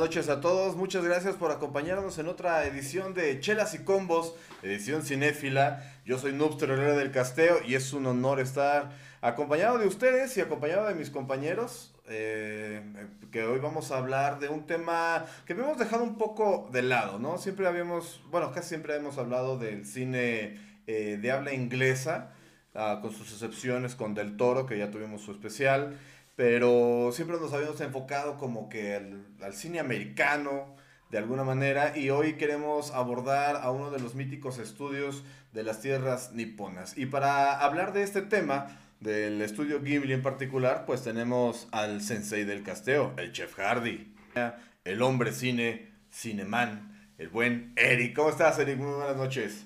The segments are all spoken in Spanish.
noches a todos. Muchas gracias por acompañarnos en otra edición de Chelas y Combos, edición cinéfila. Yo soy Noobster Herrera del Casteo y es un honor estar acompañado de ustedes y acompañado de mis compañeros. Eh, que hoy vamos a hablar de un tema que habíamos dejado un poco de lado, ¿no? Siempre habíamos, bueno, casi siempre hemos hablado del cine eh, de habla inglesa, ah, con sus excepciones con Del Toro, que ya tuvimos su especial pero siempre nos habíamos enfocado como que al, cine americano de alguna manera y hoy queremos abordar a uno de los míticos estudios de las tierras niponas. Y para hablar de este tema, del estudio Ghibli en particular, pues tenemos al sensei del casteo, el chef Hardy, el hombre cine, cineman, el buen Eric. ¿Cómo estás, Eric? Muy buenas noches.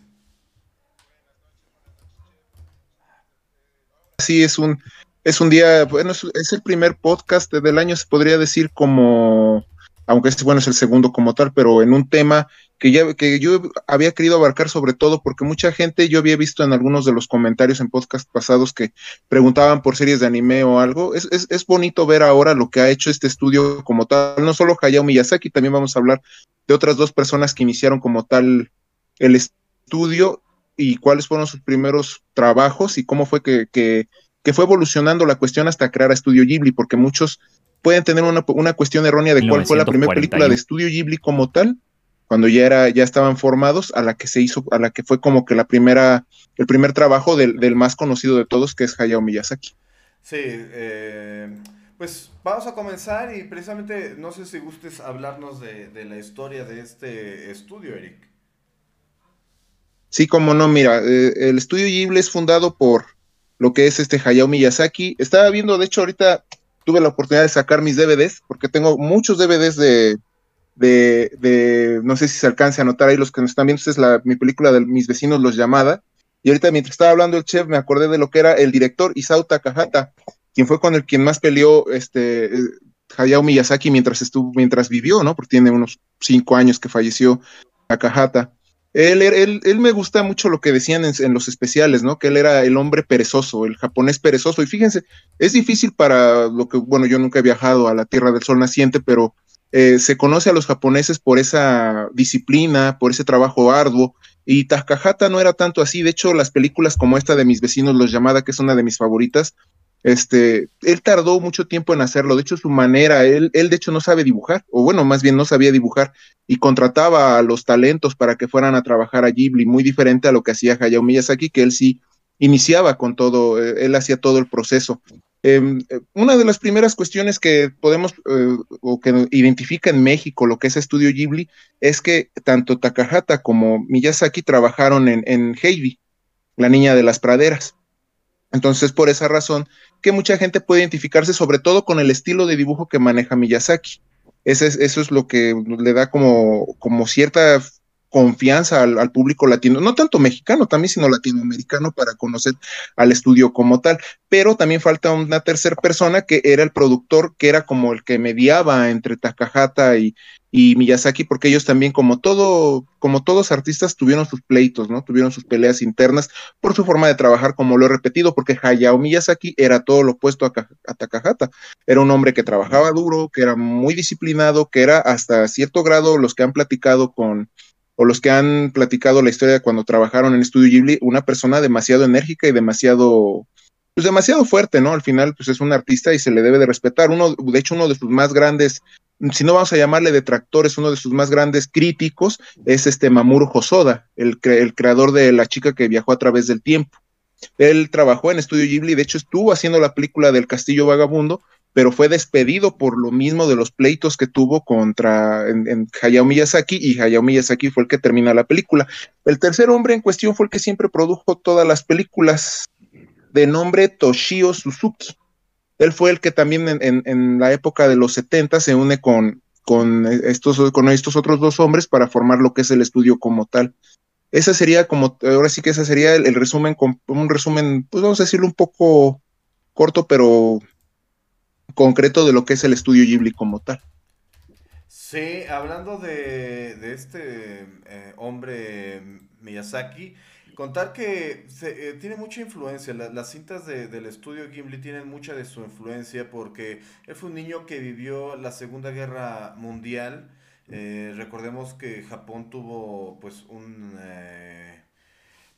Sí, es un es un día, bueno, es, el primer podcast del año, se podría decir como, aunque este bueno es el segundo como tal, pero en un tema que ya que yo había querido abarcar sobre todo porque mucha gente yo había visto en algunos de los comentarios en podcast pasados que preguntaban por series de anime o algo. Es, es, es bonito ver ahora lo que ha hecho este estudio como tal, no solo Hayao Miyazaki, también vamos a hablar de otras dos personas que iniciaron como tal el estudio y cuáles fueron sus primeros trabajos y cómo fue que, que que fue evolucionando la cuestión hasta crear a Estudio Ghibli, porque muchos pueden tener una, cuestión errónea de cuál fue la primera película de Estudio Ghibli como tal, cuando ya era, ya estaban formados, a la que se hizo, a la que fue como que la primera, el primer trabajo del, más conocido de todos, que es Hayao Miyazaki. Sí, eh, pues vamos a comenzar y precisamente no sé si gustes hablarnos de, de la historia de este estudio, Eric. Sí, como no, mira, eh, el estudio Ghibli es fundado por lo que es este Hayao Miyazaki. Estaba viendo, de hecho, ahorita tuve la oportunidad de sacar mis DVDs, porque tengo muchos DVDs de, de, no sé si se alcance a notar ahí los que nos están viendo, esta es la, mi película de mis vecinos, Los Llamada. Y ahorita mientras estaba hablando el chef, me acordé de lo que era el director Isao Takahata, quien fue con el quien más peleó este Hayao Miyazaki mientras estuvo, mientras vivió, ¿no? Porque tiene unos cinco años que falleció Takahata. Él, él, él, me gusta mucho lo que decían en, los especiales, ¿no? Que él era el hombre perezoso, el japonés perezoso. Y fíjense, es difícil para lo que, bueno, yo nunca he viajado a la Tierra del Sol naciente, pero eh, se conoce a los japoneses por esa disciplina, por ese trabajo arduo. Y Takahata no era tanto así. De hecho, las películas como esta de mis vecinos, Los Llamada, que es una de mis favoritas, este, él tardó mucho tiempo en hacerlo. De hecho, su manera, él, él de hecho no sabe dibujar, o bueno, más bien no sabía dibujar, y contrataba a los talentos para que fueran a trabajar a Ghibli, muy diferente a lo que hacía Hayao Miyazaki, que él sí iniciaba con todo, eh, él hacía todo el proceso. Em, eh, una de las primeras cuestiones que podemos eh, o que identifica en México lo que es Estudio Ghibli es que tanto Takahata como Miyazaki trabajaron en, en Heidi, la niña de las praderas. Entonces, por esa razón que mucha gente puede identificarse sobre todo con el estilo de dibujo que maneja Miyazaki. Eso es, eso es lo que le da como, como cierta confianza al, público latino, no tanto mexicano también, sino latinoamericano para conocer al estudio como tal. Pero también falta una tercera persona que era el productor, que era como el que mediaba entre Takahata y, Miyazaki, porque ellos también, como todo, como todos artistas, tuvieron sus pleitos, ¿no? Tuvieron sus peleas internas por su forma de trabajar, como lo he repetido, porque Hayao Miyazaki era todo lo opuesto a, a Takahata. Era un hombre que trabajaba duro, que era muy disciplinado, que era hasta cierto grado los que han platicado con, o los que han platicado la historia de cuando trabajaron en Estudio Ghibli, una persona demasiado enérgica y demasiado pues demasiado fuerte, ¿no? Al final, pues es un artista y se le debe de respetar. Uno, de hecho, uno de sus más grandes si no vamos a llamarle detractores, uno de sus más grandes críticos es este Mamoru Hosoda, el, el creador de La chica que viajó a través del tiempo. Él trabajó en Estudio Ghibli, de hecho estuvo haciendo la película del Castillo Vagabundo, pero fue despedido por lo mismo de los pleitos que tuvo contra en, Hayao Miyazaki y Hayao Miyazaki fue el que termina la película. El tercer hombre en cuestión fue el que siempre produjo todas las películas de nombre Toshio Suzuki. Él fue el que también en, la época de los 70 se une con, con, estos, con estos otros dos hombres para formar lo que es el estudio como tal. Esa sería como, ahora sí que ese sería el, resumen, un resumen, pues vamos a decirlo un poco corto, pero concreto de lo que es el estudio Ghibli como tal. Sí, hablando de, este eh, hombre Miyazaki, Contar que se, tiene mucha influencia, las cintas del estudio Gimli tienen mucha de su influencia porque él fue un niño que vivió la Segunda Guerra Mundial. recordemos que Japón tuvo pues un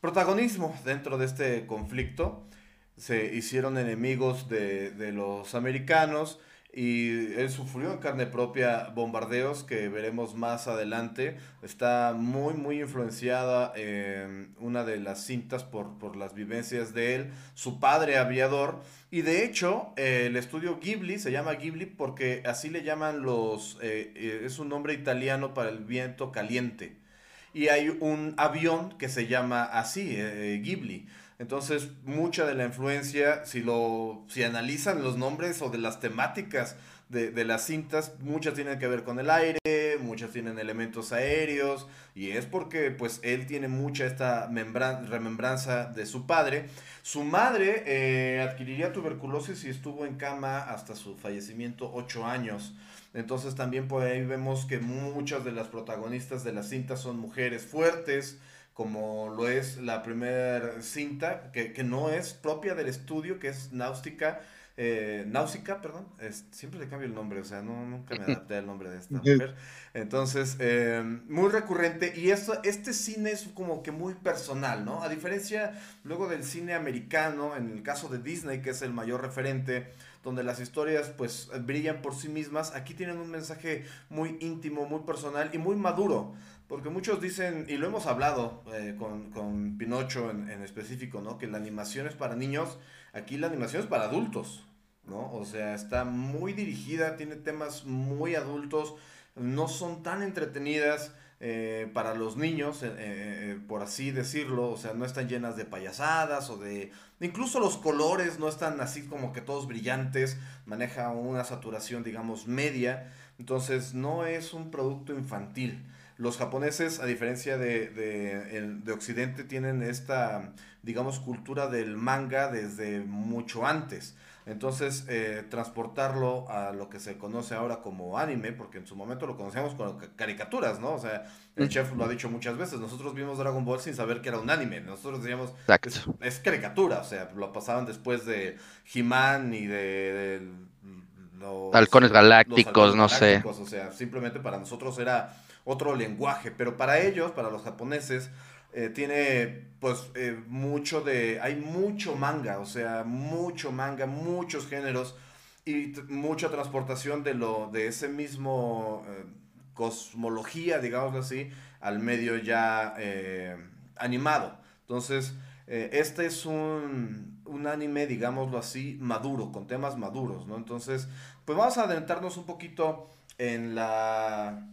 protagonismo dentro de este conflicto. Se hicieron enemigos de, de los americanos y él sufrió en carne propia bombardeos que veremos más adelante. Está muy, muy influenciada en una de las cintas por, por las vivencias de él, su padre aviador. Y de hecho, el estudio Ghibli se llama Ghibli porque así le llaman los... Eh, eh, es un nombre italiano para el viento caliente. Y hay un avión que se llama así, eh, Ghibli. Entonces, mucha de la influencia, si lo, si analizan los nombres o de las temáticas de, de, las cintas, muchas tienen que ver con el aire, muchas tienen elementos aéreos, y es porque pues él tiene mucha esta remembranza de su padre. Su madre eh, adquiriría tuberculosis y estuvo en cama hasta su fallecimiento ocho años. Entonces también por ahí vemos que muchas de las protagonistas de las cintas son mujeres fuertes, como lo es la primera cinta, que, que, no es propia del estudio, que es Náutica, eh, Náusica, perdón, siempre le cambio el nombre, o sea, no, nunca me adapté al nombre de esta mujer. Entonces, eh, muy recurrente, y esto, este cine es como que muy personal, ¿no? A diferencia luego del cine americano, en el caso de Disney, que es el mayor referente, donde las historias pues brillan por sí mismas, aquí tienen un mensaje muy íntimo, muy personal y muy maduro. Porque muchos dicen, y lo hemos hablado eh, con, con, Pinocho en, en, específico, ¿no? Que la animación es para niños, aquí la animación es para adultos, ¿no? O sea, está muy dirigida, tiene temas muy adultos, no son tan entretenidas eh, para los niños, eh, por así decirlo, o sea, no están llenas de payasadas o de... Incluso los colores no están así como que todos brillantes, maneja una saturación, digamos, media, entonces no es un producto infantil los japoneses, a diferencia de, de, Occidente, tienen esta, digamos, cultura del manga desde mucho antes. Entonces, eh, transportarlo a lo que se conoce ahora como anime, porque en su momento lo conocíamos como caricaturas, ¿no? O sea, el chef lo ha dicho muchas veces, nosotros vimos Dragon Ball sin saber que era un anime, nosotros decíamos, es, caricatura, o sea, lo pasaban después de He-Man y de, los halcones galácticos, no sé. O sea, simplemente para nosotros era otro lenguaje, pero para ellos, para los japoneses, eh, tiene pues eh, mucho de, hay mucho manga, o sea, mucho manga, muchos géneros y mucha transportación de lo, de ese mismo eh, cosmología, digamos así, al medio ya animado. Entonces, este es un, un anime, digámoslo así, maduro, con temas maduros, ¿no? Entonces, pues vamos a adentrarnos un poquito en la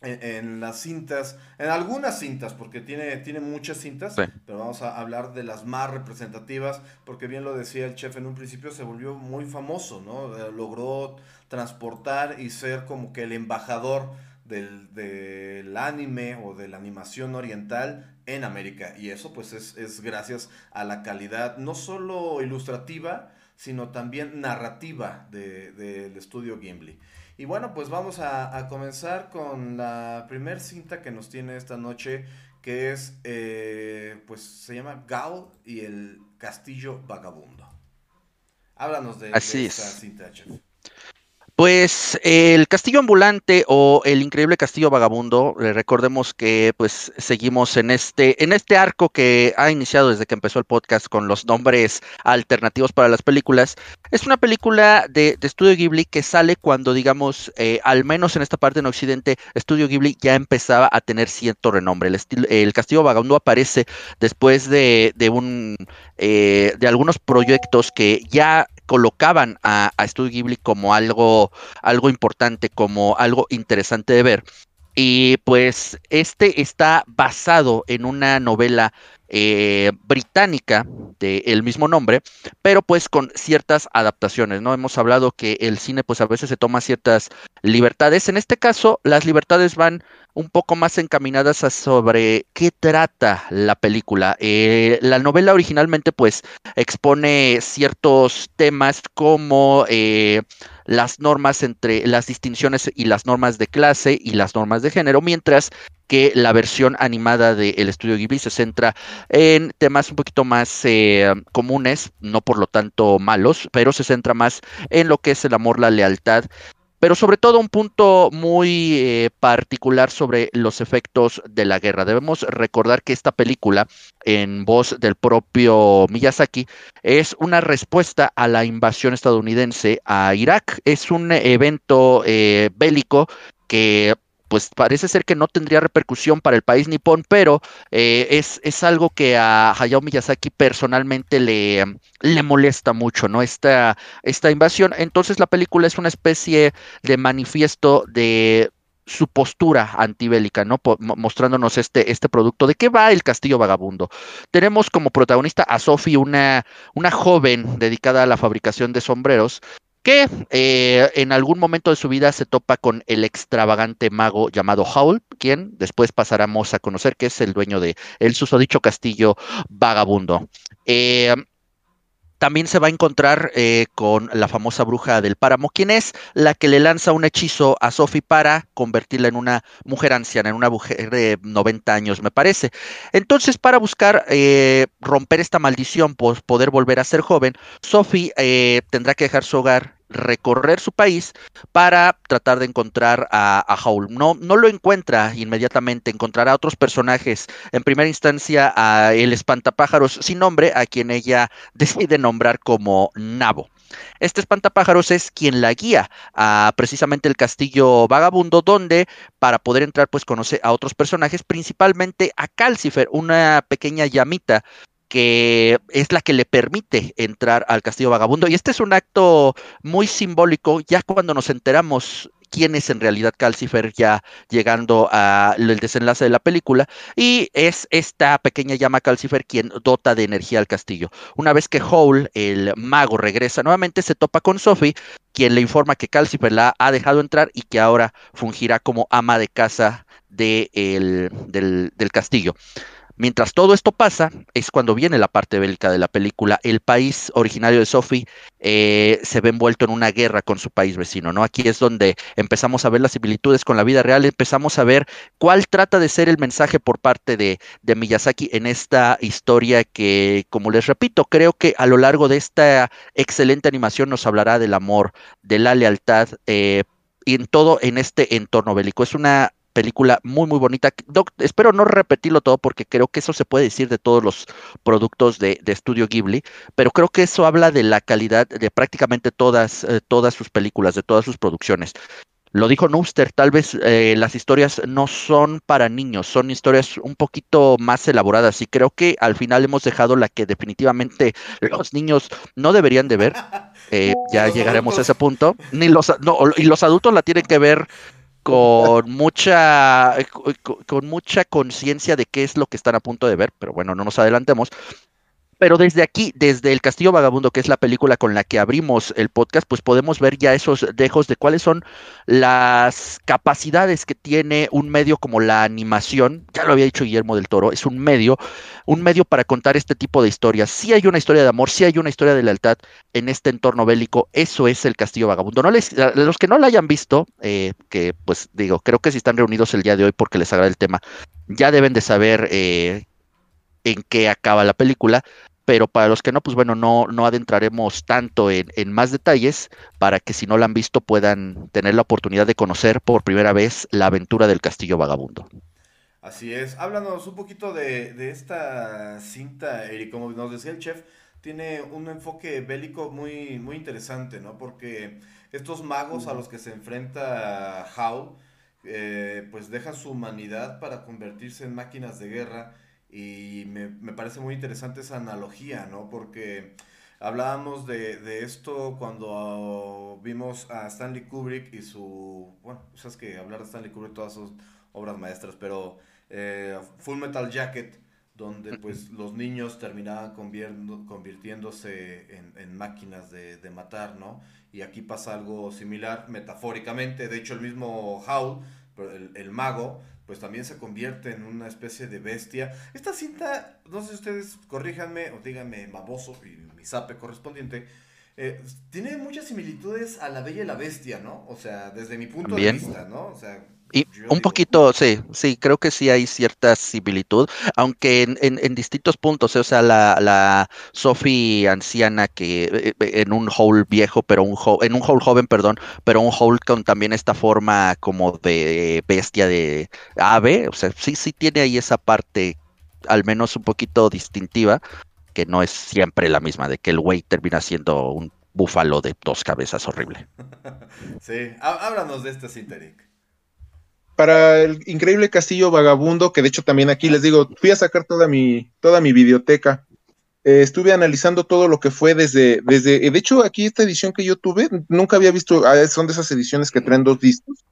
en, las cintas, en algunas cintas, porque tiene, tiene muchas cintas, pero vamos a hablar de las más representativas, porque bien lo decía el chef en un principio, se volvió muy famoso, ¿no? Eh, logró transportar y ser como que el embajador del, del, anime o de la animación oriental en América. Y eso pues es, es gracias a la calidad, no solo ilustrativa, sino también narrativa del de, estudio Gimli. Y bueno, pues vamos a, comenzar con la primer cinta que nos tiene esta noche, que es, eh, pues se llama Gal y el Castillo Vagabundo. Háblanos de, esta cinta, chef. Pues el Castillo Ambulante o el Increíble Castillo Vagabundo, recordemos que pues seguimos en este, en este arco que ha iniciado desde que empezó el podcast con los nombres alternativos para las películas. Es una película de, de Studio Ghibli que sale cuando, digamos, eh, al menos en esta parte en Occidente, Studio Ghibli ya empezaba a tener cierto renombre. El, el Castillo Vagabundo aparece después de, de un eh, de algunos proyectos que ya colocaban a, a Studio Ghibli como algo, algo importante, como algo interesante de ver. Y pues este está basado en una novela eh, británica del mismo nombre, pero pues con ciertas adaptaciones, ¿no? Hemos hablado que el cine pues a veces se toma ciertas libertades. En este caso, las libertades van un poco más encaminadas a sobre qué trata la película. Eh, la novela originalmente pues expone ciertos temas como eh, las normas entre las distinciones y las normas de clase y las normas de género, mientras que la versión animada del estudio Ghibli se centra en temas un poquito más eh, comunes, no por lo tanto malos, pero se centra más en lo que es el amor, la lealtad pero sobre todo un punto muy eh, particular sobre los efectos de la guerra. Debemos recordar que esta película, en voz del propio Miyazaki, es una respuesta a la invasión estadounidense a Irak. Es un evento eh, bélico que pues parece ser que no tendría repercusión para el país nipón, pero eh, es, es, algo que a Hayao Miyazaki personalmente le, le molesta mucho, ¿no? Esta, esta invasión. Entonces la película es una especie de manifiesto de su postura antibélica, ¿no? mostrándonos este, este producto. ¿De qué va el Castillo Vagabundo? Tenemos como protagonista a Sophie, una, una joven dedicada a la fabricación de sombreros, que eh, en algún momento de su vida se topa con el extravagante mago llamado Howl, quien después pasaremos a conocer que es el dueño de el susodicho castillo vagabundo. Eh, también se va a encontrar eh, con la famosa bruja del páramo, quien es la que le lanza un hechizo a Sophie para convertirla en una mujer anciana, en una mujer de 90 años, me parece. Entonces, para buscar romper esta maldición, pues, poder volver a ser joven, Sophie tendrá que dejar su hogar recorrer su país para tratar de encontrar a, a. No, no lo encuentra inmediatamente, encontrará a otros personajes. En primera instancia a el espantapájaros sin nombre, a quien ella decide nombrar como Nabo. Este espantapájaros es quien la guía a precisamente el castillo vagabundo, donde para poder entrar, pues conoce a otros personajes, principalmente a Calcifer, una pequeña llamita que es la que le permite entrar al castillo vagabundo. Y este es un acto muy simbólico, ya cuando nos enteramos quién es en realidad Calcifer ya llegando al desenlace de la película y es esta pequeña llama Calcifer quien dota de energía al castillo. Una vez que Howl, el mago, regresa nuevamente, se topa con Sophie, quien le informa que Calcifer la ha dejado entrar y que ahora fungirá como ama de casa del, del castillo. Mientras todo esto pasa, es cuando viene la parte bélica de la película. El país originario de Sophie eh, se ve envuelto en una guerra con su país vecino, ¿no? Aquí es donde empezamos a ver las similitudes con la vida real, empezamos a ver cuál trata de ser el mensaje por parte de, Miyazaki en esta historia que, como les repito, creo que a lo largo de esta excelente animación nos hablará del amor, de la lealtad. Eh, y en todo en este entorno bélico. Es una película muy, muy bonita. espero no repetirlo todo porque creo que eso se puede decir de todos los productos de, de Studio Ghibli, pero creo que eso habla de la calidad de prácticamente todas, eh, todas sus películas, de todas sus producciones. Lo dijo Nuster, tal vez eh, las historias no son para niños, son historias un poquito más elaboradas y creo que al final hemos dejado la que definitivamente los niños no deberían de ver. Eh, ya llegaremos a ese punto. Ni los, no, y los adultos la tienen que ver con mucha con mucha conciencia de qué es lo que están a punto de ver, pero bueno, no nos adelantemos. Pero desde aquí, desde El Castillo Vagabundo, que es la película con la que abrimos el podcast, pues podemos ver ya esos dejos de cuáles son las capacidades que tiene un medio como la animación. Ya lo había dicho Guillermo del Toro, es un medio, un medio para contar este tipo de historias. Sí hay una historia de amor, sí hay una historia de lealtad en este entorno bélico. Eso es El Castillo Vagabundo. No les, los que no la hayan visto, eh, que pues digo, creo que si están reunidos el día de hoy porque les agrada el tema, ya deben de saber eh, en qué acaba la película pero para los que no, pues bueno, no, no adentraremos tanto en, más detalles para que si no la han visto puedan tener la oportunidad de conocer por primera vez la aventura del castillo vagabundo. Así es, háblanos un poquito de, esta cinta, Eric, como nos decía el chef, tiene un enfoque bélico muy, muy interesante, ¿no? Porque estos magos a los que se enfrenta Howe, eh, pues dejan su humanidad para convertirse en máquinas de guerra y me, me, parece muy interesante esa analogía, ¿no? Porque hablábamos de, de esto cuando vimos a Stanley Kubrick y su... Bueno, sabes que hablar de Stanley Kubrick, todas sus obras maestras, pero eh, Full Metal Jacket, donde pues los niños terminaban convirtiéndose en, en máquinas de, de, matar, ¿no? Y aquí pasa algo similar, metafóricamente, de hecho el mismo Howl, el, el mago, pues también se convierte en una especie de bestia. Esta cinta, no sé si ustedes corríjanme o díganme baboso y mi zape correspondiente, eh, tiene muchas similitudes a La Bella y la Bestia, ¿no? O sea, desde mi punto de vista, ¿no? O sea, y un poquito, sí, sí, creo que sí hay cierta similitud, aunque en, en, distintos puntos, o sea, la, la Sophie anciana que eh, eh, en un hole viejo, pero un en un hole joven, perdón, pero un hole con también esta forma como de bestia de ave, o sea, sí, sí tiene ahí esa parte, al menos un poquito distintiva, que no es siempre la misma, de que el güey termina siendo un búfalo de dos cabezas horrible. sí, háblanos de este Sinteric para el increíble castillo vagabundo, que de hecho también aquí les digo, fui a sacar toda mi, toda mi biblioteca. Eh, estuve analizando todo lo que fue desde, desde, de hecho aquí esta edición que yo tuve, nunca había visto, ah, son de esas ediciones que traen dos discos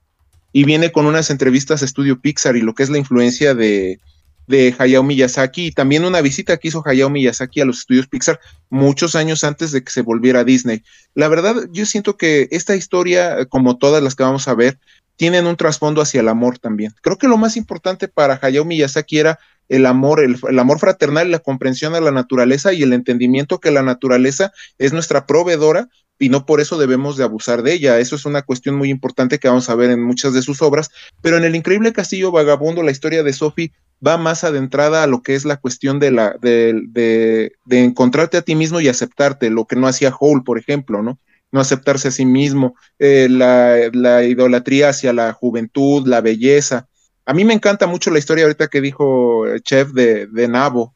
y viene con unas entrevistas a Estudio Pixar y lo que es la influencia de, de Hayao Miyazaki y también una visita que hizo Hayao Miyazaki a los estudios Pixar muchos años antes de que se volviera Disney. La verdad, yo siento que esta historia, como todas las que vamos a ver, tienen un trasfondo hacia el amor también. Creo que lo más importante para Hayao Miyazaki era el amor, el, amor fraternal, la comprensión a la naturaleza y el entendimiento que la naturaleza es nuestra proveedora y no por eso debemos de abusar de ella. Eso es una cuestión muy importante que vamos a ver en muchas de sus obras, pero en el increíble castillo vagabundo la historia de Sophie va más adentrada a lo que es la cuestión de la de, de, de encontrarte a ti mismo y aceptarte, lo que no hacía Hole, por ejemplo, ¿no? No aceptarse a sí mismo, eh, la, idolatría hacia la juventud, la belleza. A mí me encanta mucho la historia ahorita que dijo el chef de, de Nabo,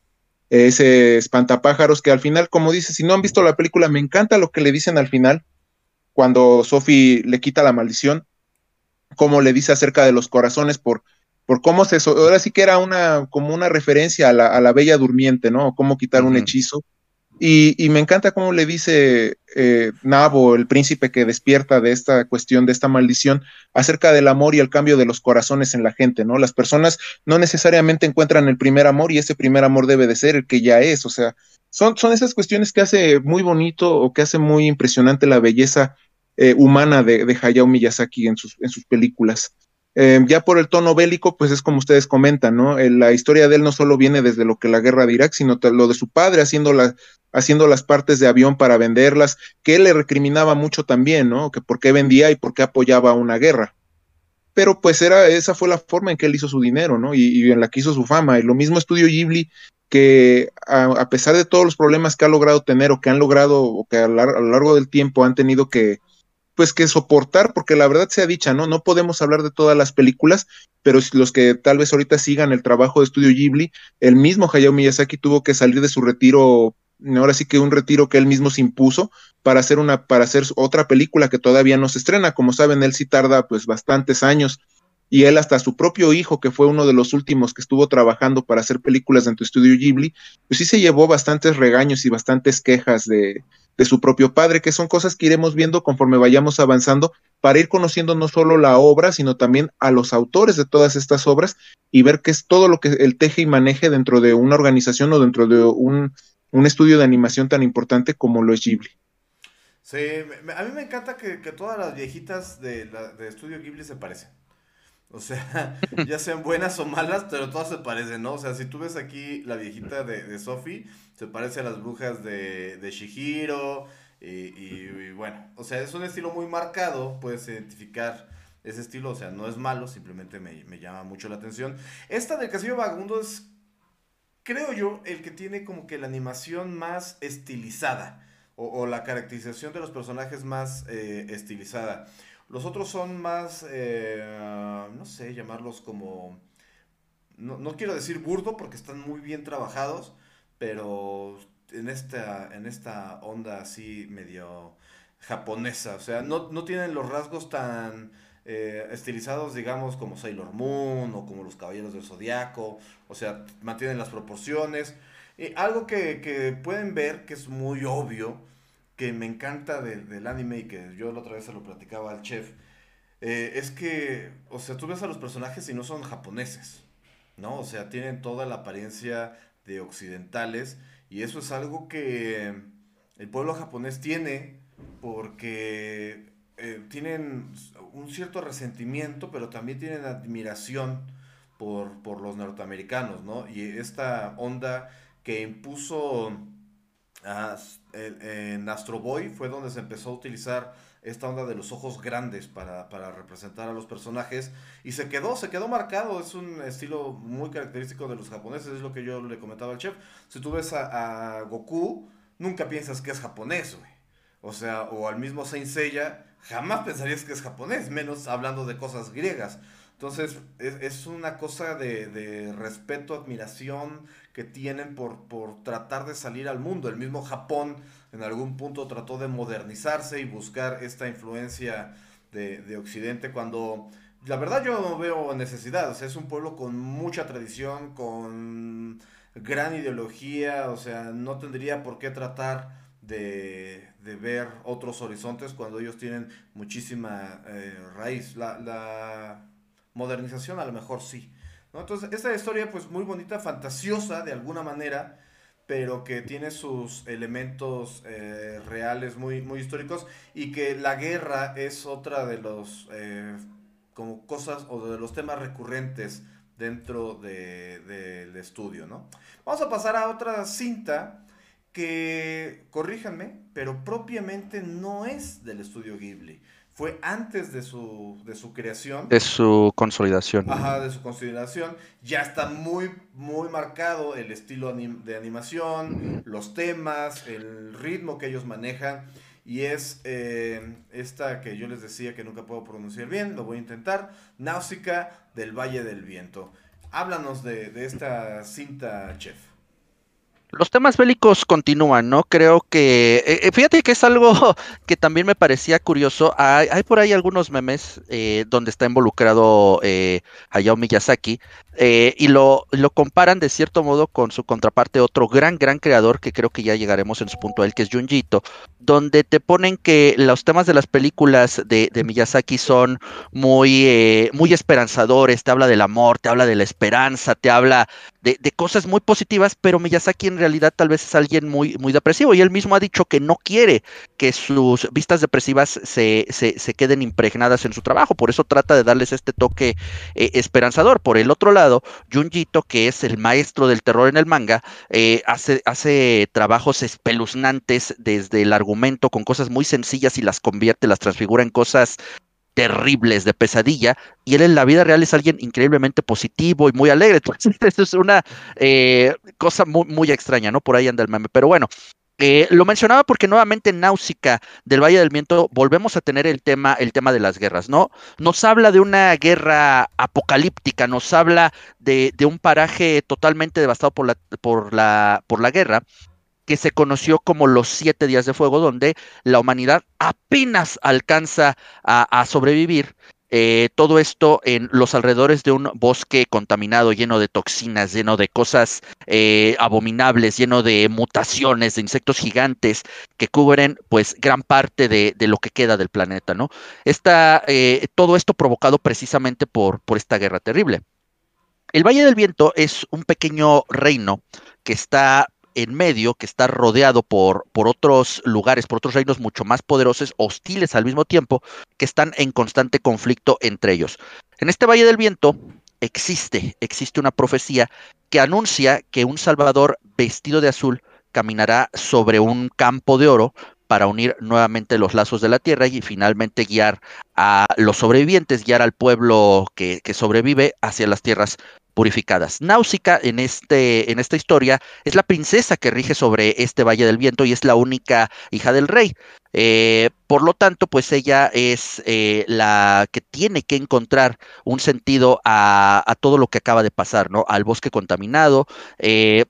ese espantapájaros que al final, como dice, si no han visto la película, me encanta lo que le dicen al final, cuando Sophie le quita la maldición, como le dice acerca de los corazones por, por cómo se, ahora sí que era una, como una referencia a la, a la bella durmiente, ¿no? Cómo quitar un hechizo y, me encanta cómo le dice eh, Nabo, el príncipe que despierta de esta cuestión, de esta maldición, acerca del amor y el cambio de los corazones en la gente, ¿no? Las personas no necesariamente encuentran el primer amor y ese primer amor debe de ser el que ya es, o sea, son, son esas cuestiones que hace muy bonito o que hace muy impresionante la belleza eh, humana de, de, Hayao Miyazaki en sus, en sus películas. Eh, ya por el tono bélico, pues es como ustedes comentan, ¿no? la historia de él no solo viene desde lo que la guerra de Irak, sino lo de su padre haciendo haciendo las partes de avión para venderlas, que él le recriminaba mucho también, ¿no? Que por qué vendía y por qué apoyaba una guerra. Pero pues era, esa fue la forma en que él hizo su dinero, ¿no? Y, en la que hizo su fama. Y lo mismo estudio Ghibli, que a, pesar de todos los problemas que ha logrado tener o que han logrado o que a, lo largo del tiempo han tenido que, pues que soportar, porque la verdad sea dicha, ¿no? No podemos hablar de todas las películas, pero los que tal vez ahorita sigan el trabajo de estudio Ghibli, el mismo Hayao Miyazaki tuvo que salir de su retiro ahora sí que un retiro que él mismo se impuso para hacer una, para hacer otra película que todavía no se estrena. Como saben, él sí tarda pues bastantes años y él hasta su propio hijo, que fue uno de los últimos que estuvo trabajando para hacer películas en tu estudio Ghibli, pues sí se llevó bastantes regaños y bastantes quejas de, de su propio padre, que son cosas que iremos viendo conforme vayamos avanzando para ir conociendo no solo la obra, sino también a los autores de todas estas obras y ver qué es todo lo que él teje y maneje dentro de una organización o dentro de un, un estudio de animación tan importante como lo es Ghibli. Sí, a mí me encanta que, todas las viejitas de, de Estudio Ghibli se parecen. O sea, ya sean buenas o malas, pero todas se parecen, ¿no? O sea, si tú ves aquí la viejita de, de Sophie, se parece a las brujas de, de Shihiro. Y, bueno, o sea, es un estilo muy marcado, puedes identificar ese estilo, o sea, no es malo, simplemente me, me llama mucho la atención. Esta del Castillo Vagabundo es creo yo, el que tiene como que la animación más estilizada o, la caracterización de los personajes más eh, estilizada. Los otros son más, eh, no sé, llamarlos como, no, no, quiero decir burdo porque están muy bien trabajados, pero en esta, en esta onda así medio japonesa, o sea, no, no tienen los rasgos tan eh, estilizados, digamos, como Sailor Moon o como los Caballeros del Zodiaco, o sea, mantienen las proporciones. Y algo que, pueden ver, que es muy obvio, que me encanta del anime y que yo la otra vez se lo platicaba al chef, eh, es que, o sea, tú ves a los personajes y no son japoneses, ¿no? O sea, tienen toda la apariencia de occidentales y eso es algo que el pueblo japonés tiene porque eh, tienen un cierto resentimiento, pero también tienen admiración por, por los norteamericanos, ¿no? Y esta onda que impuso Ah, en Astro Boy fue donde se empezó a utilizar esta onda de los ojos grandes para, representar a los personajes y se quedó, se quedó marcado, es un estilo muy característico de los japoneses, es lo que yo le comentaba al chef. Si tú ves a, Goku, nunca piensas que es japonés. O sea, o al mismo Saint Seiya, jamás pensarías que es japonés, menos hablando de cosas griegas. Entonces, es, una cosa de, de, respeto, admiración que tienen por, por tratar de salir al mundo. El mismo Japón en algún punto trató de modernizarse y buscar esta influencia de, Occidente cuando la verdad yo no veo necesidad. O sea, es un pueblo con mucha tradición, con gran ideología, o sea, no tendría por qué tratar de, ver otros horizontes cuando ellos tienen muchísima eh, raíz. La, modernización a lo mejor sí. Entonces, esta historia pues muy bonita, fantasiosa de alguna manera, pero que tiene sus elementos eh, reales muy, muy históricos y que la guerra es otra de los eh, como cosas o de los temas recurrentes dentro del de, estudio, ¿no? Vamos a pasar a otra cinta que, corríjanme, pero propiamente no es del estudio Ghibli fue antes de su, de su creación. De su consolidación. Ajá, de su consolidación. Ya está muy, muy marcado el estilo de animación, los temas, el ritmo que ellos manejan. Y es eh, esta que yo les decía que nunca puedo pronunciar bien, lo voy a intentar. Náusica del Valle del Viento. Háblanos de, de esta cinta, chef. Los temas bélicos continúan, ¿no? Creo que, eh, eh, fíjate que es algo que también me parecía curioso. Hay, por ahí algunos memes eh, donde está involucrado Hayao Miyazaki y lo, lo comparan de cierto modo con su contraparte, otro gran, gran creador que creo que ya llegaremos en su punto a él, que es Junjito, donde te ponen que los temas de las películas de, Miyazaki son muy, muy esperanzadores, te habla del amor, te habla de la esperanza, te habla de, de cosas muy positivas, pero Miyazaki en realidad tal vez es alguien muy, muy depresivo y él mismo ha dicho que no quiere que sus vistas depresivas se, se, queden impregnadas en su trabajo, por eso trata de darles este toque eh, esperanzador. Por el otro lado, Junjito, que es el maestro del terror en el manga, eh, hace, hace trabajos espeluznantes desde el argumento con cosas muy sencillas y las convierte, las transfigura en cosas terribles de pesadilla y él en la vida real es alguien increíblemente positivo y muy alegre. Entonces, eso es una eh, cosa muy, muy extraña, ¿no? Por ahí anda el meme. Pero bueno, eh, lo mencionaba porque nuevamente en Náusica del Valle del Viento volvemos a tener el tema, el tema de las guerras, ¿no? Nos habla de una guerra apocalíptica, nos habla de, de un paraje totalmente devastado por la, por la, por la guerra, que se conoció como los siete días de fuego, donde la humanidad apenas alcanza a, sobrevivir. Eh, todo esto en los alrededores de un bosque contaminado, lleno de toxinas, lleno de cosas eh, abominables, lleno de mutaciones, de insectos gigantes que cubren pues gran parte de, lo que queda del planeta, ¿no? Esta, eh, todo esto provocado precisamente por, por esta guerra terrible. El Valle del Viento es un pequeño reino que está en medio, que está rodeado por, por otros lugares, por otros reinos mucho más poderosos, hostiles al mismo tiempo, que están en constante conflicto entre ellos. En este Valle del Viento existe, existe una profecía que anuncia que un Salvador vestido de azul caminará sobre un campo de oro para unir nuevamente los lazos de la tierra y finalmente guiar a los sobrevivientes, guiar al pueblo que, sobrevive hacia las tierras purificadas. Náusica en, este, en esta historia es la princesa que rige sobre este Valle del Viento y es la única hija del rey. Eh, por lo tanto, pues ella es eh, la que tiene que encontrar un sentido a, todo lo que acaba de pasar, ¿no? Al bosque contaminado. Eh,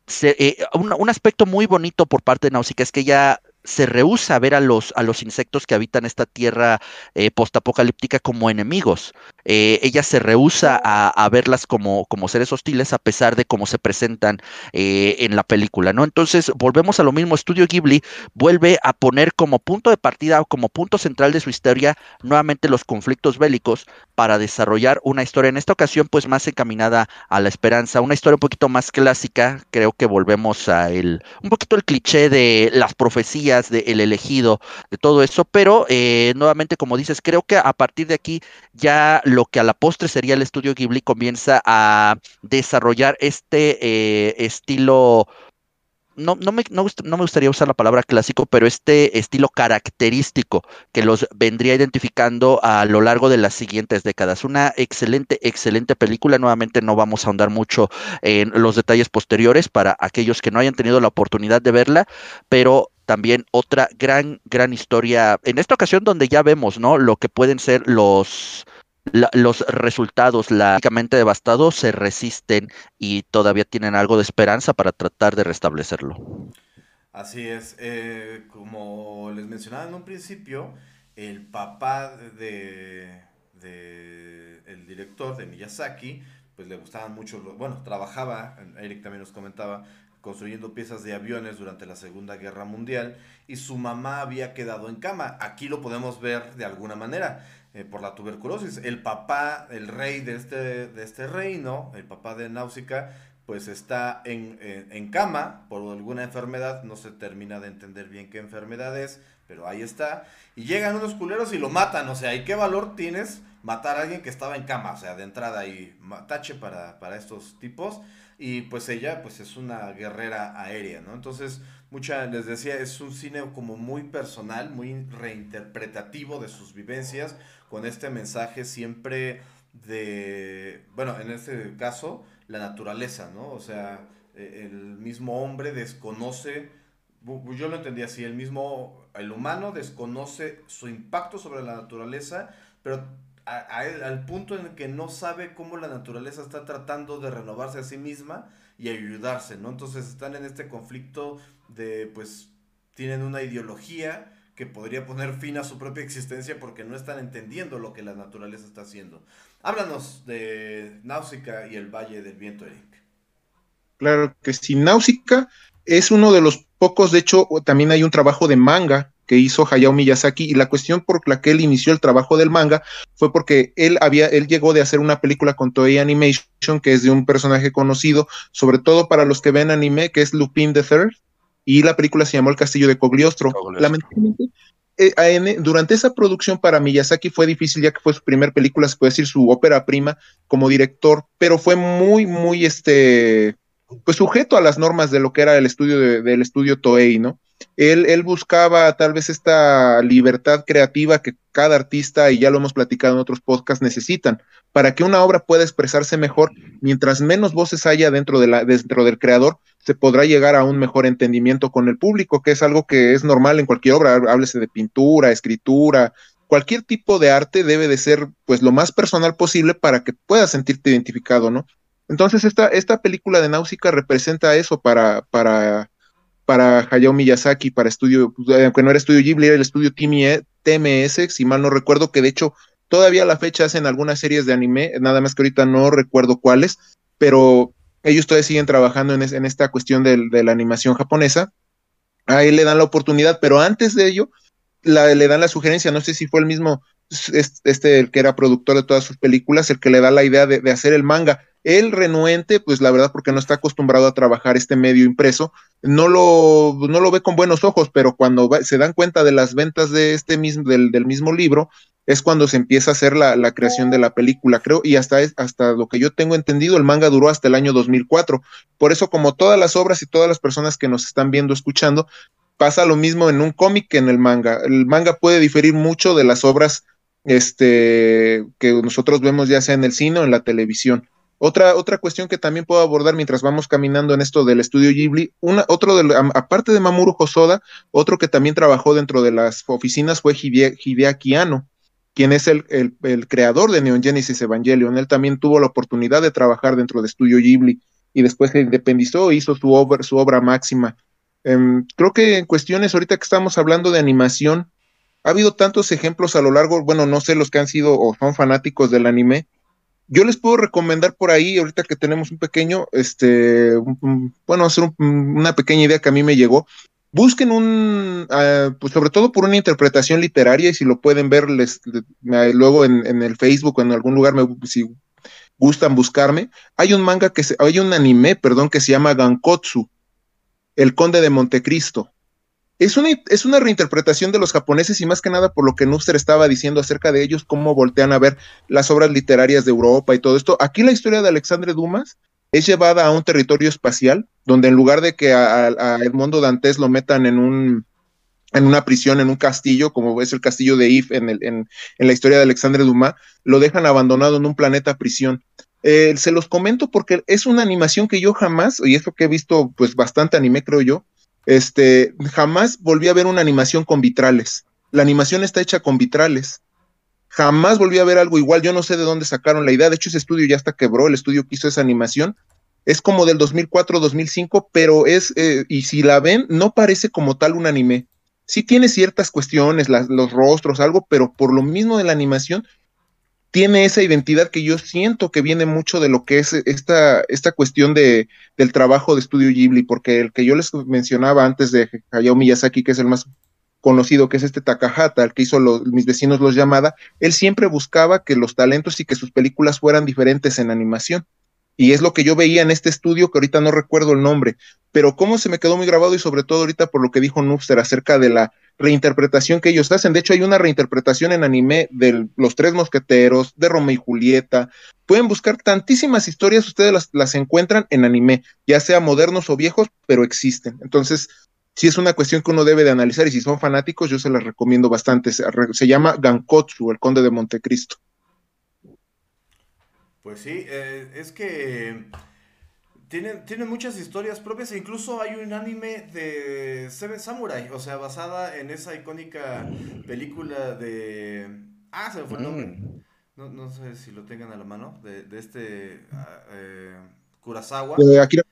un, un, aspecto muy bonito por parte de Náusica es que ella se rehúsa a ver a los, a los insectos que habitan esta tierra eh, postapocalíptica como enemigos. Eh, ella se rehúsa a, verlas como, como, seres hostiles a pesar de cómo se presentan eh, en la película, ¿no? Entonces, volvemos a lo mismo. Estudio Ghibli vuelve a poner como punto de partida o como punto central de su historia nuevamente los conflictos bélicos para desarrollar una historia, en esta ocasión, pues más encaminada a la esperanza, una historia un poquito más clásica. Creo que volvemos a el, un poquito el cliché de las profecías de El elegido, de todo eso, pero eh, nuevamente, como dices, creo que a partir de aquí ya lo que a la postre sería el estudio Ghibli comienza a desarrollar este eh, estilo no, no, me, no, me gustaría usar la palabra clásico, pero este estilo característico que los vendría identificando a lo largo de las siguientes décadas. Una excelente, excelente película. Nuevamente no vamos a ahondar mucho en los detalles posteriores para aquellos que no hayan tenido la oportunidad de verla, pero también otra gran, gran historia, en esta ocasión donde ya vemos, ¿no? Lo que pueden ser los, los resultados lógicamente devastados se resisten y todavía tienen algo de esperanza para tratar de restablecerlo. Así es, eh, como les mencionaba en un principio, el papá de, de, el director de Miyazaki, pues le gustaban mucho, bueno, trabajaba, Eric también nos comentaba, construyendo piezas de aviones durante la Segunda Guerra Mundial y su mamá había quedado en cama. Aquí lo podemos ver de alguna manera eh, por la tuberculosis. El papá, el rey de este, de este reino, el papá de Náusica, pues está en, en, cama por alguna enfermedad, no se termina de entender bien qué enfermedad es, pero ahí está. Y llegan unos culeros y lo matan, o sea, ¿y qué valor tienes matar a alguien que estaba en cama? O sea, de entrada y tache para, para estos tipos y pues ella pues es una guerrera aérea, ¿no? Entonces, mucha, les decía, es un cine como muy personal, muy reinterpretativo de sus vivencias, con este mensaje siempre de, bueno, en este caso, la naturaleza, ¿no? O sea, e, el mismo hombre desconoce, yo lo entendí así, el mismo, el humano desconoce su impacto sobre la naturaleza, pero al punto en el que no sabe cómo la naturaleza está tratando de renovarse a sí misma y ayudarse, ¿no? Entonces están en este conflicto de, pues, tienen una ideología que podría poner fin a su propia existencia porque no están entendiendo lo que la naturaleza está haciendo. Háblanos de Náusica y el Valle del Viento, Eric. Claro que sí, Náusica es uno de los pocos, de hecho, también hay un trabajo de manga que hizo Hayao Miyazaki y la cuestión por la que él inició el trabajo del manga fue porque él había él llegó de hacer una película con Toei Animation que es de un personaje conocido, sobre todo para los que ven anime, que es Lupin the Third y la película se llamó El Castillo de Cogliostro. Lamentablemente eh, durante esa producción para Miyazaki fue difícil ya que fue su primera película, se puede decir su ópera prima como director, pero fue muy, muy este, pues sujeto a las normas de lo que era el estudio del estudio Toei, ¿no? Él, buscaba tal vez esta libertad creativa que cada artista, y ya lo hemos platicado en otros podcasts, necesitan. Para que una obra pueda expresarse mejor, mientras menos voces haya dentro, de la, dentro del creador, se podrá llegar a un mejor entendimiento con el público, que es algo que es normal en cualquier obra, háblese de pintura, escritura, cualquier tipo de arte debe de ser pues lo más personal posible para que puedas sentirte identificado, ¿no? Entonces esta, esta película de Náusica representa eso para, para para Hayao Miyazaki, para estudio, pues, eh, aunque no era estudio Ghibli, era el estudio TMS, si mal no recuerdo, que de hecho todavía a la fecha hacen algunas series de anime, nada más que ahorita no recuerdo cuáles, pero ellos todavía siguen trabajando en, esta cuestión de, la animación japonesa. A él le dan la oportunidad, pero antes de ello le dan la sugerencia, no sé si fue el mismo, este el que era productor de todas sus películas, el que le da la idea de hacer el manga él renuente, pues la verdad, porque no está acostumbrado a trabajar este medio impreso, no lo, no lo ve con buenos ojos, pero cuando se dan cuenta de las ventas de este mismo, del, mismo libro, es cuando se empieza a hacer la, creación de la película, creo, y hasta, hasta lo que yo tengo entendido, el manga duró hasta el año 2004. Por eso, como todas las obras y todas las personas que nos están viendo, escuchando, pasa lo mismo en un cómic que en el manga. El manga puede diferir mucho de las obras este, que nosotros vemos ya sea en el cine o en la televisión. Otra, otra cuestión que también puedo abordar mientras vamos caminando en esto del estudio Ghibli, una, otro de, aparte de Mamoru Hosoda, otro que también trabajó dentro de las oficinas fue Hideaki Anno, quien es el, creador de Neon Genesis Evangelion. Él también tuvo la oportunidad de trabajar dentro de estudio Ghibli y después se independizó, hizo su obra, su obra máxima. Em, creo que en cuestiones, ahorita que estamos hablando de animación, ha habido tantos ejemplos a lo largo, bueno, no sé los que han sido o son fanáticos del anime, yo les puedo recomendar por ahí, ahorita que tenemos un pequeño, este, bueno, hacer una pequeña idea que a mí me llegó. Busquen un, ah, pues sobre todo por una interpretación literaria y si lo pueden ver les, luego en, el Facebook o en algún lugar, me, si gustan buscarme, hay un manga que se, hay un anime, perdón, que se llama Gankotsu, El Conde de Montecristo. Es una, es una reinterpretación de los japoneses y más que nada por lo que Nuster estaba diciendo acerca de ellos, cómo voltean a ver las obras literarias de Europa y todo esto. Aquí la historia de Alexandre Dumas es llevada a un territorio espacial, donde en lugar de que a, Edmondo Dantes lo metan en un en una prisión, en un castillo, como es el castillo de If en, en, la historia de Alexandre Dumas, lo dejan abandonado en un planeta prisión. Eh, se los comento porque es una animación que yo jamás, y esto que he visto pues bastante anime creo yo, este, jamás volví a ver una animación con vitrales. La animación está hecha con vitrales. Jamás volví a ver algo igual. Yo no sé de dónde sacaron la idea. De hecho, ese estudio ya hasta quebró. El estudio que hizo esa animación es como del 2004-2005, pero es, eh, y si la ven, no parece como tal un anime. Sí tiene ciertas cuestiones, los rostros, algo, pero por lo mismo de la animación, tiene esa identidad que yo siento que viene mucho de lo que es esta, esta cuestión de, del trabajo de estudio Ghibli, porque el que yo les mencionaba antes de Hayao Miyazaki, que es el más conocido, que es este Takahata, el que hizo mis vecinos los llamada, él siempre buscaba que los talentos y que sus películas fueran diferentes en animación. Y es lo que yo veía en este estudio, que ahorita no recuerdo el nombre, pero cómo se me quedó muy grabado y sobre todo ahorita por lo que dijo Nubster acerca de la reinterpretación que ellos hacen. De hecho, hay una reinterpretación en anime de Los Tres Mosqueteros, de Romeo y Julieta. Pueden buscar tantísimas historias, ustedes las, encuentran en anime, ya sea modernos o viejos, pero existen. Entonces, si es una cuestión que uno debe de analizar y si son fanáticos, yo se las recomiendo bastante. Se, llama Gankotsu, el Conde de Montecristo. Pues sí, eh, es que tienen, tienen muchas historias propias e incluso hay un anime de Seven Samurai, o sea, basada en esa icónica película de... Ah, se me fue el nombre. Mm. No, no sé si lo tengan a la mano, de, de este ah, eh, Kurosawa. De Akira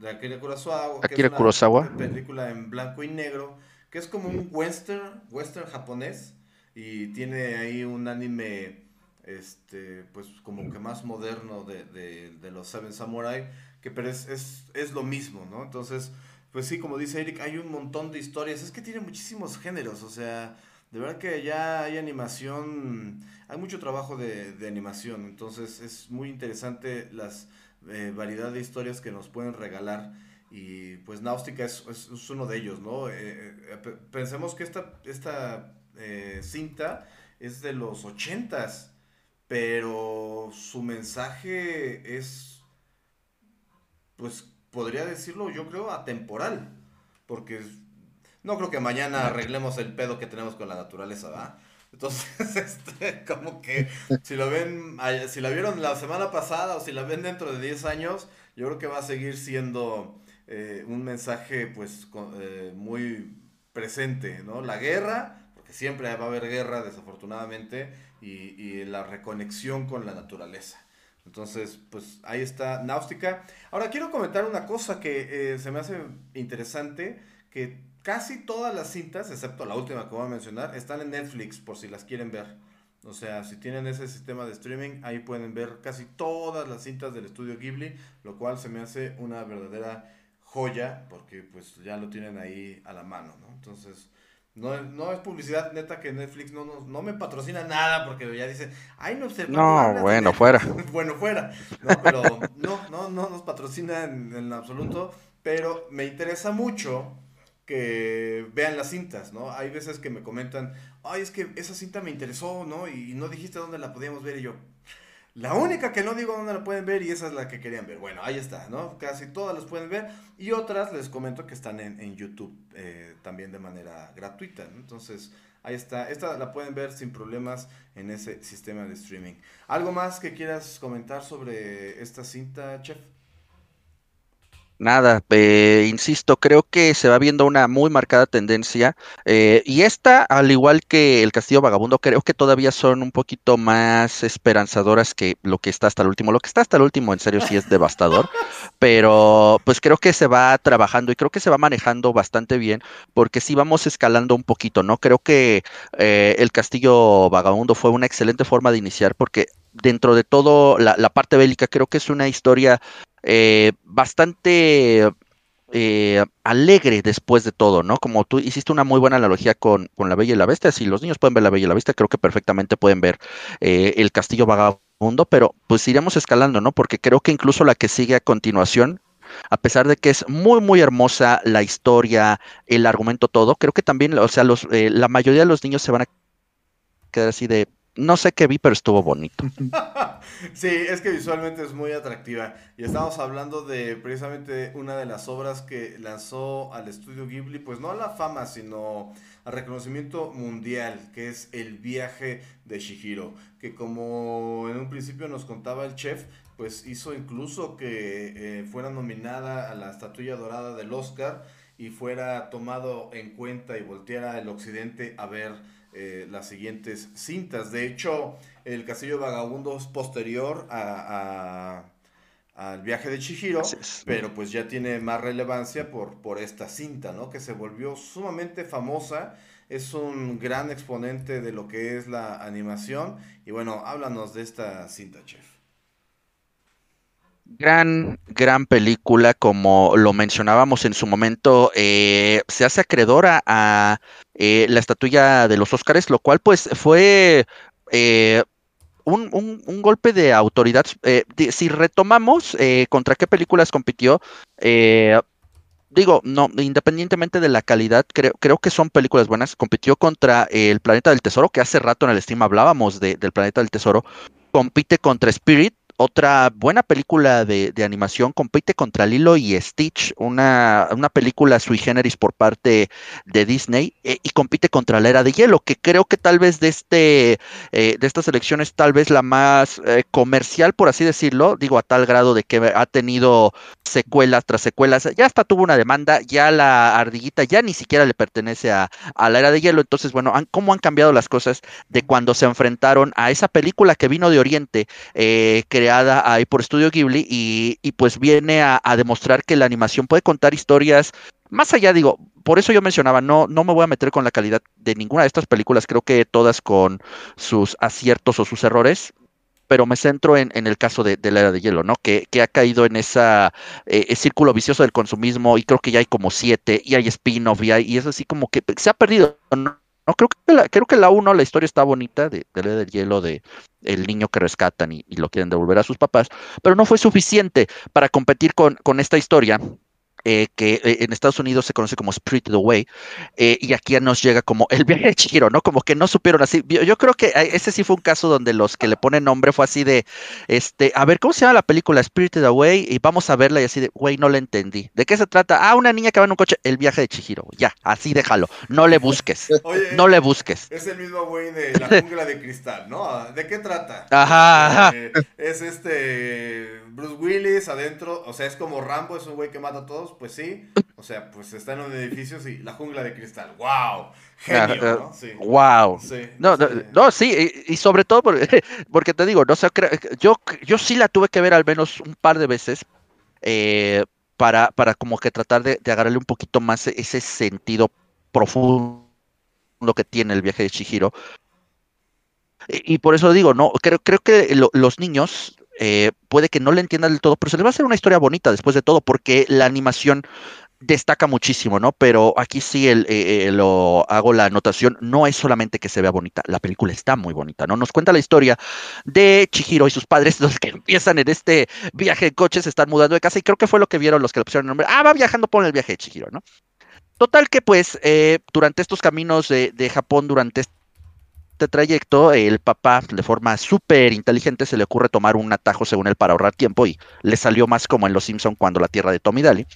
de Akira Kurosawa. Akira es una película en blanco y negro, que es como un western, western japonés, y tiene ahí un anime, este, pues como que más moderno de, de, los Seven Samurai, que pero es, es, es, lo mismo, ¿no? Entonces, pues sí, como dice Eric, hay un montón de historias, es que tiene muchísimos géneros, o sea, de verdad que ya hay animación, hay mucho trabajo de, de animación, entonces es muy interesante las eh, variedad de historias que nos pueden regalar. Y pues Náustica es, es, uno de ellos, ¿no? Eh, eh, pensemos que esta, esta cinta es de los ochentas, pero su mensaje es, pues podría decirlo yo creo atemporal, porque no creo que mañana arreglemos el pedo que tenemos con la naturaleza, ¿va? Entonces, este, como que si lo ven, si la vieron la semana pasada o si la ven dentro de 10 años, yo creo que va a seguir siendo eh, un mensaje pues eh, muy presente, ¿no? La guerra, porque siempre va a haber guerra desafortunadamente, y, la reconexión con la naturaleza. Entonces, pues ahí está Náustica. Ahora quiero comentar una cosa que eh, se me hace interesante, que casi todas las cintas, excepto la última que voy a mencionar, están en Netflix por si las quieren ver. O sea, si tienen ese sistema de streaming, ahí pueden ver casi todas las cintas del estudio Ghibli, lo cual se me hace una verdadera joya, porque pues ya lo tienen ahí a la mano, ¿no? Entonces, no, no es publicidad neta que Netflix no, no, me patrocina nada, porque ya dice, ay, no sé. No, bueno, fuera. bueno, fuera. No, pero no, no, no nos patrocina en, en absoluto, pero me interesa mucho que vean las cintas, ¿no? Hay veces que me comentan, ay, es que esa cinta me interesó, ¿no? Y no dijiste dónde la podíamos ver y yo, la única que no digo dónde la pueden ver y esa es la que querían ver. Bueno, ahí está, ¿no? Casi todas las pueden ver y otras les comento que están en, YouTube eh, también de manera gratuita, ¿no? Entonces, ahí está. Esta la pueden ver sin problemas en ese sistema de streaming. ¿Algo más que quieras comentar sobre esta cinta, chef? Nada, eh, insisto, creo que se va viendo una muy marcada tendencia eh, y esta, al igual que el Castillo Vagabundo, creo que todavía son un poquito más esperanzadoras que lo que está hasta el último. Lo que está hasta el último, en serio, sí es devastador, pero pues creo que se va trabajando y creo que se va manejando bastante bien porque sí vamos escalando un poquito, ¿no? Creo que eh, el Castillo Vagabundo fue una excelente forma de iniciar porque dentro de todo la, la, parte bélica, creo que es una historia eh, bastante eh, alegre después de todo, ¿no? Como tú hiciste una muy buena analogía con, con, La Bella y la Bestia, si los niños pueden ver La Bella y la Bestia, creo que perfectamente pueden ver eh, El Castillo Vagabundo, pero pues iremos escalando, ¿no? Porque creo que incluso la que sigue a continuación, a pesar de que es muy, muy hermosa la historia, el argumento, todo, creo que también, o sea, los, la mayoría de los niños se van a quedar así de, no sé qué vi, pero estuvo bonito. sí, es que visualmente es muy atractiva. Y estamos hablando de precisamente una de las obras que lanzó al estudio Ghibli, pues no a la fama, sino al reconocimiento mundial, que es El viaje de Shihiro, que como en un principio nos contaba el chef, pues hizo incluso que eh, fuera nominada a la estatuilla dorada del Oscar y fuera tomado en cuenta y volteara el occidente a ver eh, las siguientes cintas. De hecho, el Castillo Vagabundo es posterior a, al viaje de Chihiro, pero pues ya tiene más relevancia por, por esta cinta, ¿no? Que se volvió sumamente famosa. Es un gran exponente de lo que es la animación. Y bueno, háblanos de esta cinta, chef. Gran, gran película, como lo mencionábamos en su momento, eh, se hace acreedora a eh, la estatuilla de los Óscares, lo cual pues fue eh, un, un, golpe de autoridad. si retomamos contra qué películas compitió, digo, no, independientemente de la calidad, creo, creo que son películas buenas. Compitió contra El Planeta del Tesoro, que hace rato en el stream hablábamos de, del Planeta del Tesoro. Compite contra Spirit, otra buena película de, animación compite contra Lilo y Stitch, una, una, película sui generis por parte de Disney, eh, y compite contra la Era de Hielo, que creo que tal vez de, este, eh, de estas elecciones tal vez la más eh, comercial, por así decirlo, digo a tal grado de que ha tenido secuelas tras secuelas, ya hasta tuvo una demanda, ya la ardillita ya ni siquiera le pertenece a, a la Era de Hielo, entonces bueno, ¿cómo han cambiado las cosas de cuando se enfrentaron a esa película que vino de Oriente, que ahí por Estudio Ghibli y, pues viene a, demostrar que la animación puede contar historias más allá, digo, por eso yo mencionaba, no, no me voy a meter con la calidad de ninguna de estas películas, creo que todas con sus aciertos o sus errores, pero me centro en, el caso de, la era de hielo, ¿no? Que, ha caído en esa, eh, círculo vicioso del consumismo y creo que ya hay como siete y hay spin-off y, y es así como que se ha perdido, ¿no? No, creo que la, creo que la 1, la historia está bonita, de, de del hielo, de el niño que rescatan y, y, lo quieren devolver a sus papás, pero no fue suficiente para competir con, con esta historia eh, que eh, en Estados Unidos se conoce como Spirited Away, eh, y aquí ya nos llega como el viaje de Chihiro, ¿no? Como que no supieron así. Yo, creo que ese sí fue un caso donde los que le ponen nombre fue así de, este, a ver, ¿cómo se llama la película Spirited Away? Y vamos a verla y así de, güey, no la entendí. ¿De qué se trata? Ah, una niña que va en un coche, el viaje de Chihiro. Ya, así déjalo. No le busques. no le busques. Es el mismo güey de la jungla de cristal, ¿no? ¿De qué trata? Ajá. es este Bruce Willis adentro, o sea, es como Rambo, es un güey que mata a todos, pues sí. O sea, pues está en un edificio, sí, la jungla de cristal. ¡Wow! Genio, ¿no? Sí. ¡Wow! Sí, no, no, sí, y, sobre todo porque, te digo, no sé, yo, yo sí la tuve que ver al menos un par de veces eh, para, para como que tratar de, agarrarle un poquito más ese sentido profundo que tiene el viaje de Chihiro. Y, por eso digo, no, creo, creo que los niños eh, puede que no le entiendan del todo, pero se les va a hacer una historia bonita después de todo, porque la animación destaca muchísimo, ¿no? Pero aquí sí eh, eh, lo hago la anotación, no es solamente que se vea bonita, la película está muy bonita, ¿no? Nos cuenta la historia de Chihiro y sus padres, los que empiezan en este viaje de coche, se están mudando de casa y creo que fue lo que vieron los que le pusieron el nombre, ah, va viajando por el viaje de Chihiro, ¿no? Total que pues durante estos caminos de, de Japón, durante trayecto, el papá de forma súper inteligente se le ocurre tomar un atajo según él para ahorrar tiempo y le salió más como en Los Simpson cuando la tierra de Tommy Daly.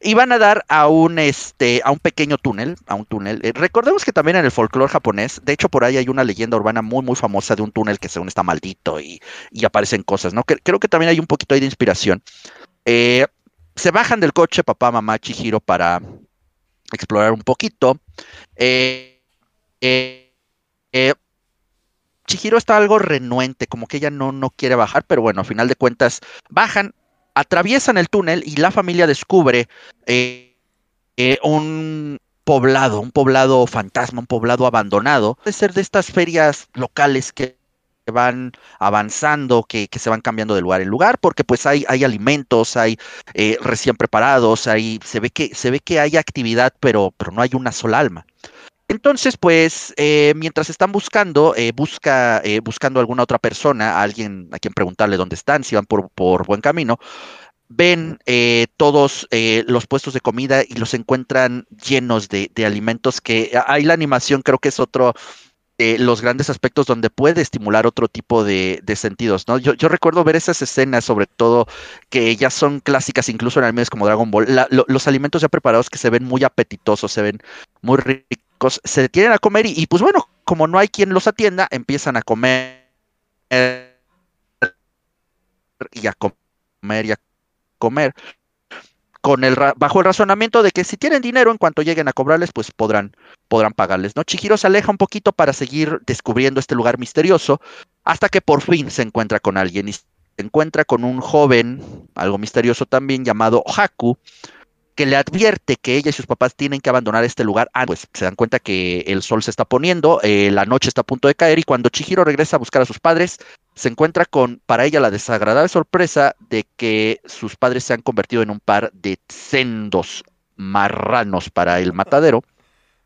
Y van a dar a un, este, a un pequeño túnel, a un túnel. Eh, recordemos que también en el folclore japonés, de hecho por ahí hay una leyenda urbana muy, muy famosa de un túnel que según está maldito y, aparecen cosas, ¿no? creo que también hay un poquito ahí de inspiración. Eh, se bajan del coche papá, mamá, Chihiro para explorar un poquito. eh, eh eh, Chihiro está algo renuente, como que ella no, no quiere bajar, pero bueno, a final de cuentas bajan, atraviesan el túnel y la familia descubre eh, eh, un poblado, un poblado fantasma, un poblado abandonado. Puede ser de estas ferias locales que van avanzando, que, se van cambiando de lugar en lugar, porque pues hay, hay alimentos, hay recién preparados, hay, se, ve que, se ve que hay actividad, pero, pero no hay una sola alma. Entonces, pues, eh, mientras están buscando, eh, busca, eh, buscando alguna otra persona, a alguien a quien preguntarle dónde están, si van por, buen camino, ven todos los puestos de comida y los encuentran llenos de, alimentos que ahí la animación creo que es otro, los grandes aspectos donde puede estimular otro tipo de, sentidos, ¿no? Yo, recuerdo ver esas escenas, sobre todo, que ya son clásicas, incluso en animes como Dragon Ball, los alimentos ya preparados que se ven muy apetitosos, se ven muy ricos, se detienen a comer y, pues bueno, como no hay quien los atienda, empiezan a comer y a comer y a comer con el bajo el razonamiento de que si tienen dinero en cuanto lleguen a cobrarles, pues podrán, podrán pagarles, ¿no? Chihiro se aleja un poquito para seguir descubriendo este lugar misterioso, hasta que por fin se encuentra con alguien y se encuentra con un joven, algo misterioso también, llamado Haku, que le advierte que ella y sus papás tienen que abandonar este lugar. Ah, pues se dan cuenta que el sol se está poniendo, eh, la noche está a punto de caer y cuando Chihiro regresa a buscar a sus padres, se encuentra con, para ella, la desagradable sorpresa de que sus padres se han convertido en un par de sendos marranos para el matadero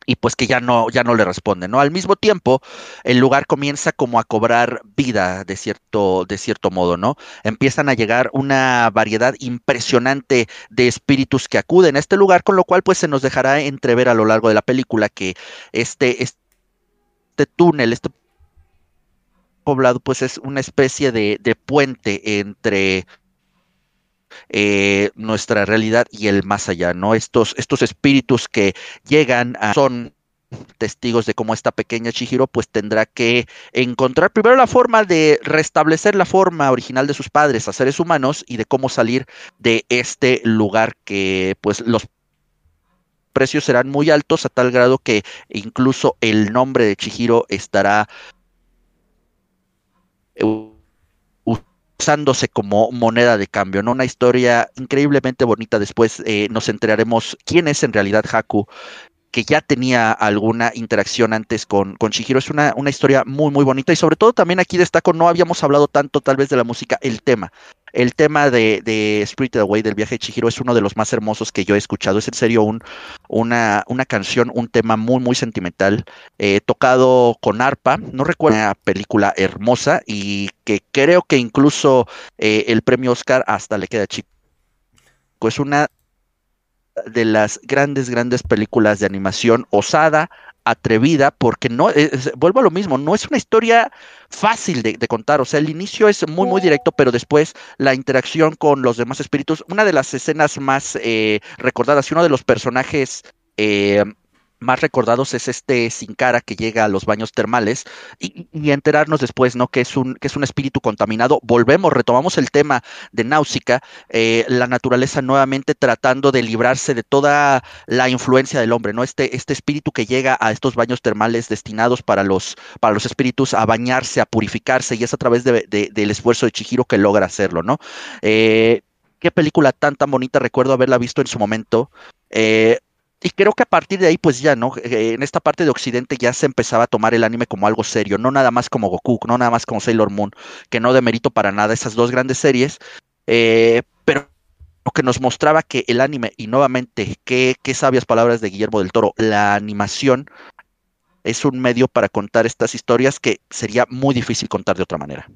y pues que ya no, ya no le responden, ¿no? Al mismo tiempo, el lugar comienza como a cobrar vida de cierto, de cierto modo, ¿no? Empiezan a llegar una variedad impresionante de espíritus que acuden a este lugar, con lo cual pues se nos dejará entrever a lo largo de la película que este, este túnel, este poblado, pues es una especie de, puente entre eh, nuestra realidad y el más allá, ¿no? Estos, estos espíritus que llegan son testigos de cómo esta pequeña Chihiro pues tendrá que encontrar primero la forma de restablecer la forma original de sus padres a seres humanos y de cómo salir de este lugar que pues los precios serán muy altos a tal grado que incluso el nombre de Chihiro estará usándose como moneda de cambio, ¿no? Una historia increíblemente bonita. Después eh, nos enteraremos quién es en realidad Haku, que ya tenía alguna interacción antes con, con Shihiro. Es una, una historia muy, muy bonita. Y sobre todo también aquí destaco, no habíamos hablado tanto tal vez de la música, el tema. El tema de, de Spirited Away del viaje de Chihiro es uno de los más hermosos que yo he escuchado. Es en serio un, una, una canción, un tema muy, muy sentimental, eh, tocado con arpa. No recuerdo una película hermosa y que creo que incluso eh, el premio Oscar hasta le queda chico. Es una de las grandes, grandes películas de animación osada, atrevida, porque no, vuelvo a lo mismo, no es una historia fácil de, contar, o sea, el inicio es muy, muy directo, pero después la interacción con los demás espíritus, una de las escenas más eh, recordadas y uno de los personajes eh, más recordados es este sin cara que llega a los baños termales y, enterarnos después, ¿no? Que es un, que es un espíritu contaminado. Volvemos, retomamos el tema de Náusica, eh, la naturaleza nuevamente tratando de librarse de toda la influencia del hombre, ¿no? Este, este espíritu que llega a estos baños termales destinados para los, para los espíritus a bañarse, a purificarse, y es a través de, del esfuerzo de Chihiro que logra hacerlo, ¿no? Eh, qué película tan tan bonita, recuerdo haberla visto en su momento. Eh, y creo que a partir de ahí, pues ya, ¿no? Eh, en esta parte de Occidente ya se empezaba a tomar el anime como algo serio, no nada más como Goku, no nada más como Sailor Moon, que no demerito para nada esas dos grandes series, eh, pero que nos mostraba que el anime, y nuevamente, qué, qué sabias palabras de Guillermo del Toro, la animación es un medio para contar estas historias que sería muy difícil contar de otra manera.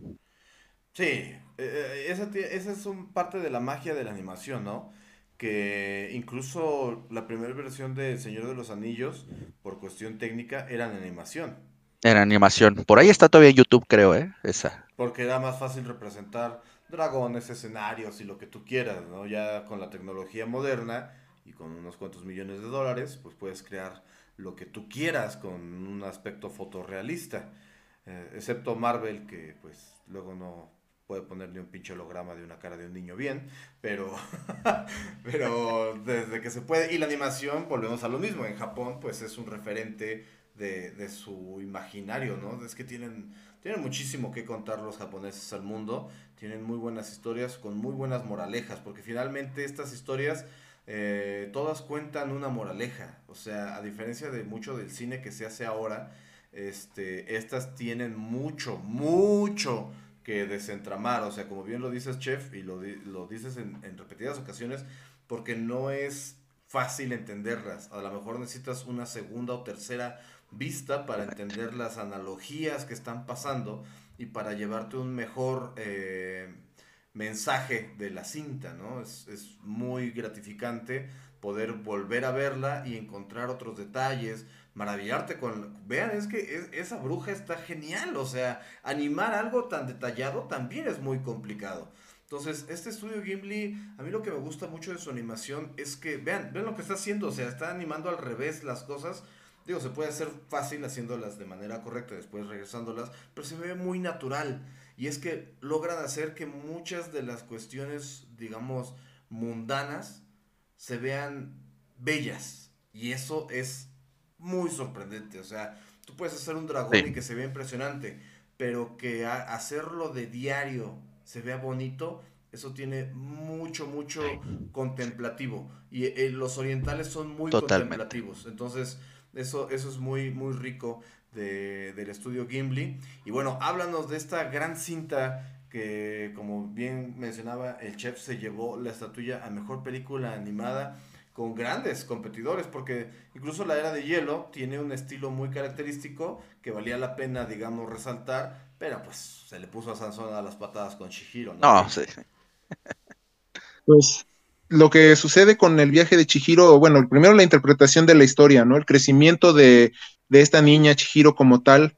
Sí, eh, esa, esa es un parte de la magia de la animación, ¿no? Que incluso la primera versión de El Señor de los Anillos, por cuestión técnica, era en animación. Era animación. Por ahí está todavía en YouTube, creo, ¿eh? Esa. Porque era más fácil representar dragones, escenarios y lo que tú quieras, ¿no? Ya con la tecnología moderna y con unos cuantos millones de dólares, pues puedes crear lo que tú quieras con un aspecto fotorrealista. Eh, excepto Marvel, que pues luego no, puede ponerle un pinche holograma de una cara de un niño bien, pero, pero desde que se puede, y la animación, volvemos a lo mismo, en Japón pues es un referente de, su imaginario, ¿no? Es que tienen, tienen muchísimo que contar los japoneses al mundo, tienen muy buenas historias con muy buenas moralejas, porque finalmente estas historias... Eh, todas cuentan una moraleja, o sea, a diferencia de mucho del cine que se hace ahora, este, estas tienen mucho, mucho que desentramar, o sea, como bien lo dices, chef, y lo, lo dices en, repetidas ocasiones, porque no es fácil entenderlas. A lo mejor necesitas una segunda o tercera vista para entender las analogías que están pasando y para llevarte un mejor eh, mensaje de la cinta, ¿no? Es, es, muy gratificante poder volver a verla y encontrar otros detalles, maravillarte con... Vean, es que esa bruja está genial, o sea, animar algo tan detallado también es muy complicado. Entonces, este estudio Gimli, a mí lo que me gusta mucho de su animación es que, vean, ven lo que está haciendo, o sea, está animando al revés las cosas. Digo, se puede hacer fácil haciéndolas de manera correcta, después regresándolas, pero se ve muy natural. Y es que logran hacer que muchas de las cuestiones, digamos, mundanas, se vean bellas. Y eso es muy sorprendente. O sea, tú puedes hacer un dragón y que se vea impresionante, pero que hacerlo de diario se vea bonito, eso tiene mucho, mucho contemplativo. Y eh, los orientales son muy contemplativos. Entonces, eso, eso es muy, muy rico de, del estudio Gimli. Y bueno, háblanos de esta gran cinta que, como bien mencionaba, el chef se llevó la estatuilla a mejor película animada con grandes competidores, porque incluso la era de hielo tiene un estilo muy característico que valía la pena, digamos, resaltar, pero pues se le puso a Sansón a las patadas con Chihiro, ¿no? No, sí. Pues lo que sucede con el viaje de Chihiro, bueno, primero la interpretación de la historia, ¿no? El crecimiento de, esta niña Chihiro como tal,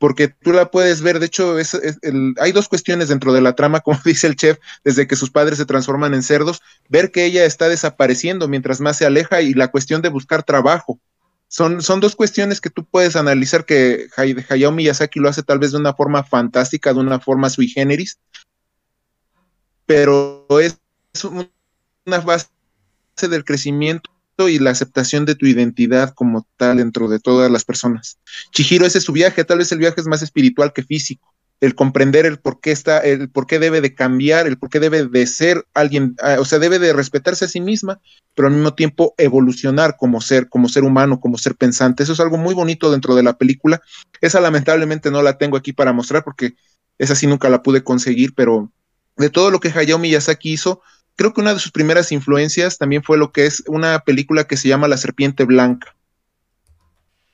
porque tú la puedes ver, de hecho, es, hay dos cuestiones dentro de la trama, como dice el chef, desde que sus padres se transforman en cerdos, ver que ella está desapareciendo mientras más se aleja y la cuestión de buscar trabajo. Son, son dos cuestiones que tú puedes analizar que Hayao Miyazaki lo hace tal vez de una forma fantástica, de una forma sui generis, pero es una base del crecimiento y la aceptación de tu identidad como tal dentro de todas las personas. Chihiro, ese es su viaje, tal vez el viaje es más espiritual que físico el comprender el por qué está, el por qué debe de cambiar, el por qué debe de ser alguien, ah, o sea, debe de respetarse a sí misma, pero al mismo tiempo evolucionar como ser, como ser humano, como ser pensante. Eso es algo muy bonito dentro de la película. Esa lamentablemente no la tengo aquí para mostrar porque esa sí nunca la pude conseguir, pero de todo lo que Hayao Miyazaki hizo, creo que una de sus primeras influencias también fue lo que es una película que se llama La Serpiente Blanca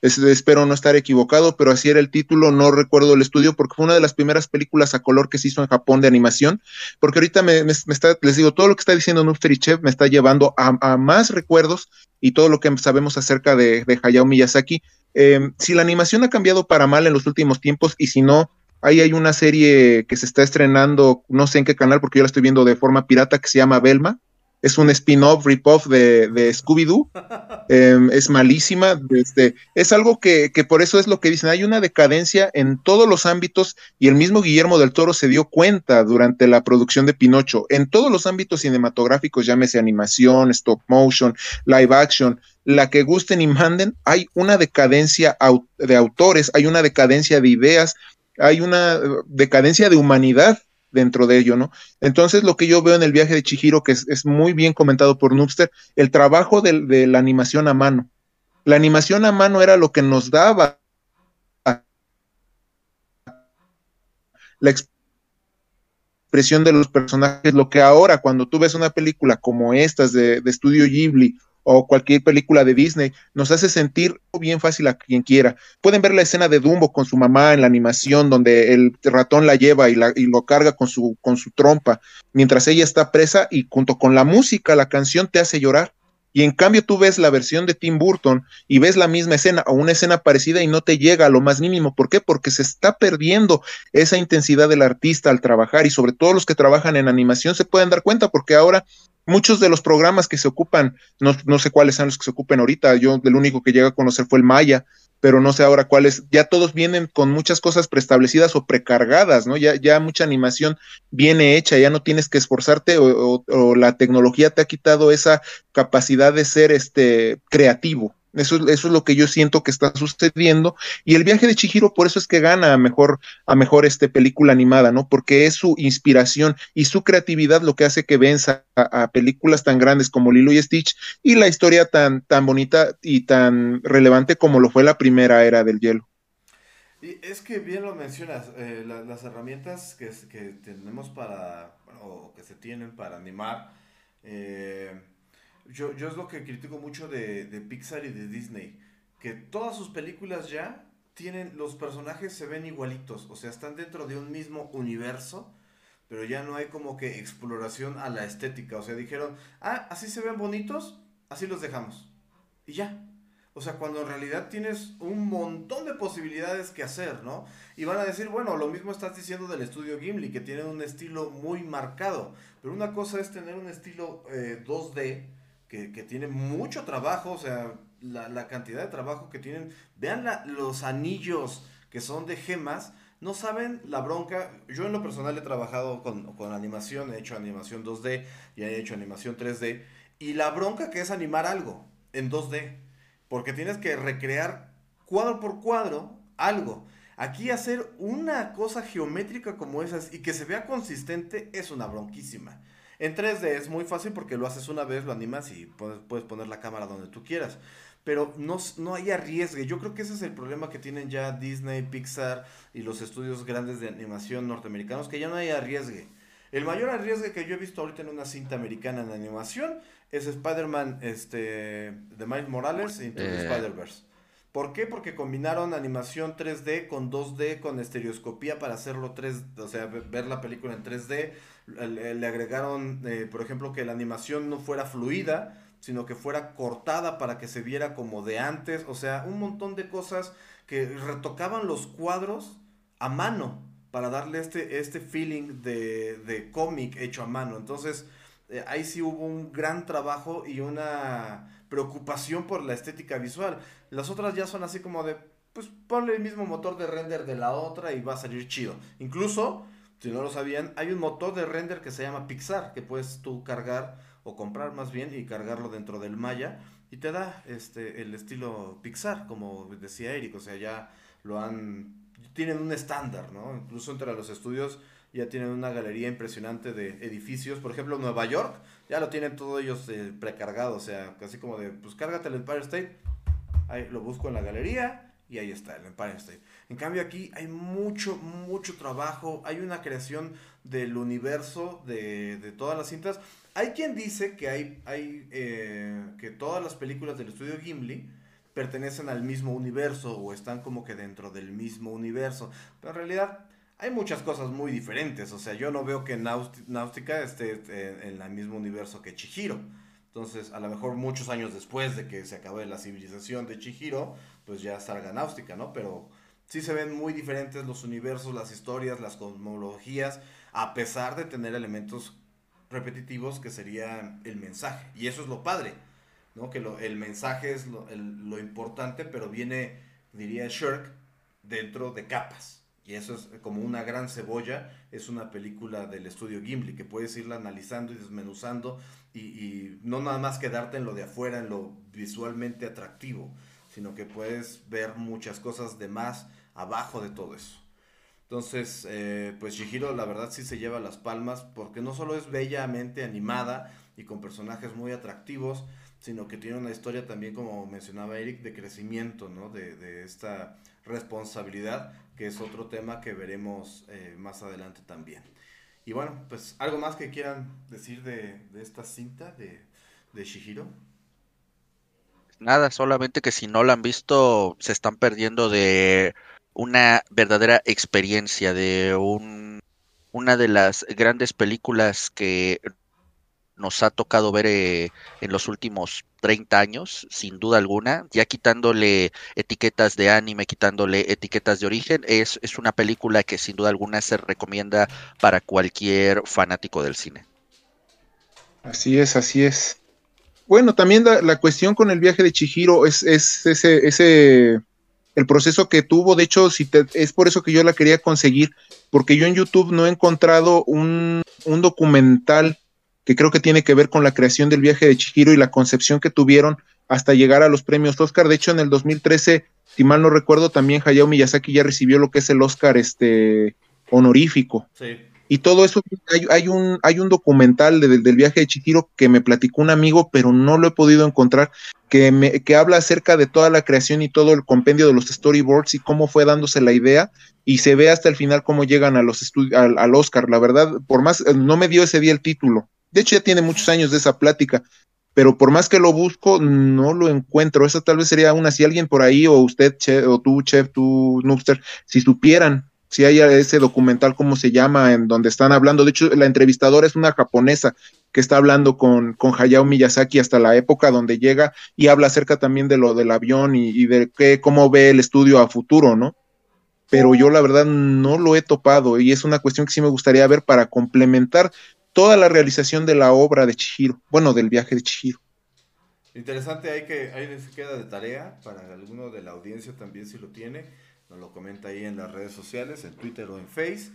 espero no estar equivocado, pero así era el título, no recuerdo el estudio, porque fue una de las primeras películas a color que se hizo en Japón de animación, porque ahorita me, está, les digo, todo lo que está diciendo Nufter y Chef me está llevando a, más recuerdos y todo lo que sabemos acerca de, Hayao Miyazaki. Em, si la animación ha cambiado para mal en los últimos tiempos y si no, ahí hay una serie que se está estrenando, no sé en qué canal, porque yo la estoy viendo de forma pirata, que se llama Belma, es un spin-off, rip-off de, Scooby-Doo. Em, es malísima. Este, es algo que, que, por eso es lo que dicen. Hay una decadencia en todos los ámbitos y el mismo Guillermo del Toro se dio cuenta durante la producción de Pinocho. En todos los ámbitos cinematográficos, llámese animación, stop motion, live action, la que gusten y manden, hay una decadencia de autores, hay una decadencia de ideas, hay una eh, decadencia de humanidad dentro de ello, ¿no? Entonces, lo que yo veo en el viaje de Chihiro, que es, muy bien comentado por Noobster, el trabajo de, la animación a mano. La animación a mano era lo que nos daba la expresión de los personajes, lo que ahora cuando tú ves una película como estas de, de Estudio Ghibli o cualquier película de Disney, nos hace sentir bien fácil a quien quiera. Pueden ver la escena de Dumbo con su mamá en la animación, donde el ratón la lleva y, la, y lo carga con su, con su trompa, mientras ella está presa y junto con la música, la canción te hace llorar. Y en cambio tú ves la versión de Tim Burton y ves la misma escena o una escena parecida y no te llega a lo más mínimo. ¿Por qué? Porque se está perdiendo esa intensidad del artista al trabajar y sobre todo los que trabajan en animación se pueden dar cuenta porque ahora muchos de los programas que se ocupan, no, no, sé cuáles son los que se ocupen ahorita, yo el único que llegué a conocer fue el Maya, pero no sé ahora cuáles, ya todos vienen con muchas cosas preestablecidas o precargadas, ¿no? Ya, ya mucha animación viene hecha, ya no tienes que esforzarte o, o la tecnología te ha quitado esa capacidad de ser este creativo. Eso, es lo que yo siento que está sucediendo. Y el viaje de Chihiro, por eso es que gana a mejor, a mejor este película animada, ¿no? Porque es su inspiración y su creatividad lo que hace que venza a, películas tan grandes como Lilo y Stitch y la historia tan, tan bonita y tan relevante como lo fue la primera era del hielo. Y es que bien lo mencionas, eh, las herramientas que, que tenemos para, o que se tienen para animar, eh, yo, yo es lo que critico mucho de, de Pixar y de Disney. Que todas sus películas ya tienen, los personajes se ven igualitos. O sea, están dentro de un mismo universo. Pero ya no hay como que exploración a la estética. O sea, dijeron, ah, así se ven bonitos. así los dejamos. Y ya. O sea, cuando en realidad tienes un montón de posibilidades que hacer, ¿no? Y van a decir, bueno, lo mismo estás diciendo del estudio Gimli, que tiene un estilo muy marcado. Pero una cosa es tener un estilo 2D eh, que, que, tiene mucho trabajo, o sea, la, la cantidad de trabajo que tienen. Vean los anillos que son de gemas. No saben la bronca. Yo en lo personal he trabajado con, con animación, he hecho animación 2D y he hecho animación 3D. Y la bronca que es animar algo en 2D porque tienes que recrear cuadro por cuadro algo. Aquí hacer una cosa geométrica como esas y que se vea consistente es una bronquísima. En 3D es muy fácil porque lo haces una vez, lo animas y puedes, poner la cámara donde tú quieras. Pero no, no hay arriesgue. Yo creo que ese es el problema que tienen ya Disney, Pixar y los estudios grandes de animación norteamericanos, que ya no hay arriesgue. El mayor arriesgue que yo he visto ahorita en una cinta americana en animación es Spider-Man este, de Miles Morales y eh. Spider-Verse. ¿Por qué? Porque combinaron animación 3D con 2D con estereoscopía para hacerlo 3, o sea, ver la película en 3D. Le, agregaron, eh, por ejemplo, que la animación no fuera fluida, sino que fuera cortada para que se viera como de antes. O sea, un montón de cosas que retocaban los cuadros a mano para darle este, este feeling de, de cómic hecho a mano. Entonces, eh, ahí sí hubo un gran trabajo y una preocupación por la estética visual. Las otras ya son así como de, pues ponle el mismo motor de render de la otra y va a salir chido. Incluso, si no lo sabían, hay un motor de render que se llama Pixar, que puedes tú cargar o comprar más bien y cargarlo dentro del Maya y te da este el estilo Pixar, como decía Eric, o sea, ya lo han tienen un estándar, ¿no? Incluso entre los estudios ya tienen una galería impresionante de edificios. Por ejemplo, Nueva York, ya lo tienen todos ellos eh, precargado, o sea, casi como de, pues cárgate el Empire State, ahí lo busco en la galería y ahí está el Empire State. En cambio aquí hay mucho, mucho trabajo, hay una creación del universo de, de todas las cintas. Hay quien dice que hay, hay eh, que todas las películas del estudio Gimli pertenecen al mismo universo o están como que dentro del mismo universo, pero en realidad hay muchas cosas muy diferentes. O sea, yo no veo que Náutica esté eh, en el mismo universo que Chihiro. Entonces, a lo mejor muchos años después de que se acabe la civilización de Chihiro, pues ya salga Náutica, ¿no? Pero sí se ven muy diferentes los universos, las historias, las cosmologías, a pesar de tener elementos repetitivos que sería el mensaje. Y eso es lo padre, ¿no? Que el mensaje es lo, lo importante, pero viene, diría Shirk, dentro de capas. Y eso es como una gran cebolla, es una película del estudio Gimli, que puedes irla analizando y desmenuzando y, no nada más quedarte en lo de afuera, en lo visualmente atractivo, sino que puedes ver muchas cosas de más abajo de todo eso. Entonces, eh, pues Shihiro la verdad sí se lleva las palmas porque no solo es bellamente animada y con personajes muy atractivos, sino que tiene una historia también, como mencionaba Eric, de crecimiento, ¿no? De, de esta responsabilidad, que es otro tema que veremos eh, más adelante también. Y bueno, pues algo más que quieran decir de, esta cinta de, de Shihiro. Nada, solamente que si no la han visto, se están perdiendo de una verdadera experiencia, de un, una de las grandes películas que nos ha tocado ver eh, en los últimos 30 años, sin duda alguna, ya quitándole etiquetas de anime, quitándole etiquetas de origen, es, es una película que sin duda alguna se recomienda para cualquier fanático del cine. Así es, así es. Bueno, también la, cuestión con el viaje de Chihiro es, es ese, ese, el proceso que tuvo, de hecho, si es por eso que yo la quería conseguir, porque yo en YouTube no he encontrado un, un documental que creo que tiene que ver con la creación del viaje de Chihiro y la concepción que tuvieron hasta llegar a los premios Oscar. De hecho, en el 2013, si mal no recuerdo, también Hayao Miyazaki ya recibió lo que es el Oscar este, honorífico. Sí. Y todo eso, hay, un, hay un documental del viaje de Chihiro que me platicó un amigo, pero no lo he podido encontrar, que, me, que habla acerca de toda la creación y todo el compendio de los storyboards y cómo fue dándose la idea, y se ve hasta el final cómo llegan a los al, al Oscar. La verdad, por más, no me dio ese día el título, de hecho, ya tiene muchos años de esa plática, pero por más que lo busco, no lo encuentro. Esa tal vez sería una, si alguien por ahí, o usted, o tú, chef, tú, Noobster, si supieran si hay ese documental, cómo se llama, en donde están hablando. De hecho, la entrevistadora es una japonesa que está hablando con, con Hayao Miyazaki hasta la época donde llega y habla acerca también de lo del avión y, de qué, cómo ve el estudio a futuro, ¿no? Pero yo la verdad no lo he topado y es una cuestión que sí me gustaría ver para complementar toda la realización de la obra de Chihiro, bueno, del viaje de Chihiro. Interesante, hay que, ahí se queda de tarea para alguno de la audiencia también si lo tiene, nos lo comenta ahí en las redes sociales, en Twitter o en Face.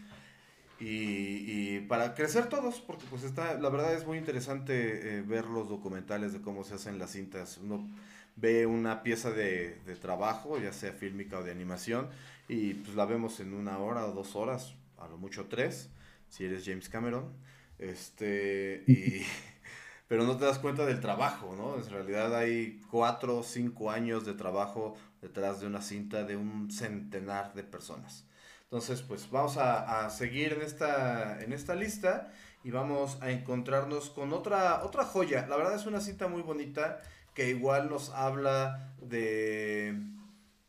Y, para crecer todos, porque pues está, la verdad es muy interesante eh, ver los documentales de cómo se hacen las cintas. Uno ve una pieza de, de, trabajo, ya sea fílmica o de animación, y pues la vemos en una hora o dos horas, a lo mucho tres, si eres James Cameron. Este, y, pero no te das cuenta del trabajo, ¿no? En realidad hay cuatro o cinco años de trabajo detrás de una cinta de un centenar de personas. Entonces, pues vamos a, seguir en esta, en esta lista y vamos a encontrarnos con otra, otra joya. La verdad es una cinta muy bonita que igual nos habla de,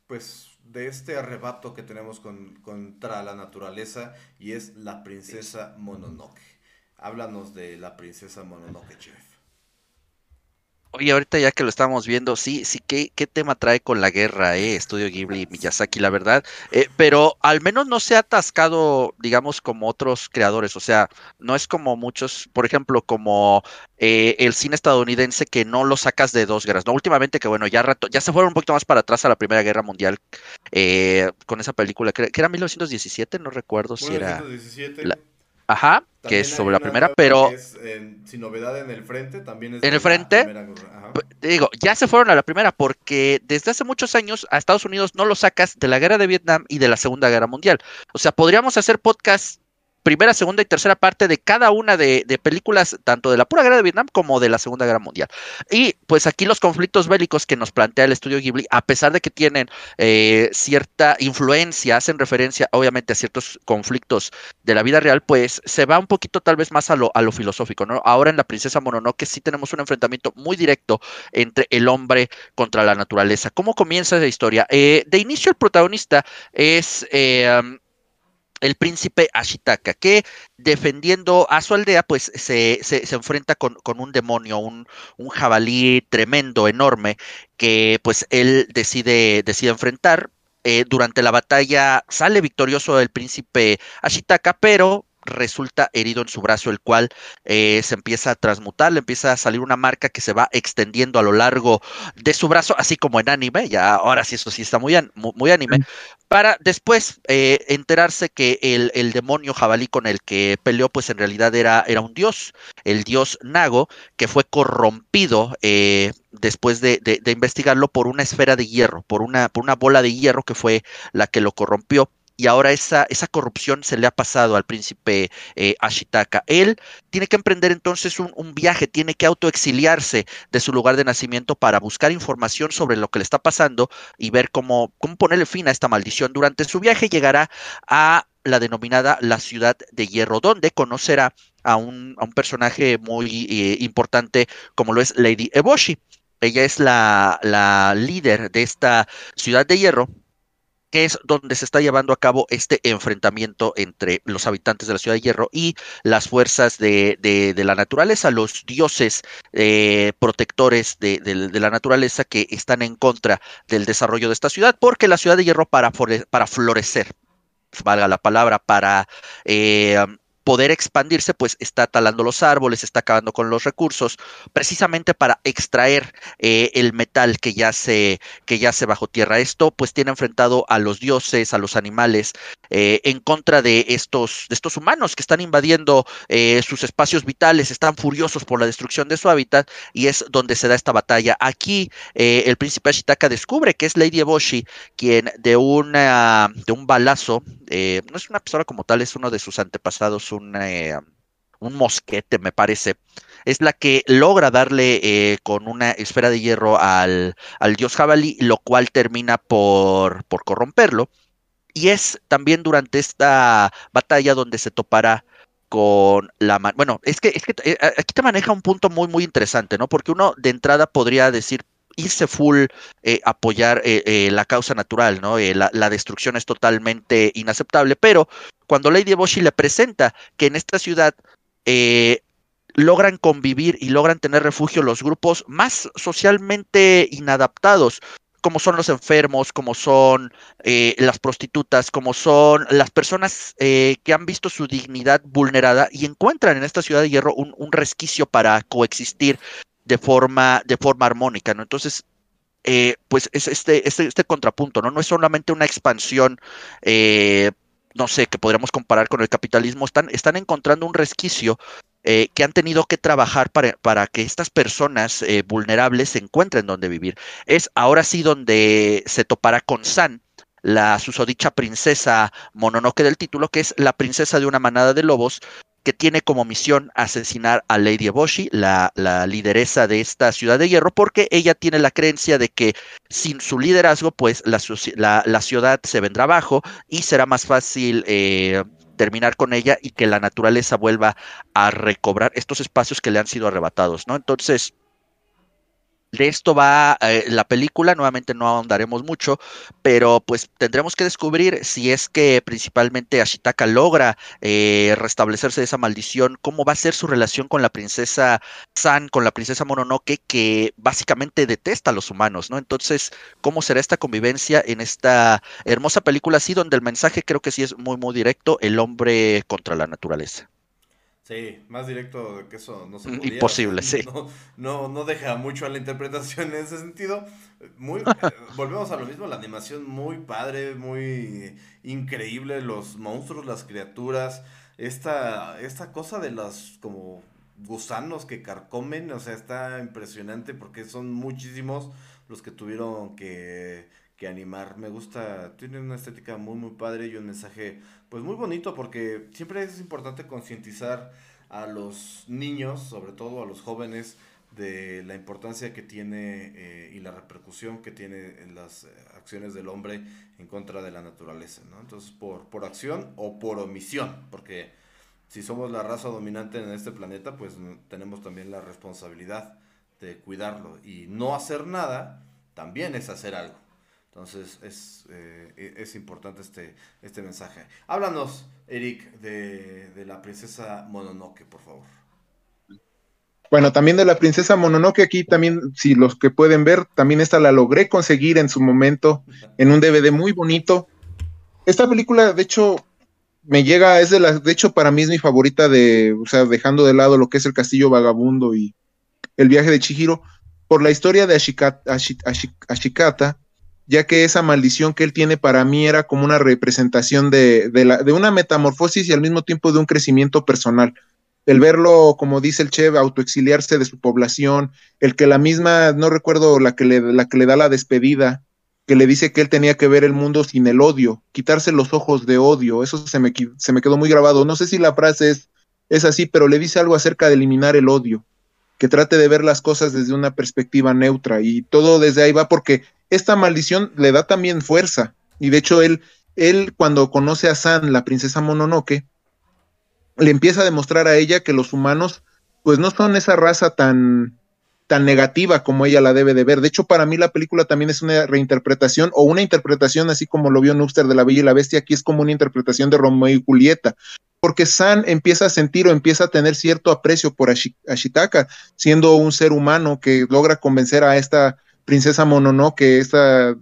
pues, de este arrebato que tenemos con, contra la naturaleza y es la princesa Mononoke. Háblanos de la princesa Mononoke, chef. Oye, ahorita ya que lo estamos viendo, sí, sí, ¿qué, qué tema trae con la guerra, eh? Estudio Ghibli y Miyazaki, la verdad. Eh, pero al menos no se ha atascado, digamos, como otros creadores. O sea, no es como muchos, por ejemplo, como eh, el cine estadounidense que no lo sacas de dos guerras. No, últimamente que bueno, ya rato, ya se fueron un poquito más para atrás a la Primera Guerra Mundial eh, con esa película, que, que, era 1917, no recuerdo si era. Ajá, que es sobre la primera, pero... sin novedad en el frente, también es... En el frente, digo, ya se fueron a la primera porque desde hace muchos años a Estados Unidos no lo sacas de la guerra de Vietnam y de la Segunda Guerra Mundial. O sea, podríamos hacer podcast primera, segunda y tercera parte de cada una de, películas, tanto de la pura guerra de Vietnam como de la Segunda Guerra Mundial. Y pues aquí los conflictos bélicos que nos plantea el estudio Ghibli, a pesar de que tienen eh, cierta influencia, hacen referencia obviamente a ciertos conflictos de la vida real, pues se va un poquito tal vez más a lo, a lo filosófico, ¿no? Ahora en La Princesa Mononoke sí tenemos un enfrentamiento muy directo entre el hombre contra la naturaleza. ¿Cómo comienza esa historia? Eh, de inicio el protagonista es... Eh, el príncipe Ashitaka, que defendiendo a su aldea, pues se, se, enfrenta con, con, un demonio, un, un, jabalí tremendo, enorme, que pues él decide, decide enfrentar. Eh, durante la batalla sale victorioso el príncipe Ashitaka, pero resulta herido en su brazo, el cual eh, se empieza a transmutar, le empieza a salir una marca que se va extendiendo a lo largo de su brazo, así como en anime, ya ahora sí eso sí está muy, muy, anime, para después eh, enterarse que el, el, demonio jabalí con el que peleó, pues en realidad era, era un dios, el dios Nago, que fue corrompido eh, después de, de, investigarlo por una esfera de hierro, por una, por una bola de hierro que fue la que lo corrompió y ahora esa, esa corrupción se le ha pasado al príncipe eh, Ashitaka. Él tiene que emprender entonces un, viaje, tiene que autoexiliarse de su lugar de nacimiento para buscar información sobre lo que le está pasando y ver cómo, cómo ponerle fin a esta maldición. Durante su viaje llegará a la denominada la ciudad de hierro, donde conocerá a un, a un personaje muy eh, importante como lo es Lady Eboshi. Ella es la, la líder de esta ciudad de hierro que es donde se está llevando a cabo este enfrentamiento entre los habitantes de la ciudad de Hierro y las fuerzas de, de, la naturaleza, los dioses eh, protectores de, de, la naturaleza que están en contra del desarrollo de esta ciudad, porque la ciudad de Hierro para, para florecer, valga la palabra, para eh, poder expandirse, pues está talando los árboles, está acabando con los recursos, precisamente para extraer eh, el metal que yace, que yace bajo tierra. Esto pues tiene enfrentado a los dioses, a los animales, eh, en contra de estos, de estos humanos que están invadiendo eh, sus espacios vitales, están furiosos por la destrucción de su hábitat y es donde se da esta batalla. Aquí el príncipe Ashitaka descubre que es Lady Eboshi quien de, una, de un balazo, no es una pistola como tal, es uno de sus antepasados, eh, un, mosquete, me parece. Es la que logra darle eh, con una esfera de hierro al, al dios jabalí, lo cual termina por, por corromperlo. Y es también durante esta batalla donde se topará con la bueno, es que, es que eh, aquí te maneja un punto muy muy interesante, ¿no? Porque uno de entrada podría decir irse full apoyar la causa natural, ¿no? La, la, destrucción es totalmente inaceptable, pero cuando Lady Boshi le presenta que en esta ciudad eh, logran convivir y logran tener refugio los grupos más socialmente inadaptados, como son los enfermos, como son eh, las prostitutas, como son las personas eh, que han visto su dignidad vulnerada y encuentran en esta ciudad de hierro un, resquicio para coexistir de forma, de forma armónica, ¿no? Entonces, eh, pues es este, este, este, contrapunto, ¿no? No es solamente una expansión no sé, que podríamos comparar con el capitalismo, están, están encontrando un resquicio eh, que han tenido que trabajar para, para que estas personas eh, vulnerables se encuentren donde vivir. Es ahora sí donde se topará con San, la susodicha princesa Mononoke del título, que es la princesa de una manada de lobos que tiene como misión asesinar a Lady Eboshi, la, la, lideresa de esta ciudad de hierro, porque ella tiene la creencia de que sin su liderazgo, pues la, la, ciudad se vendrá abajo y será más fácil eh, terminar con ella y que la naturaleza vuelva a recobrar estos espacios que le han sido arrebatados, ¿no? Entonces, de esto va eh, la película, nuevamente no ahondaremos mucho, pero pues tendremos que descubrir si es que principalmente Ashitaka logra eh, restablecerse de esa maldición, cómo va a ser su relación con la princesa San, con la princesa Mononoke, que básicamente detesta a los humanos, ¿no? Entonces, ¿cómo será esta convivencia en esta hermosa película así, donde el mensaje creo que sí es muy, muy directo, el hombre contra la naturaleza? Sí, más directo que eso no se mm, podía. Imposible, sí. No, no, deja mucho a la interpretación en ese sentido. Muy, eh, volvemos a lo mismo, la animación muy padre, muy increíble, los monstruos, las criaturas, esta, esta cosa de los como gusanos que carcomen, o sea, está impresionante porque son muchísimos los que tuvieron que que animar. Me gusta, tiene una estética muy muy padre y un mensaje pues muy bonito porque siempre es importante concientizar a los niños, sobre todo a los jóvenes, de la importancia que tiene eh, y la repercusión que tiene en las eh, acciones del hombre en contra de la naturaleza, ¿no? Entonces, por, por acción o por omisión, porque si somos la raza dominante en este planeta, pues tenemos también la responsabilidad de cuidarlo y no hacer nada también es hacer algo. Entonces es, eh, e, es importante este, este mensaje. Háblanos, Eric, de, de, la princesa Mononoke, por favor. Bueno, también de la princesa Mononoke, aquí también, si los que pueden ver, también esta la logré conseguir en su momento en un DVD muy bonito. Esta película, de hecho, me llega, es de las, de hecho, para mí es mi favorita de, o sea, dejando de lado lo que es el castillo vagabundo y el viaje de Chihiro, por la historia de Ashikata, Ashikata ya que esa maldición que él tiene para mí era como una representación de, la, de una metamorfosis y al mismo tiempo de un crecimiento personal. El verlo, como dice el Chev, autoexiliarse de su población, el que la misma, no recuerdo la que le, la que le da la despedida, que le dice que él tenía que ver el mundo sin el odio, quitarse los ojos de odio, eso se me, se me quedó muy grabado. No sé si la frase es, es así, pero le dice algo acerca de eliminar el odio, que trate de ver las cosas desde una perspectiva neutra y todo desde ahí va porque esta maldición le da también fuerza. Y de hecho, él, él cuando conoce a San, la princesa Mononoke, le empieza a demostrar a ella que los humanos, pues no son esa raza tan, tan negativa como ella la debe de ver. De hecho, para mí la película también es una reinterpretación o una interpretación así como lo vio Nubster de La Bella y la Bestia, aquí es como una interpretación de Romeo y Julieta, porque San empieza a sentir o empieza a tener cierto aprecio por Ashitaka, siendo un ser humano que logra convencer a esta princesa Mononoke, esta,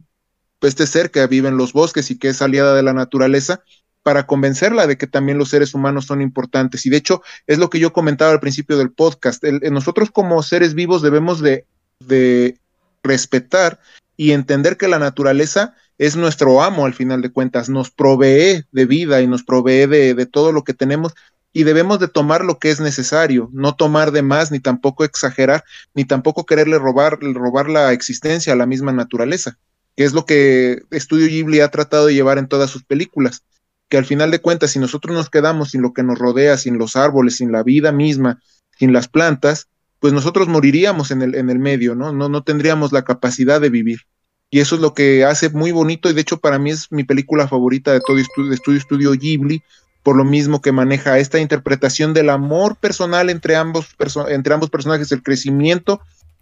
este ser que vive en los bosques y que es aliada de la naturaleza, para convencerla de que también los seres humanos son importantes. Y de hecho, es lo que yo comentaba al principio del podcast. nosotros como seres vivos debemos de, de, respetar y entender que la naturaleza es nuestro amo al final de cuentas, nos provee de vida y nos provee de todo lo que tenemos y debemos de tomar lo que es necesario, no tomar de más, ni tampoco exagerar, ni tampoco quererle robar, robar la existencia a la misma naturaleza, que es lo que Estudio Ghibli ha tratado de llevar en todas sus películas, que al final de cuentas, si nosotros nos quedamos sin lo que nos rodea, sin los árboles, sin la vida misma, sin las plantas, pues nosotros moriríamos en el, en el medio, ¿no? ¿no? No tendríamos la capacidad de vivir. Y eso es lo que hace muy bonito, y de hecho para mí es mi película favorita de todo estudio, estudio, estudio Ghibli, por lo mismo que maneja esta interpretación del amor personal entre ambos, entre ambos personajes, el crecimiento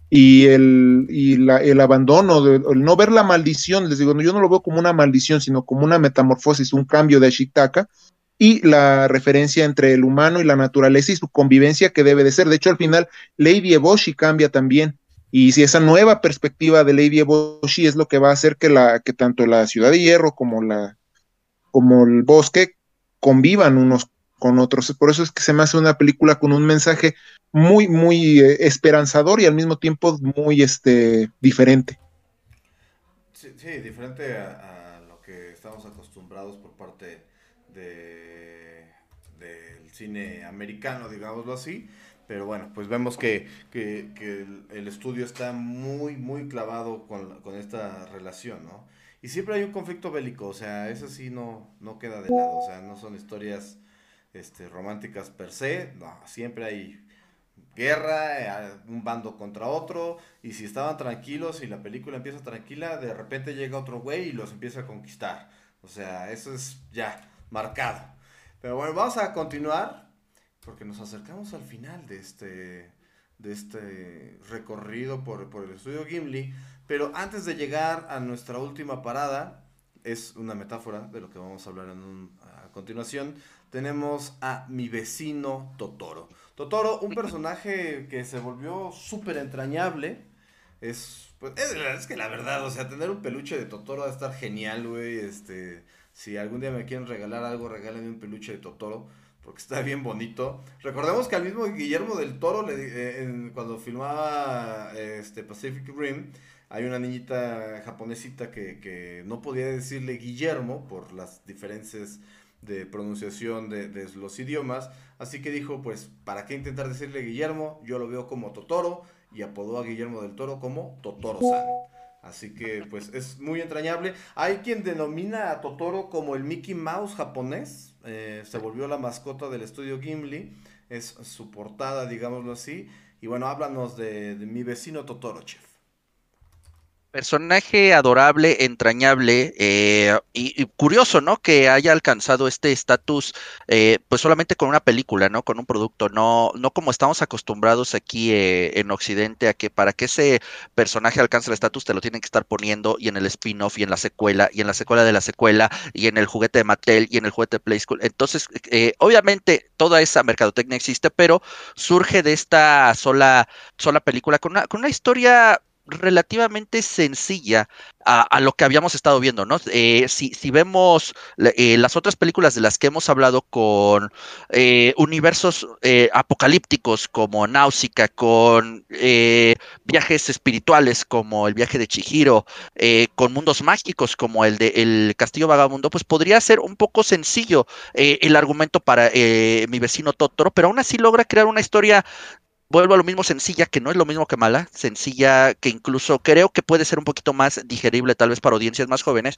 y el, y la, el abandono, el no ver la maldición, les digo, yo no lo veo como una maldición, sino como una metamorfosis, un cambio de Ashitaka, y la referencia entre el humano y la naturaleza y su convivencia que debe de ser. De hecho, al final, Lady Eboshi cambia también. Y si esa nueva perspectiva de Lady Eboshi es lo que va a hacer que, la, que tanto la ciudad de hierro como, la, como el bosque convivan unos con otros. Por eso es que se me hace una película con un mensaje muy, muy eh, esperanzador y al mismo tiempo muy este, diferente. Sí, diferente a, lo que estamos acostumbrados por parte de, del cine americano, digámoslo así. Pero bueno, pues vemos que, el, estudio está muy, muy clavado con, con, esta relación, ¿no? Y siempre hay un conflicto bélico, o sea, eso sí no, no queda de lado, o sea, no son historias este, románticas per se, no, siempre hay guerra, eh, un bando contra otro, y si estaban tranquilos y la película empieza tranquila, de repente llega otro güey y los empieza a conquistar. O sea, eso es ya marcado. Pero bueno, vamos a continuar porque nos acercamos al final de este, de este recorrido por, por el estudio Gimli. Pero antes de llegar a nuestra última parada, es una metáfora de lo que vamos a hablar a continuación, tenemos a mi vecino Totoro. Totoro, un personaje que se volvió súper entrañable. Es, pues, es, que la verdad, o sea, tener un peluche de Totoro va a estar genial, güey. Este, si algún día me quieren regalar algo, regálenme un peluche de Totoro, porque está bien bonito. Recordemos que al mismo Guillermo del Toro, le, eh, cuando filmaba este, Pacific Rim, hay una niñita japonesita que, no podía decirle Guillermo por las diferencias de pronunciación de, los idiomas. Así que dijo, pues, ¿para qué intentar decirle Guillermo? Yo lo veo como Totoro y apodó a Guillermo del Toro como Totoro-san. Así que, pues, es muy entrañable. Hay quien denomina a Totoro como el Mickey Mouse japonés. Eh, se volvió la mascota del estudio Gimli. Es su portada, digámoslo así. Y bueno, háblanos de, de mi vecino Totoro, chef. Personaje adorable, entrañable eh, y, curioso, ¿no? Que haya alcanzado este estatus, eh, pues solamente con una película, ¿no? Con un producto, no, no como estamos acostumbrados aquí eh, en Occidente a que para que ese personaje alcance el estatus te lo tienen que estar poniendo y en el spin-off y en la secuela y en la secuela de la secuela y en el juguete de Mattel y en el juguete de Play School. Entonces, obviamente toda esa mercadotecnia existe, pero surge de esta sola, sola película con una, con una historia relativamente sencilla a, lo que habíamos estado viendo, ¿no? Eh, si, si, vemos eh, las otras películas de las que hemos hablado con eh, universos apocalípticos como Náusica, con viajes espirituales como el viaje de Chihiro, con mundos mágicos como el de El Castillo Vagabundo, pues podría ser un poco sencillo el argumento para mi vecino Totoro, pero aún así logra crear una historia vuelvo a lo mismo sencilla, que no es lo mismo que mala, sencilla, que incluso creo que puede ser un poquito más digerible tal vez para audiencias más jóvenes,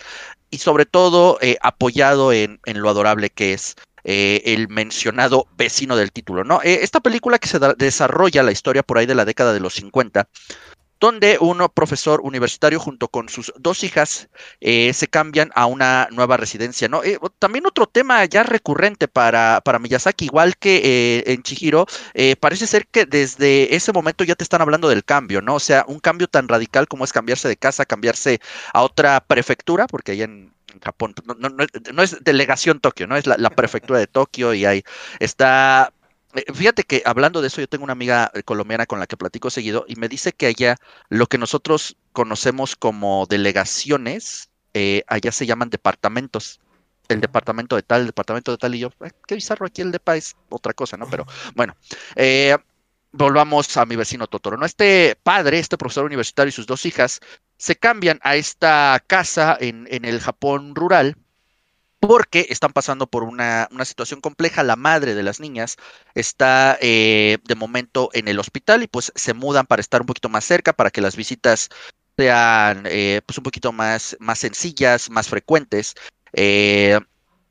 y sobre todo eh, apoyado en, lo adorable que es eh, el mencionado vecino del título, ¿no? Eh, esta película que se desarrolla la historia por ahí de la década de los 50, donde un profesor universitario junto con sus dos hijas eh, se cambian a una nueva residencia. Eh, también otro tema ya recurrente para, para Miyazaki, igual que eh, en Chihiro, parece ser que desde ese momento ya te están hablando del cambio, ¿no? O sea, un cambio tan radical como es cambiarse de casa, cambiarse a otra prefectura, porque allá en, Japón no, es delegación Tokio, ¿no? Es la, la prefectura de Tokio y ahí está eh, fíjate que hablando de eso, yo tengo una amiga eh, colombiana con la que platico seguido y me dice que allá lo que nosotros conocemos como delegaciones, eh, allá se llaman departamentos. El departamento de tal, el departamento de tal, y yo, qué bizarro aquí el depa es otra cosa, ¿no? Pero bueno, volvamos a mi vecino Totoro, ¿no? Este padre, este profesor universitario y sus dos hijas se cambian a esta casa en, en el Japón rural porque están pasando por una, situación compleja. La madre de las niñas está eh, de momento en el hospital y pues se mudan para estar un poquito más cerca, para que las visitas sean eh, pues un poquito más, más sencillas, más frecuentes. Eh,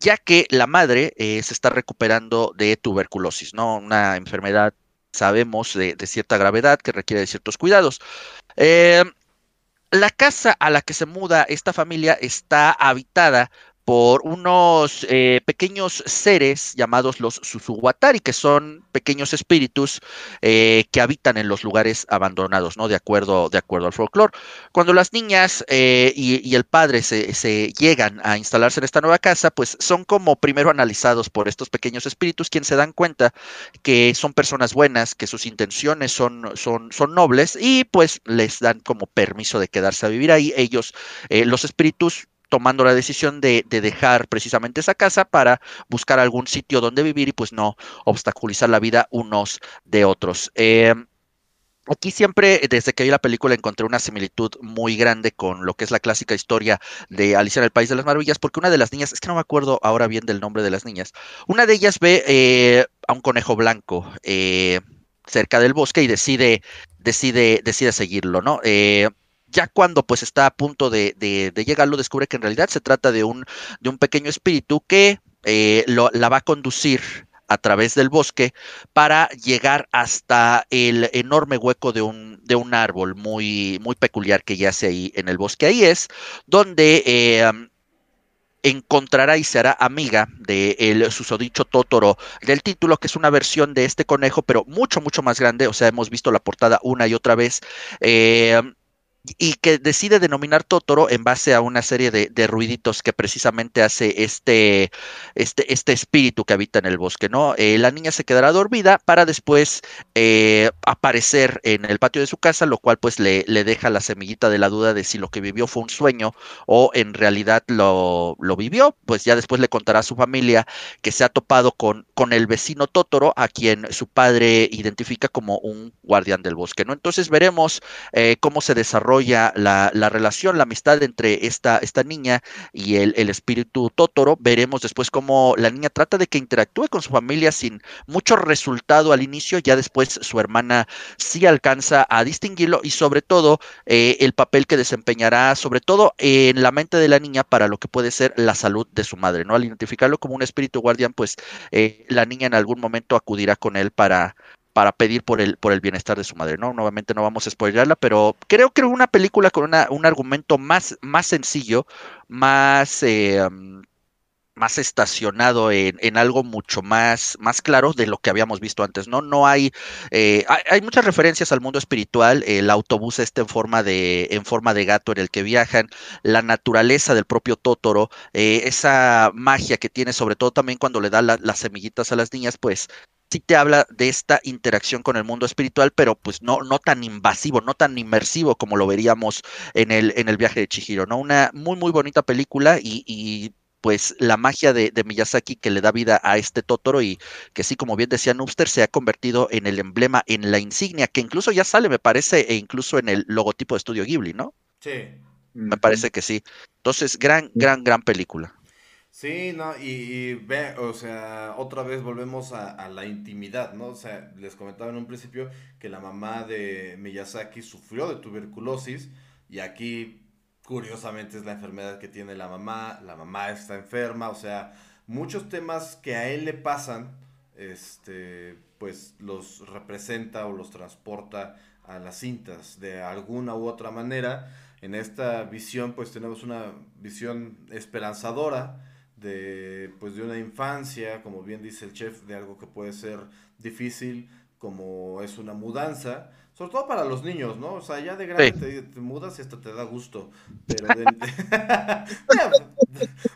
ya que la madre se está recuperando de tuberculosis, ¿no? Una enfermedad, sabemos, de cierta gravedad que requiere de ciertos cuidados. la casa a la que se muda esta familia está habitada por unos eh, pequeños seres llamados los Suzuwatari, que son pequeños espíritus eh, que habitan en los lugares abandonados, ¿no? De acuerdo, de acuerdo al folclore. Cuando las niñas eh, y, el padre se, se, llegan a instalarse en esta nueva casa, pues son como primero analizados por estos pequeños espíritus, quienes se dan cuenta que son personas buenas, que sus intenciones son, son, son nobles y pues les dan como permiso de quedarse a vivir ahí. Ellos, los espíritus, tomando la decisión de, dejar precisamente esa casa para buscar algún sitio donde vivir y pues no obstaculizar la vida unos de otros. Eh, aquí siempre, desde que vi la película, encontré una similitud muy grande con lo que es la clásica historia de Alicia en el País de las Maravillas, porque una de las niñas, es que no me acuerdo ahora bien del nombre de las niñas, una de ellas ve eh, a un conejo blanco eh, cerca del bosque y decide, decide, decide seguirlo, ¿no? Ya cuando pues está a punto de, de, de, llegarlo, descubre que en realidad se trata de un, de un pequeño espíritu que eh, lo, la va a conducir a través del bosque para llegar hasta el enorme hueco de un, de un árbol muy, muy peculiar que yace ahí en el bosque. Ahí es donde eh, encontrará y será amiga de el susodicho Totoro del título, que es una versión de este conejo, pero mucho, mucho más grande. O sea, hemos visto la portada una y otra vez. Eh, y que decide denominar Totoro en base a una serie de, ruiditos que precisamente hace este, este, este, espíritu que habita en el bosque, ¿no? Eh, la niña se quedará dormida para después eh, aparecer en el patio de su casa, lo cual pues le, le, deja la semillita de la duda de si lo que vivió fue un sueño o en realidad lo, lo vivió, pues ya después le contará a su familia que se ha topado con, con el vecino Totoro, a quien su padre identifica como un guardián del bosque, ¿no? Entonces veremos eh, cómo se desarrolla la, la, relación, la amistad entre esta, esta niña y el, el, espíritu Totoro. Veremos después cómo la niña trata de que interactúe con su familia sin mucho resultado al inicio, ya después su hermana sí alcanza a distinguirlo y sobre todo eh, el papel que desempeñará, sobre todo en la mente de la niña para lo que puede ser la salud de su madre, ¿no? Al identificarlo como un espíritu guardián, pues eh, la niña en algún momento acudirá con él para, para pedir por el, por el bienestar de su madre, ¿no? Nuevamente no vamos a spoilerla, pero creo que una película con una, un argumento más, más sencillo, más, eh, más estacionado en, en, algo mucho más, más claro de lo que habíamos visto antes, ¿no? No hay, eh, hay, muchas referencias al mundo espiritual, el autobús este en forma de, en forma de gato en el que viajan, la naturaleza del propio Totoro, eh, esa magia que tiene, sobre todo también cuando le da las semillitas a las niñas, pues sí te habla de esta interacción con el mundo espiritual, pero pues no, no tan invasivo, no tan inmersivo como lo veríamos en el, en el viaje de Chihiro, ¿no? Una muy, muy bonita película y, pues la magia de, Miyazaki que le da vida a este Totoro y que sí, como bien decía Noobster, se ha convertido en el emblema, en la insignia, que incluso ya sale, me parece, e incluso en el logotipo de Estudio Ghibli, ¿no? Sí. Me parece que sí. Entonces, gran, gran, gran película. Sí, no, y, ve, o sea, otra vez volvemos a, la intimidad, ¿no? O sea, les comentaba en un principio que la mamá de Miyazaki sufrió de tuberculosis y aquí, curiosamente, es la enfermedad que tiene la mamá, la mamá está enferma, o sea, muchos temas que a él le pasan, este, pues los representa o los transporta a las cintas de alguna u otra manera. En esta visión, pues tenemos una visión esperanzadora de, pues, de una infancia, como bien dice el chef, de algo que puede ser difícil, como es una mudanza, sobre todo para los niños, ¿no? O sea, ya de grande te, mudas y hasta te da gusto, pero de...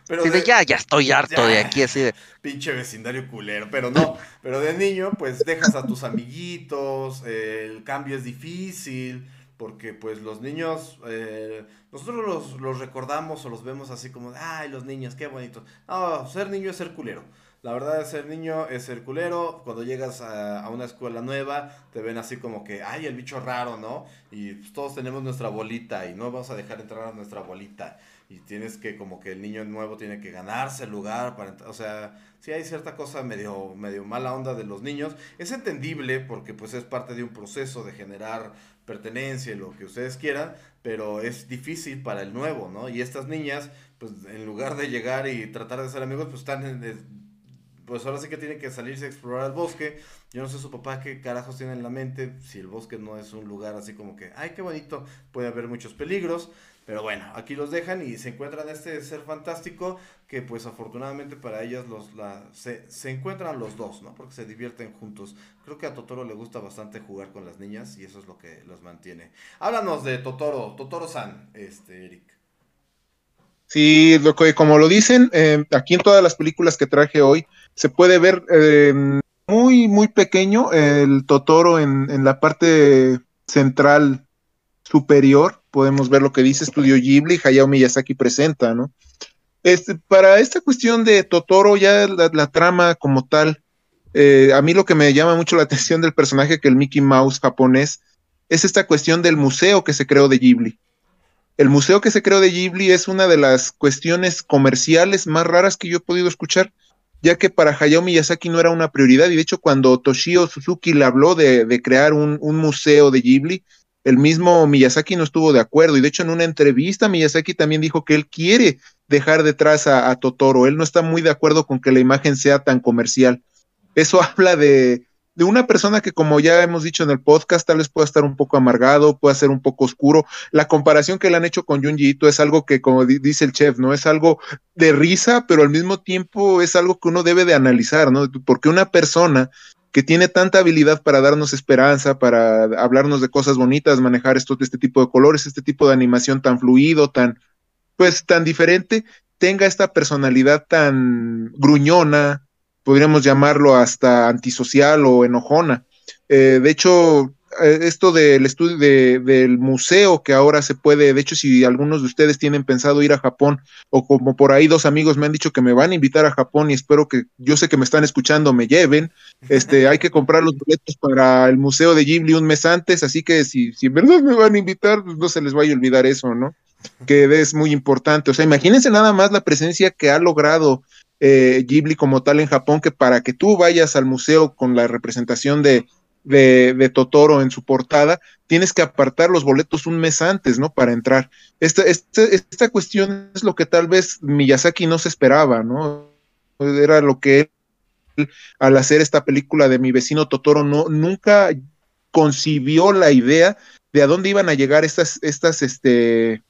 pero de, ya, ya estoy harto de aquí, así de... Pinche vecindario culero, pero no, pero de niño, pues dejas a tus amiguitos, el cambio es difícil, porque pues los niños, eh, nosotros los, los, recordamos o los vemos así como, ay, los niños, qué bonito. No, ser niño es ser culero. La verdad es ser niño es ser culero. Cuando llegas a, una escuela nueva, te ven así como que, ay, el bicho raro, ¿no? Y pues, todos tenemos nuestra bolita y no vamos a dejar entrar a nuestra bolita. Y tienes que, como que el niño nuevo tiene que ganarse el lugar para O sea, sí hay cierta cosa medio, medio mala onda de los niños. Es entendible porque pues es parte de un proceso de generar pertenencia, lo que ustedes quieran, pero es difícil para el nuevo, ¿no? Y estas niñas, pues en lugar de llegar y tratar de ser amigos, pues están en, pues ahora sí que tienen que salirse a explorar el bosque. Yo no sé su papá qué carajos tiene en la mente, si el bosque no es un lugar así como que, ay, qué bonito, puede haber muchos peligros. Pero bueno, aquí los dejan y se encuentran este ser fantástico que pues afortunadamente para ellas los, se, se, encuentran los dos, ¿no? Porque se divierten juntos. Creo que a Totoro le gusta bastante jugar con las niñas y eso es lo que los mantiene. Háblanos de Totoro, Totoro-san, este, Eric. Sí, lo que, como lo dicen, eh, aquí en todas las películas que traje hoy, se puede ver eh, muy, muy pequeño el Totoro en, en la parte central superior, podemos ver lo que dice Estudio Ghibli, Hayao Miyazaki presenta, ¿no? Este, para esta cuestión de Totoro, ya la, trama como tal, eh, a mí lo que me llama mucho la atención del personaje que el Mickey Mouse japonés es esta cuestión del museo que se creó de Ghibli. El museo que se creó de Ghibli es una de las cuestiones comerciales más raras que yo he podido escuchar, ya que para Hayao Miyazaki no era una prioridad, y de hecho cuando Toshio Suzuki le habló de, de crear un, un, museo de Ghibli, el mismo Miyazaki no estuvo de acuerdo y de hecho en una entrevista Miyazaki también dijo que él quiere dejar detrás a, Totoro, él no está muy de acuerdo con que la imagen sea tan comercial. Eso habla de, de una persona que como ya hemos dicho en el podcast, tal vez pueda estar un poco amargado, pueda ser un poco oscuro. La comparación que le han hecho con Junji Ito es algo que, como dice el chef, ¿no? Es algo de risa, pero al mismo tiempo es algo que uno debe de analizar, ¿no? Porque una persona que tiene tanta habilidad para darnos esperanza, para hablarnos de cosas bonitas, manejar esto, este tipo de colores, este tipo de animación tan fluido, tan, pues tan diferente, tenga esta personalidad tan gruñona, podríamos llamarlo hasta antisocial o enojona. Eh, de hecho, eh, esto del estudio del museo que ahora se puede, de hecho, si algunos de ustedes tienen pensado ir a Japón, o como por ahí dos amigos me han dicho que me van a invitar a Japón y espero que yo sé que me están escuchando, me lleven, este, hay que comprar los boletos para el Museo de Ghibli un mes antes, así que si, si en verdad me van a invitar, pues no se les vaya a olvidar eso, ¿no? Que es muy importante. O sea, imagínense nada más la presencia que ha logrado eh, Ghibli como tal en Japón, que para que tú vayas al museo con la representación de de, Totoro en su portada, tienes que apartar los boletos un mes antes, ¿no? Para entrar. Esta, esta, cuestión es lo que tal vez Miyazaki no se esperaba, ¿no? Era lo que él, al hacer esta película de mi vecino Totoro, no, nunca concibió la idea de a dónde iban a llegar estas, estas, este,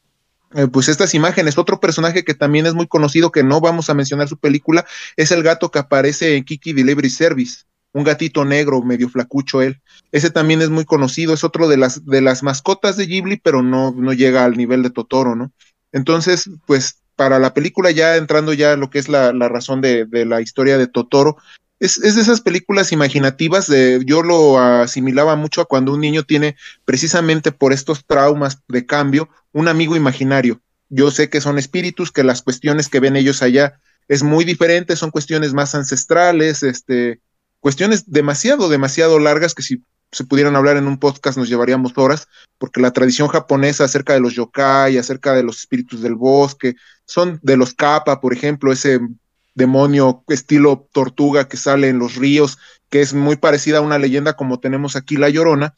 eh, pues estas imágenes. Otro personaje que también es muy conocido, que no vamos a mencionar su película, es el gato que aparece en Kiki Delivery Service un gatito negro, medio flacucho él. Ese también es muy conocido, es otro de las, de las mascotas de Ghibli, pero no, no llega al nivel de Totoro, ¿no? Entonces, pues para la película, ya entrando ya lo que es la, razón de, la historia de Totoro, es, es, de esas películas imaginativas, de, yo lo asimilaba mucho a cuando un niño tiene, precisamente por estos traumas de cambio, un amigo imaginario. Yo sé que son espíritus, que las cuestiones que ven ellos allá es muy diferente, son cuestiones más ancestrales, este, cuestiones demasiado, demasiado largas que si se pudieran hablar en un podcast nos llevaríamos horas, porque la tradición japonesa acerca de los yokai, acerca de los espíritus del bosque, son de los kappa, por ejemplo, ese demonio estilo tortuga que sale en los ríos, que es muy parecida a una leyenda como tenemos aquí La Llorona,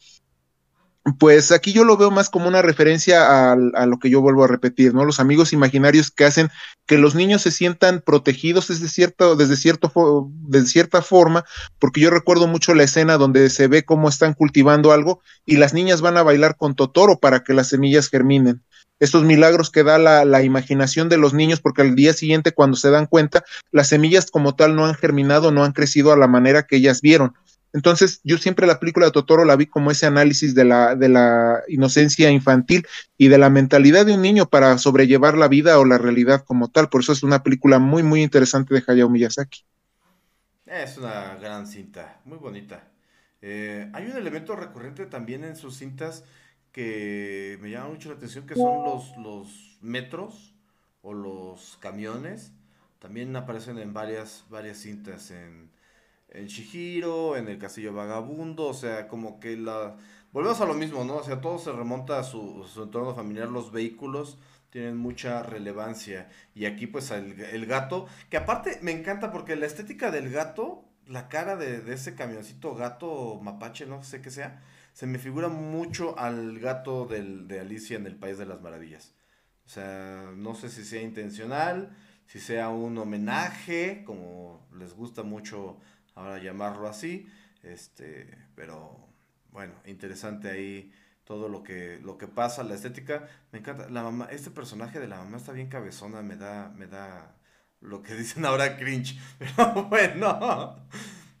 pues aquí yo lo veo más como una referencia a, lo que yo vuelvo a repetir, ¿no? Los amigos imaginarios que hacen que los niños se sientan protegidos desde, cierto, desde, cierto, desde cierta forma, porque yo recuerdo mucho la escena donde se ve cómo están cultivando algo y las niñas van a bailar con Totoro para que las semillas germinen. Estos milagros que da la, la imaginación de los niños, porque al día siguiente cuando se dan cuenta, las semillas como tal no han germinado, no han crecido a la manera que ellas vieron entonces, yo siempre la película de Totoro la vi como ese análisis de la, de la inocencia infantil y de la mentalidad de un niño para sobrellevar la vida o la realidad como tal. Por eso es una película muy, muy interesante de Hayao Miyazaki. Es una gran cinta, muy bonita. Eh, hay un elemento recurrente también en sus cintas que me llama mucho la atención, que son los, los metros o los camiones. También aparecen en varias, varias cintas, en en Shihiro, en el Castillo Vagabundo, o sea, como que la... Volvemos a lo mismo, ¿no? O sea, todo se remonta a su, entorno familiar, los vehículos tienen mucha relevancia. Y aquí pues el, gato, que aparte me encanta porque la estética del gato, la cara de, de, ese camioncito gato mapache, no sé qué sea, se me figura mucho al gato del, de Alicia en el País de las Maravillas. O sea, no sé si sea intencional, si sea un homenaje, como les gusta mucho ahora llamarlo así. Este, pero bueno, interesante ahí todo lo que, lo que pasa, la estética. Me encanta. La mamá, este personaje de la mamá está bien cabezona, me da, me da lo que dicen ahora cringe. Pero bueno.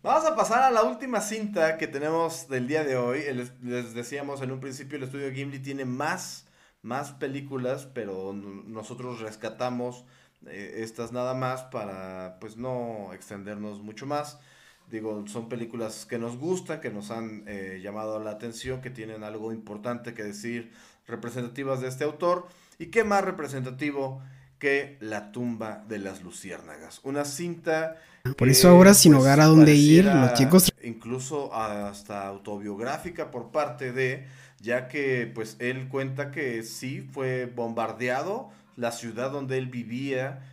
Vamos a pasar a la última cinta que tenemos del día de hoy. Les, decíamos en un principio, el estudio Gimli tiene más, más películas, pero nosotros rescatamos eh, estas nada más para pues no extendernos mucho más. Digo, son películas que nos gustan, que nos han eh, llamado la atención, que tienen algo importante que decir, representativas de este autor. ¿Y qué más representativo que La tumba de las luciérnagas? Una cinta... Por eso ahora sin pues, hogar a dónde ir, los chicos... Incluso hasta autobiográfica por parte de, ya que pues él cuenta que sí fue bombardeado, la ciudad donde él vivía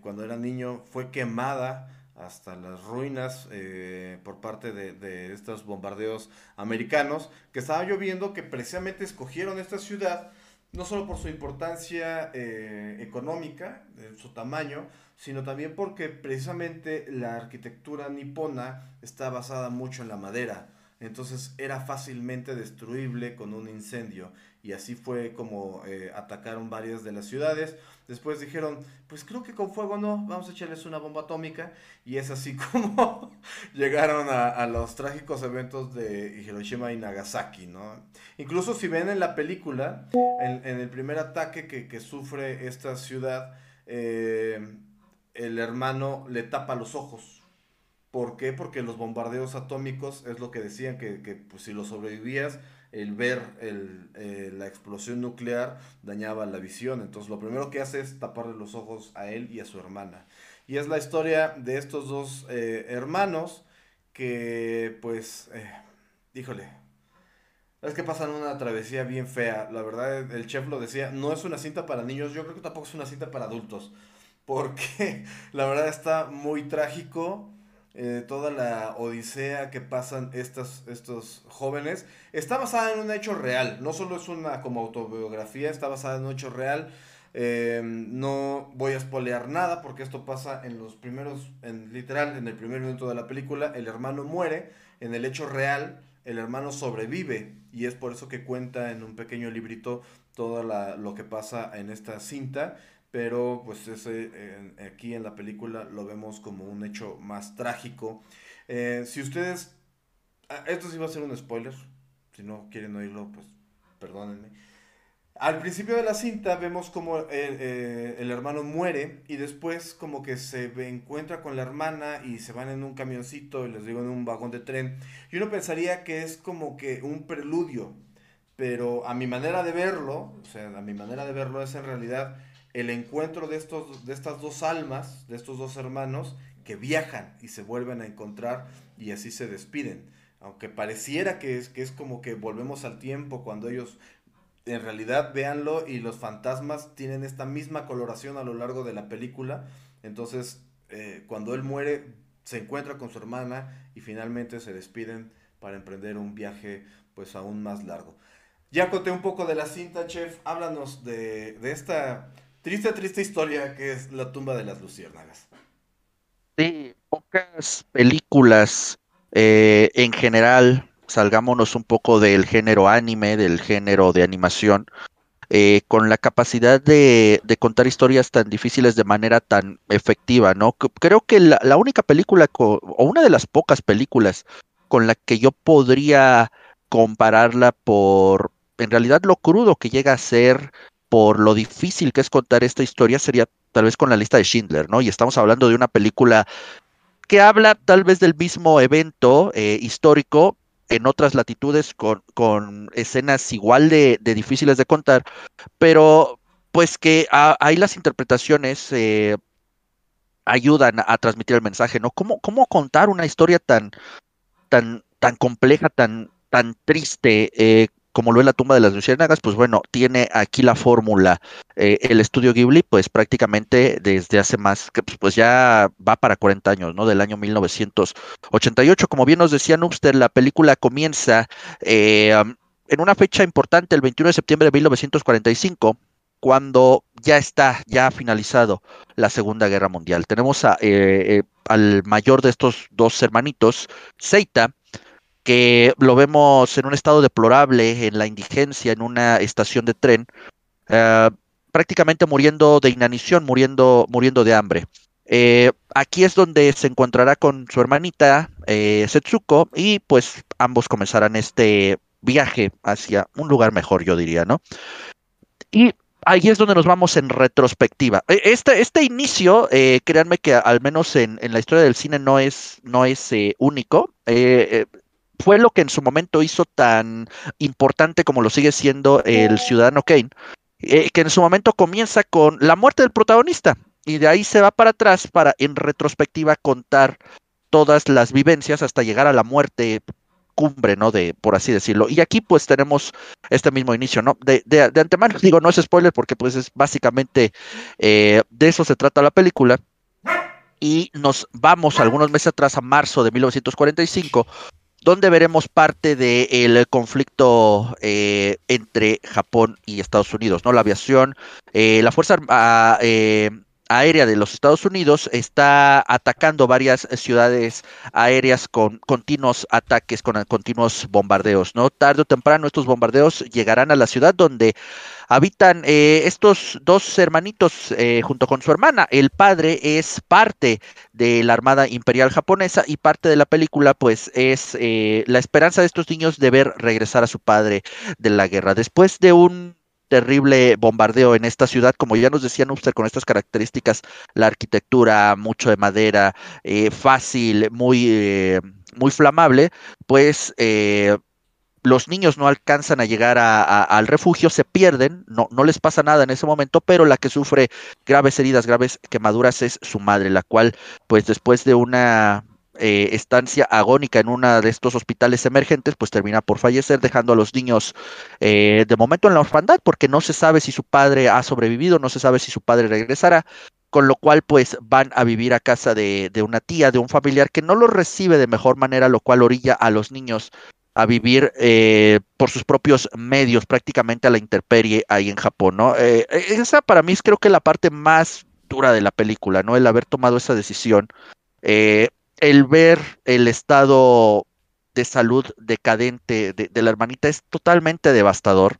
cuando era niño fue quemada hasta las ruinas eh, por parte de, estos bombardeos americanos, que estaba lloviendo, que precisamente escogieron esta ciudad, no solo por su importancia eh, económica, su tamaño, sino también porque precisamente la arquitectura nipona está basada mucho en la madera. Entonces era fácilmente destruible con un incendio y así fue como eh, atacaron varias de las ciudades. Después dijeron, pues creo que con fuego no, vamos a echarles una bomba atómica. Y es así como llegaron a, los trágicos eventos de Hiroshima y Nagasaki, ¿no? Incluso si ven en la película, en, el primer ataque que, sufre esta ciudad, eh, el hermano le tapa los ojos. ¿Por qué? Porque los bombardeos atómicos es lo que decían que, que pues, si lo sobrevivías el ver eh, la explosión nuclear dañaba la visión. Entonces lo primero que hace es taparle los ojos a él y a su hermana. Y es la historia de estos dos eh, hermanos que pues, eh, híjole, es que pasan una travesía bien fea. La verdad, el chef lo decía, no es una cinta para niños, yo creo que tampoco es una cinta para adultos. Porque la verdad está muy trágico eh, toda la odisea que pasan estas, estos jóvenes, está basada en un hecho real. No solo es una como autobiografía, está basada en un hecho real. Eh, no voy a spoilear nada porque esto pasa en los primeros, en literal, en el primer minuto de la película. El hermano muere, en el hecho real, el hermano sobrevive y es por eso que cuenta en un pequeño librito todo lo que pasa en esta cinta pero pues ese, aquí en la película lo vemos como un hecho más trágico. Eh, si ustedes, ah, esto sí va a ser un spoiler, si no quieren oírlo, pues perdónenme. Al principio de la cinta vemos como el, eh, el, hermano muere y después como que se encuentra con la hermana y se van en un camioncito, les digo en un vagón de tren. Y uno pensaría que es como que un preludio, pero a mi manera de verlo, o sea, a mi manera de verlo es en realidad el encuentro de, estos, de estas dos almas, de estos dos hermanos, que viajan y se vuelven a encontrar y así se despiden. Aunque pareciera que es, que es como que volvemos al tiempo cuando ellos en realidad véanlo y los fantasmas tienen esta misma coloración a lo largo de la película. Entonces, eh, cuando él muere, se encuentra con su hermana y finalmente se despiden para emprender un viaje pues aún más largo. Ya conté un poco de la cinta, chef. Háblanos de, de esta Triste, triste historia que es La tumba de las luciérnagas. Sí, pocas películas eh, en general, salgámonos un poco del género anime, del género de animación, eh, con la capacidad de, contar historias tan difíciles de manera tan efectiva, ¿no? Creo que la, única película, o una de las pocas películas con la que yo podría compararla por, en realidad, lo crudo que llega a ser por lo difícil que es contar esta historia sería tal vez con la lista de Schindler, ¿no? Y estamos hablando de una película que habla tal vez del mismo evento eh, histórico en otras latitudes con, con escenas igual de, difíciles de contar, pero pues que ahí las interpretaciones eh, ayudan a transmitir el mensaje, ¿no? ¿Cómo, cómo contar una historia tan, tan, tan compleja, tan, tan triste, eh, como lo es la tumba de las luciérnagas, pues bueno, tiene aquí la fórmula. Eh, el estudio Ghibli, pues prácticamente desde hace más, pues ya va para 40 años, ¿no? Del año 1988. Como bien nos decía Nubster, la película comienza eh, en una fecha importante, el 21 de septiembre de 1945 cuando ya está, ya ha finalizado la Segunda Guerra Mundial. Tenemos a, eh, al mayor de estos dos hermanitos, Seita, que lo vemos en un estado deplorable, en la indigencia, en una estación de tren, eh, prácticamente muriendo de inanición, muriendo, muriendo de hambre. Eh, aquí es donde se encontrará con su hermanita eh, Setsuko y pues ambos comenzarán este viaje hacia un lugar mejor, yo diría, ¿no? Y ahí es donde nos vamos en retrospectiva. E, este, este inicio, eh, créanme que al menos en, la historia del cine no es, no es único. Fue lo que en su momento hizo tan importante como lo sigue siendo el Ciudadano Kane, que en su momento comienza con la muerte del protagonista y de ahí se va para atrás para en retrospectiva contar todas las vivencias hasta llegar a la muerte cumbre, ¿no? De, por así decirlo. Y aquí pues tenemos este mismo inicio, ¿no? De, de, de antemano digo, no es spoiler porque pues es básicamente eh, de eso se trata la película. Y nos vamos algunos meses atrás a marzo de 1945, donde veremos parte del conflicto eh, entre Japón y Estados Unidos, ¿no? La aviación, eh, la Fuerza ah, aérea de los Estados Unidos está atacando varias ciudades aéreas con continuos ataques, con continuos bombardeos, ¿no? Tarde o temprano estos bombardeos llegarán a la ciudad donde habitan eh, estos dos hermanitos eh, junto con su hermana. El padre es parte de la Armada Imperial japonesa y parte de la película pues es eh, la esperanza de estos niños de ver regresar a su padre de la guerra. Después de un terrible bombardeo en esta ciudad, como ya nos decía usted, con estas características, la arquitectura, mucho de madera, eh, fácil, muy, eh, muy flamable, pues eh, los niños no alcanzan a llegar al refugio, se pierden, no, no les pasa nada en ese momento, pero la que sufre graves heridas, graves quemaduras es su madre, la cual, pues después de una eh, estancia agónica en uno de estos hospitales emergentes, pues termina por fallecer, dejando a los niños eh, de momento en la orfandad, porque no se sabe si su padre ha sobrevivido, no se sabe si su padre regresará, con lo cual pues van a vivir a casa de, una tía, de un familiar que no los recibe de mejor manera, lo cual orilla a los niños a vivir eh, por sus propios medios, prácticamente a la intemperie ahí en Japón, ¿no? esa para mí es creo que la parte más dura de la película, ¿no? El haber tomado esa decisión. Eh, el ver el estado de salud decadente de, la hermanita es totalmente devastador.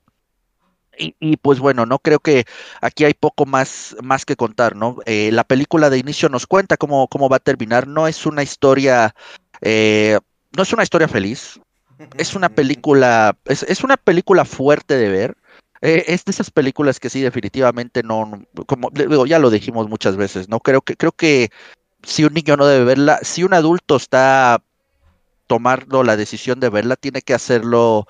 Y, pues bueno, no creo que aquí hay poco más, más que contar, ¿no? Eh, la película de inicio nos cuenta cómo, cómo va a terminar. No es una historia, eh, no es una historia feliz. Es una película, es, es una película fuerte de ver. Eh, es de esas películas que sí, definitivamente no, como digo, ya lo dijimos muchas veces, ¿no? Creo que, creo que si un niño no debe verla, si un adulto está tomando la decisión de verla, tiene que hacerlo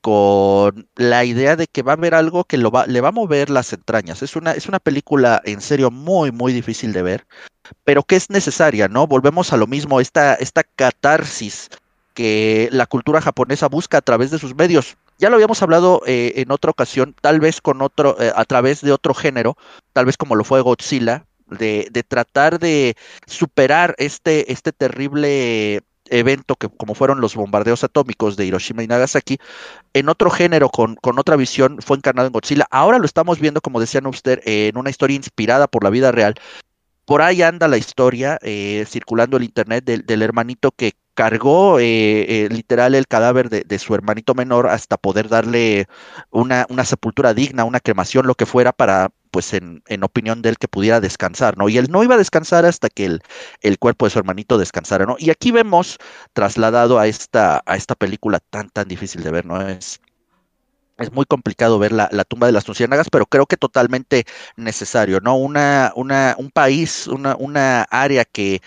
con la idea de que va a haber algo que lo va, le va a mover las entrañas. Es una, es una película en serio muy, muy difícil de ver, pero que es necesaria, ¿no? Volvemos a lo mismo, esta, esta catarsis que la cultura japonesa busca a través de sus medios. Ya lo habíamos hablado eh, en otra ocasión, tal vez con otro, eh, a través de otro género, tal vez como lo fue Godzilla, de, de tratar de superar este, este terrible evento que como fueron los bombardeos atómicos de Hiroshima y Nagasaki, en otro género, con, con otra visión, fue encarnado en Godzilla. Ahora lo estamos viendo, como decían usted, en una historia inspirada por la vida real. Por ahí anda la historia eh, circulando el internet del, del hermanito que cargó eh, eh, literal el cadáver de, su hermanito menor hasta poder darle una, una, sepultura digna, una cremación, lo que fuera, para, pues en, en, opinión de él, que pudiera descansar, ¿no? Y él no iba a descansar hasta que el, el cuerpo de su hermanito descansara, ¿no? Y aquí vemos trasladado a esta, a esta película tan, tan difícil de ver, ¿no? Es es muy complicado ver la, tumba de las luciérnagas, pero creo que totalmente necesario, ¿no? Una, una, un país, una, una área que,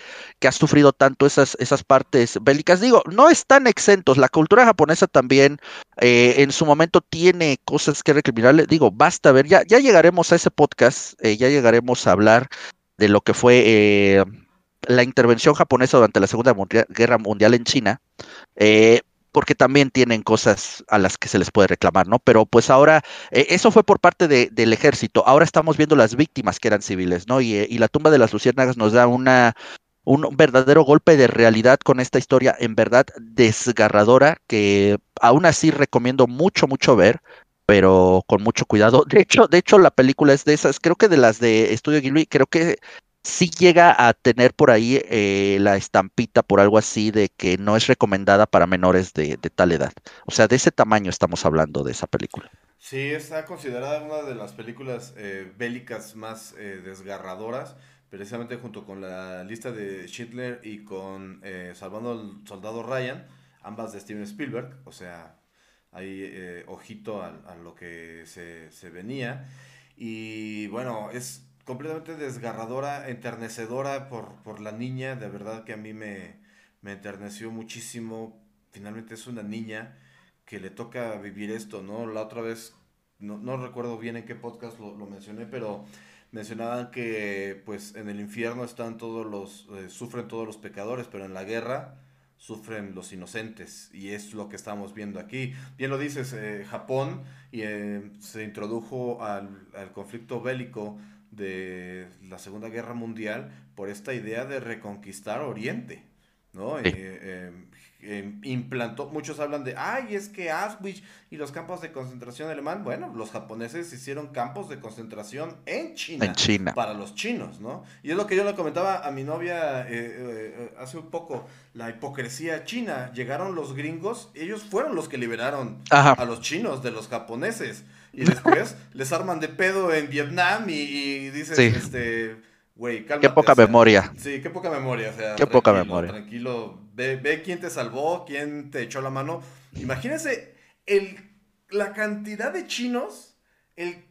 ha sufrido tanto esas, esas partes bélicas, digo, no están exentos, la cultura japonesa también eh, en su momento tiene cosas que recriminarle, digo, basta ver, ya, ya llegaremos a ese podcast, eh, ya llegaremos a hablar de lo que fue eh, la intervención japonesa durante la Segunda Guerra Mundial en China, eh, porque también tienen cosas a las que se les puede reclamar, ¿no? Pero pues ahora, eh, eso fue por parte del ejército, ahora estamos viendo las víctimas que eran civiles, ¿no? Y, eh, y la tumba de las luciérnagas nos da una, un verdadero golpe de realidad con esta historia en verdad desgarradora que aún así recomiendo mucho, mucho ver pero con mucho cuidado. De hecho, de hecho la película es de esas, creo que de las de Estudio Ghibli, creo que sí llega a tener por ahí eh, la estampita por algo así de que no es recomendada para menores de, tal edad. O sea, de ese tamaño estamos hablando de esa película. Sí, está considerada una de las películas eh, bélicas más eh, desgarradoras, precisamente junto con la lista de Schindler y con Salvando al Soldado Ryan, ambas de Steven Spielberg, o sea, hay ojito a, a, lo que se, se venía. Y bueno, es completamente desgarradora, enternecedora por, por la niña, de verdad que a mí me, me enterneció muchísimo. Finalmente es una niña que le toca vivir esto, ¿no? La otra vez, no, no recuerdo bien en qué podcast lo, lo, mencioné, pero mencionaban que pues en el infierno están todos los, eh, sufren todos los pecadores, pero en la guerra sufren los inocentes y es lo que estamos viendo aquí. Bien lo dices, eh, Japón eh, se introdujo al, al conflicto bélico de la Segunda Guerra Mundial por esta idea de reconquistar Oriente, ¿no? Eh, em, em, implantó, muchos hablan de, ay, es que Auschwitz y los campos de concentración alemán, bueno, los japoneses hicieron campos de concentración en China, en China. para los chinos, ¿no? Y es lo que yo le comentaba a mi novia eh, eh, hace un poco, la hipocresía china, llegaron los gringos, ellos fueron los que liberaron a los chinos de los japoneses. Y después les arman de pedo en Vietnam y, y dices, este, güey, cálmate. Qué poca memoria. Sí, qué poca memoria. O sea, qué poca memoria. Tranquilo, ve, ve quién te salvó, quién te echó la mano. Imagínense el, la cantidad de chinos, el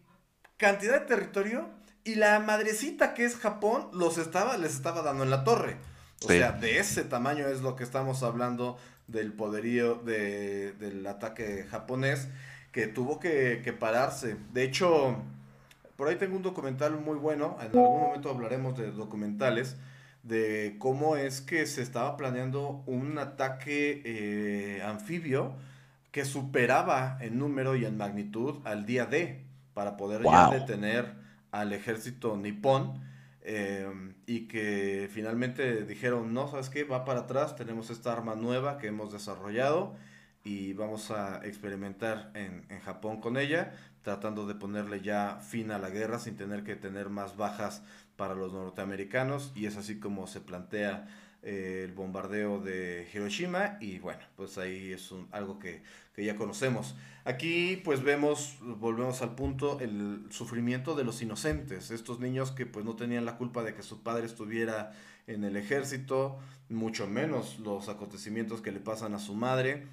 cantidad de territorio y la madrecita que es Japón los estaba, les estaba dando en la torre. O sea, de ese tamaño es lo que estamos hablando del poderío de, del ataque japonés que tuvo que, pararse. De hecho, por ahí tengo un documental muy bueno, en algún momento hablaremos de documentales, de cómo es que se estaba planeando un ataque eh, anfibio que superaba en número y en magnitud al día D para poder ya detener al ejército nipón eh, y que finalmente dijeron, no, ¿sabes qué? Va para atrás, tenemos esta arma nueva que hemos desarrollado y vamos a experimentar en, Japón con ella, tratando de ponerle ya fin a la guerra sin tener que tener más bajas para los norteamericanos y es así como se plantea eh, el bombardeo de Hiroshima y bueno, pues ahí es algo que, que, ya conocemos. Aquí pues vemos, volvemos al punto, el sufrimiento de los inocentes, estos niños que pues no tenían la culpa de que su padre estuviera en el ejército, mucho menos los acontecimientos que le pasan a su madre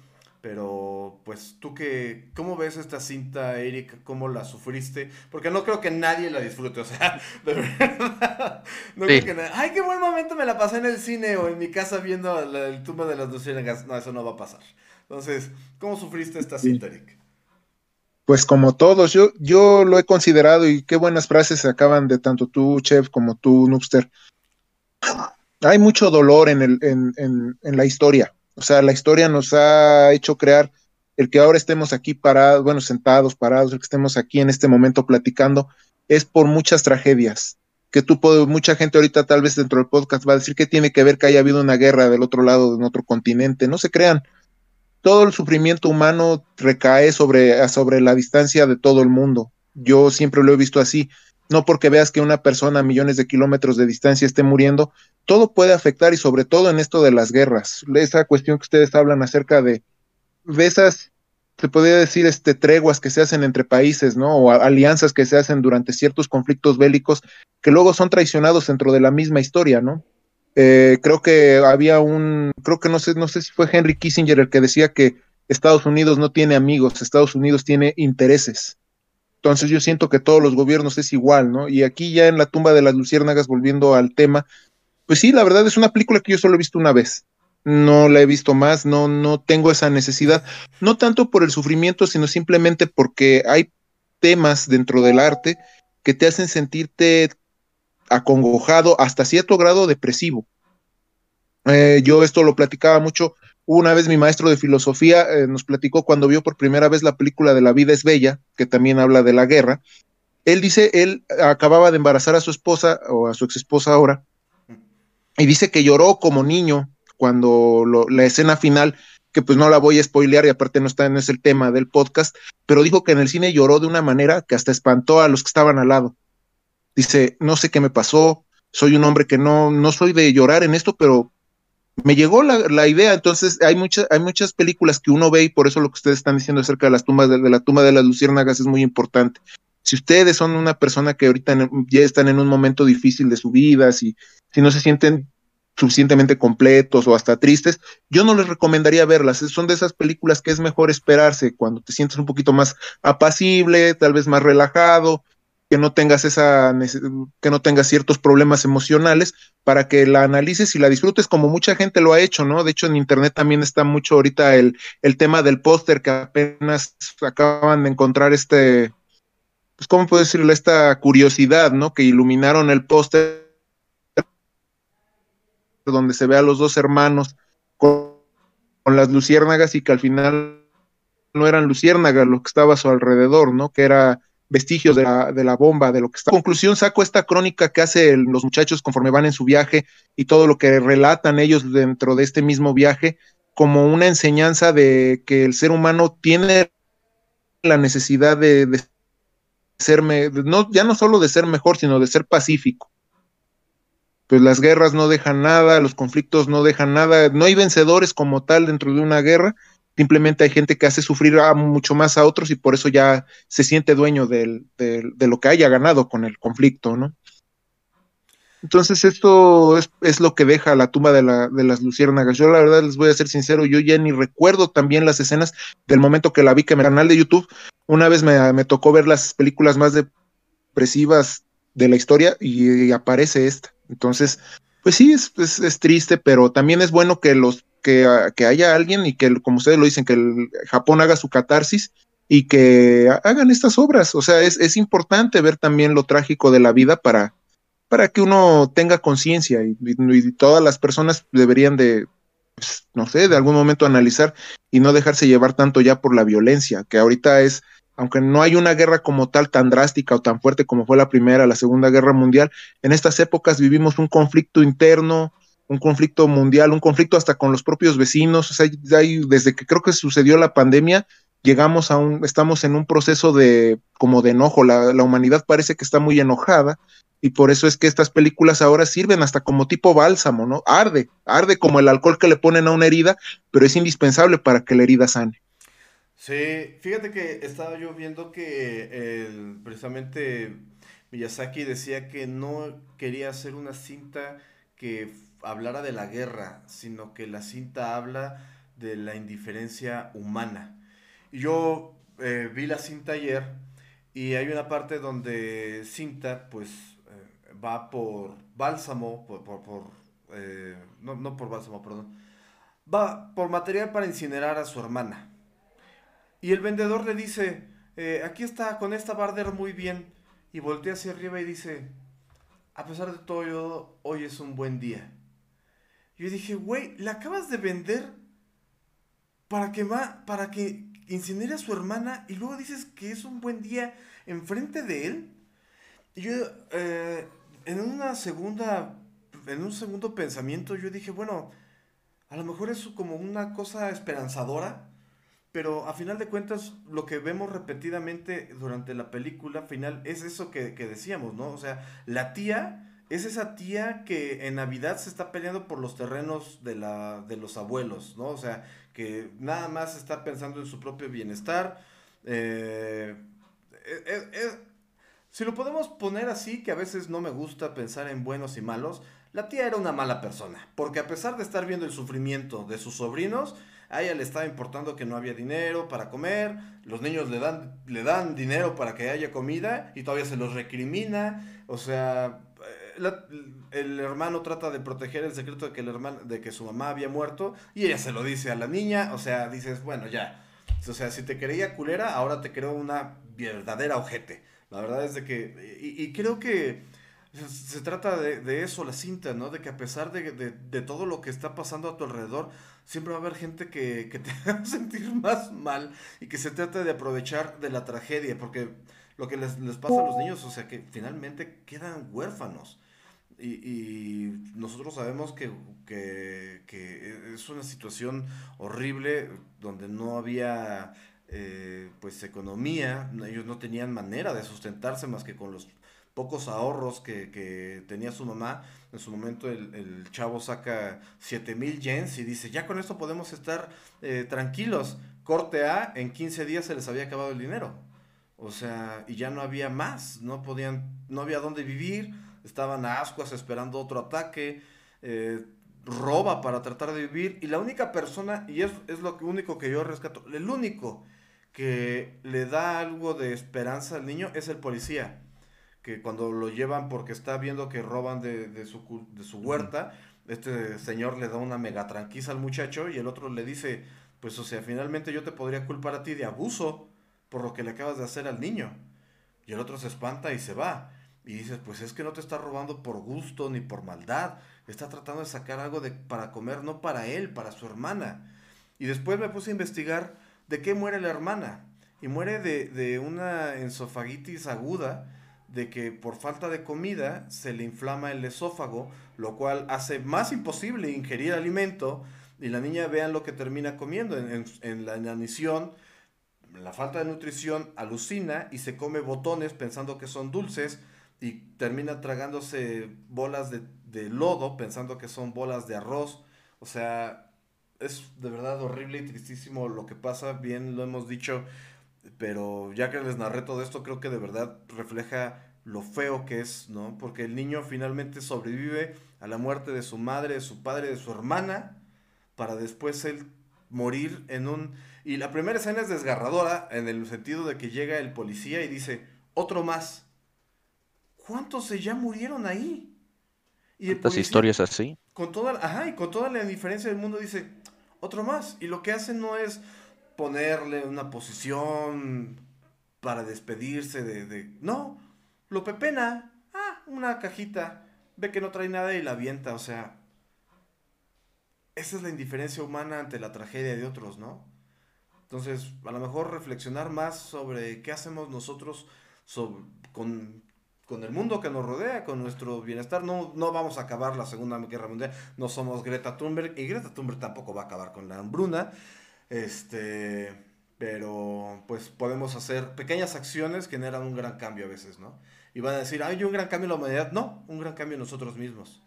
pero, pues, ¿tú qué, cómo ves esta cinta, Eric? ¿Cómo la sufriste? Porque no creo que nadie la disfrute, o sea, de verdad. No creo que nadie, ay, qué buen momento me la pasé en el cine o en mi casa viendo el tumba de las luciérnagas. No, eso no va a pasar. Entonces, ¿cómo sufriste esta cinta, Eric? Pues como todos, yo, yo lo he considerado y qué buenas frases se acaban de tanto tú, Chef, como tú, Noobster. Hay mucho dolor en, el, en, en, en la historia o sea, la historia nos ha hecho crear el que ahora estemos aquí parados, bueno, sentados, parados, el que estemos aquí en este momento platicando, es por muchas tragedias. Que tú, mucha gente ahorita tal vez dentro del podcast va a decir que tiene que ver que haya habido una guerra del otro lado, de otro continente. No se crean. Todo el sufrimiento humano recae sobre, sobre la distancia de todo el mundo. Yo siempre lo he visto así no porque veas que una persona a millones de kilómetros de distancia esté muriendo, todo puede afectar y sobre todo en esto de las guerras, esa cuestión que ustedes hablan acerca de, de esas, se podría decir, este, treguas que se hacen entre países, ¿no? O alianzas que se hacen durante ciertos conflictos bélicos que luego son traicionados dentro de la misma historia, ¿no? Eh, creo que había un, creo que no sé, no sé si fue Henry Kissinger el que decía que Estados Unidos no tiene amigos, Estados Unidos tiene intereses. Entonces yo siento que todos los gobiernos es igual, ¿no? Y aquí ya en la tumba de las luciérnagas, volviendo al tema, pues sí, la verdad es una película que yo solo he visto una vez. No la he visto más, no, no tengo esa necesidad, no tanto por el sufrimiento, sino simplemente porque hay temas dentro del arte que te hacen sentirte acongojado hasta cierto grado depresivo. Eh, yo esto lo platicaba mucho una vez mi maestro de filosofía eh, nos platicó cuando vio por primera vez la película de La vida es bella, que también habla de la guerra. Él dice, él acababa de embarazar a su esposa o a su ex esposa ahora, y dice que lloró como niño cuando la escena final, que pues no la voy a spoilear y aparte no está en ese tema del podcast, pero dijo que en el cine lloró de una manera que hasta espantó a los que estaban al lado. Dice, no sé qué me pasó, soy un hombre que no, no soy de llorar en esto, pero me llegó la, idea, entonces hay, muchas hay muchas películas que uno ve y por eso lo que ustedes están diciendo acerca de las tumbas de, la tumba de las luciérnagas es muy importante. Si ustedes son una persona que ahorita ya están en un momento difícil de su vida, si, si no se sienten suficientemente completos o hasta tristes, yo no les recomendaría verlas. Son de esas películas que es mejor esperarse cuando te sientes un poquito más apacible, tal vez más relajado, que no tengas esa que no tengas ciertos problemas emocionales para que la analices y la disfrutes como mucha gente lo ha hecho, ¿no? De hecho en internet también está mucho ahorita el, el tema del póster que apenas acaban de encontrar este pues cómo puedo decirle esta curiosidad, ¿no? Que iluminaron el póster donde se ve a los dos hermanos con, con las luciérnagas y que al final no eran luciérnagas lo que estaba a su alrededor, ¿no? Que era vestigios de la, de la bomba, de lo que está. Conclusión, saco esta crónica que hacen los muchachos conforme van en su viaje y todo lo que relatan ellos dentro de este mismo viaje como una enseñanza de que el ser humano tiene la necesidad de, de ser, no, ya no solo de ser mejor, sino de ser pacífico. Pues las guerras no dejan nada, los conflictos no dejan nada, no hay vencedores como tal dentro de una guerra, Simplemente hay gente que hace sufrir mucho más a otros y por eso ya se siente dueño de lo que haya ganado con el conflicto, ¿no? Entonces esto es, lo que deja la tumba de, la, de, las luciérnagas. Yo la verdad les voy a ser sincero, yo ya ni recuerdo también las escenas del momento que la vi que en el canal de YouTube. Una vez me, tocó ver las películas más depresivas de la historia y, aparece esta. Entonces, pues sí, es, triste, pero también es bueno que los que, haya alguien y que, como ustedes lo dicen, que el Japón haga su catarsis y que hagan estas obras. O sea, es, importante ver también lo trágico de la vida para, para que uno tenga conciencia y, todas las personas deberían de, pues, no sé, de algún momento analizar y no dejarse llevar tanto ya por la violencia, que ahorita es, aunque no hay una guerra como tal tan drástica o tan fuerte como fue la primera, la segunda guerra mundial, en estas épocas vivimos un conflicto interno, un conflicto mundial, un conflicto hasta con los propios vecinos, o sea, desde que creo que sucedió la pandemia, llegamos a un, estamos en un proceso de, como de enojo, la, la, humanidad parece que está muy enojada, y por eso es que estas películas ahora sirven hasta como tipo bálsamo, ¿no? Arde, arde como el alcohol que le ponen a una herida, pero es indispensable para que la herida sane. Sí, fíjate que estaba yo viendo que precisamente Miyazaki decía que no quería hacer una cinta que hablara de la guerra, sino que la cinta habla de la indiferencia humana. Yo eh, vi la cinta ayer y hay una parte donde cinta pues eh, va por bálsamo, por, eh, no, no por bálsamo, perdón, va por material para incinerar a su hermana. Y el vendedor le dice, aquí está, con esta barder muy bien. Y voltea hacia arriba y dice, a pesar de todo, hoy es un buen día. Yo dije, güey, ¿la acabas de vender para que, va, para que incinere a su hermana y luego dices que es un buen día enfrente de él? Y yo, eh, en una segunda, en un segundo pensamiento, yo dije, bueno, a lo mejor es como una cosa esperanzadora, pero a final de cuentas lo que vemos repetidamente durante la película final es eso que, que decíamos, ¿no? O sea, la tía es esa tía que en Navidad se está peleando por los terrenos de, la, de los abuelos, ¿no? O sea, que nada más está pensando en su propio bienestar. Eh, eh, eh, si lo podemos poner así, que a veces no me gusta pensar en buenos y malos, la tía era una mala persona, porque a pesar de estar viendo el sufrimiento de sus sobrinos, a ella le estaba importando que no había dinero para comer, los niños le dan, le dan dinero para que haya comida y todavía se los recrimina, o sea, el hermano trata de proteger el secreto de que, el hermano, de que su mamá había muerto y ella se lo dice a la niña, o sea, dices, bueno, ya. O sea, si te creía culera, ahora te creo una verdadera ojete. La verdad es de que, y, creo que se, trata de, eso, la cinta, ¿no? De que a pesar de, todo lo que está pasando a tu alrededor, siempre va a haber gente que, que te haga sentir más mal y que se trata de aprovechar de la tragedia, porque lo que les, les pasa a los niños, o sea, que finalmente quedan huérfanos. Y, nosotros sabemos que, es una situación horrible donde no había eh, pues economía, ellos no tenían manera de sustentarse más que con los pocos ahorros que, tenía su mamá. En su momento el, chavo saca 7 mil yens y dice, ya con esto podemos estar eh, tranquilos. Corte A, en 15 días se les había acabado el dinero. O sea, y ya no había más, no podían, no había dónde vivir, estaban a ascuas esperando otro ataque, eh, roba para tratar de vivir, y la única persona, y es, es lo único que yo rescato, el único que le da algo de esperanza al niño es el policía que cuando lo llevan porque está viendo que roban de, su, de su huerta, este señor le da una mega tranquiza al muchacho y el otro le dice, pues o sea, finalmente yo te podría culpar a ti de abuso por lo que le acabas de hacer al niño. Y el otro se espanta y se va. Y dices, pues es que no te está robando por gusto ni por maldad. Está tratando de sacar algo de, para comer, no para él, para su hermana. Y después me puse a investigar de qué muere la hermana. Y muere de, de una ensofagitis aguda de que por falta de comida se le inflama el esófago, lo cual hace más imposible ingerir alimento y la niña vean lo que termina comiendo. En, la inanición, la falta de nutrición alucina y se come botones pensando que son dulces y termina tragándose bolas de, lodo pensando que son bolas de arroz. O sea, es de verdad horrible y tristísimo lo que pasa, bien lo hemos dicho pero ya que les narré todo esto, creo que de verdad refleja lo feo que es, ¿no? Porque el niño finalmente sobrevive a la muerte de su madre, de su padre, de su hermana, para después él morir en un... Y la primera escena es desgarradora en el sentido de que llega el policía y dice, otro más. ¿Cuántos se ya murieron ahí? Y ¿Cuántas historias así? Con toda, ajá, y con toda la indiferencia del mundo dice, otro más. Y lo que hace no es ponerle una posición para despedirse de, no, lo pepena, ah, una cajita, ve que no trae nada y la avienta, o sea, esa es la indiferencia humana ante la tragedia de otros, ¿no? Entonces, a lo mejor reflexionar más sobre qué hacemos nosotros con, el mundo que nos rodea, con nuestro bienestar. No, no vamos a acabar la Segunda Guerra Mundial, no somos Greta Thunberg y Greta Thunberg tampoco va a acabar con la hambruna. Este, pero pues podemos hacer pequeñas acciones que generan un gran cambio a veces, ¿no? Y van a decir, hay un gran cambio en la humanidad. No, un gran cambio en nosotros mismos.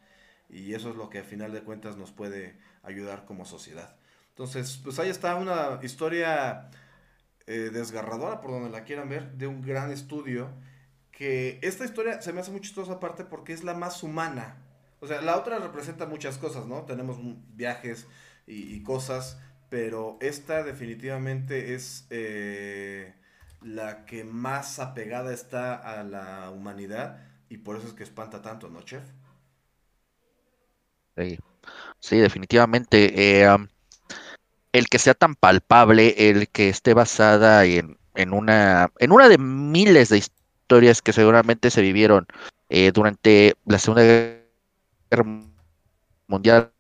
Y eso es lo que a final de cuentas nos puede ayudar como sociedad. Entonces, pues ahí está una historia eh, desgarradora, por donde la quieran ver, de un gran estudio. Que esta historia se me hace muy chistosa aparte porque es la más humana. O sea, la otra representa muchas cosas, ¿no? Tenemos viajes y cosas pero esta definitivamente es eh, la que más apegada está a la humanidad y por eso es que espanta tanto, ¿no, chef? Sí, definitivamente. Eh, el que sea tan palpable, el que esté basada en, en, una, en una de miles de historias que seguramente se vivieron eh, durante la Segunda Guerra Mundial,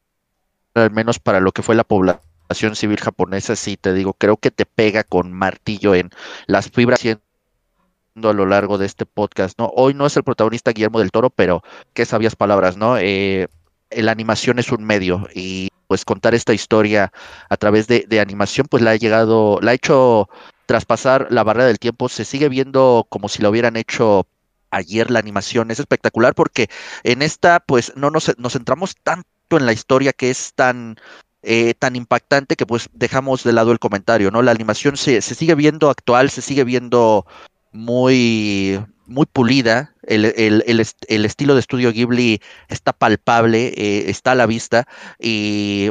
al menos para lo que fue la población civil japonesa, sí te digo, creo que te pega con martillo en las fibras a lo largo de este podcast, ¿no? Hoy no es el protagonista Guillermo del Toro, pero qué sabias palabras, ¿no? Eh, la animación es un medio y pues contar esta historia a través de, de, animación, pues la ha llegado, la ha hecho traspasar la barrera del tiempo, se sigue viendo como si lo hubieran hecho ayer la animación, es espectacular porque en esta pues no nos, nos centramos tanto en la historia que es tan eh, tan impactante que pues dejamos de lado el comentario, ¿no? La animación se, se sigue viendo actual, se sigue viendo muy, muy pulida, el, el, el, estilo de estudio Ghibli está palpable, eh, está a la vista y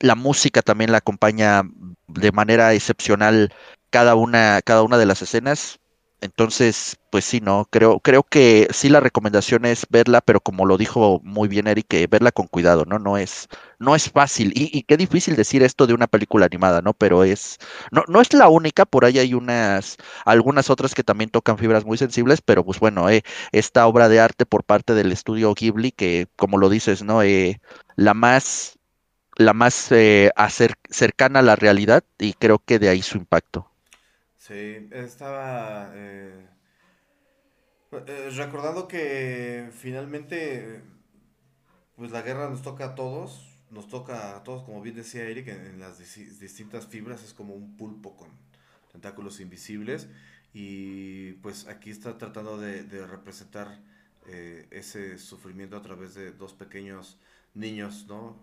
la música también la acompaña de manera excepcional cada una, cada una de las escenas. Entonces, pues sí, no, creo, creo que sí la recomendación es verla, pero como lo dijo muy bien Eric, eh, verla con cuidado, ¿no? No es, no es fácil. Y, qué difícil decir esto de una película animada, ¿no? Pero es, no, no es la única, por ahí hay unas, algunas otras que también tocan fibras muy sensibles, pero pues bueno, eh, esta obra de arte por parte del estudio Ghibli, que como lo dices, ¿no? Eh, la más, la más eh, cercana a la realidad, y creo que de ahí su impacto. Sí, estaba eh, eh, recordando que finalmente, pues la guerra nos toca a todos, nos toca a todos, como bien decía Eric, en, las distintas fibras es como un pulpo con tentáculos invisibles y pues aquí está tratando de, representar eh, ese sufrimiento a través de dos pequeños niños, ¿no?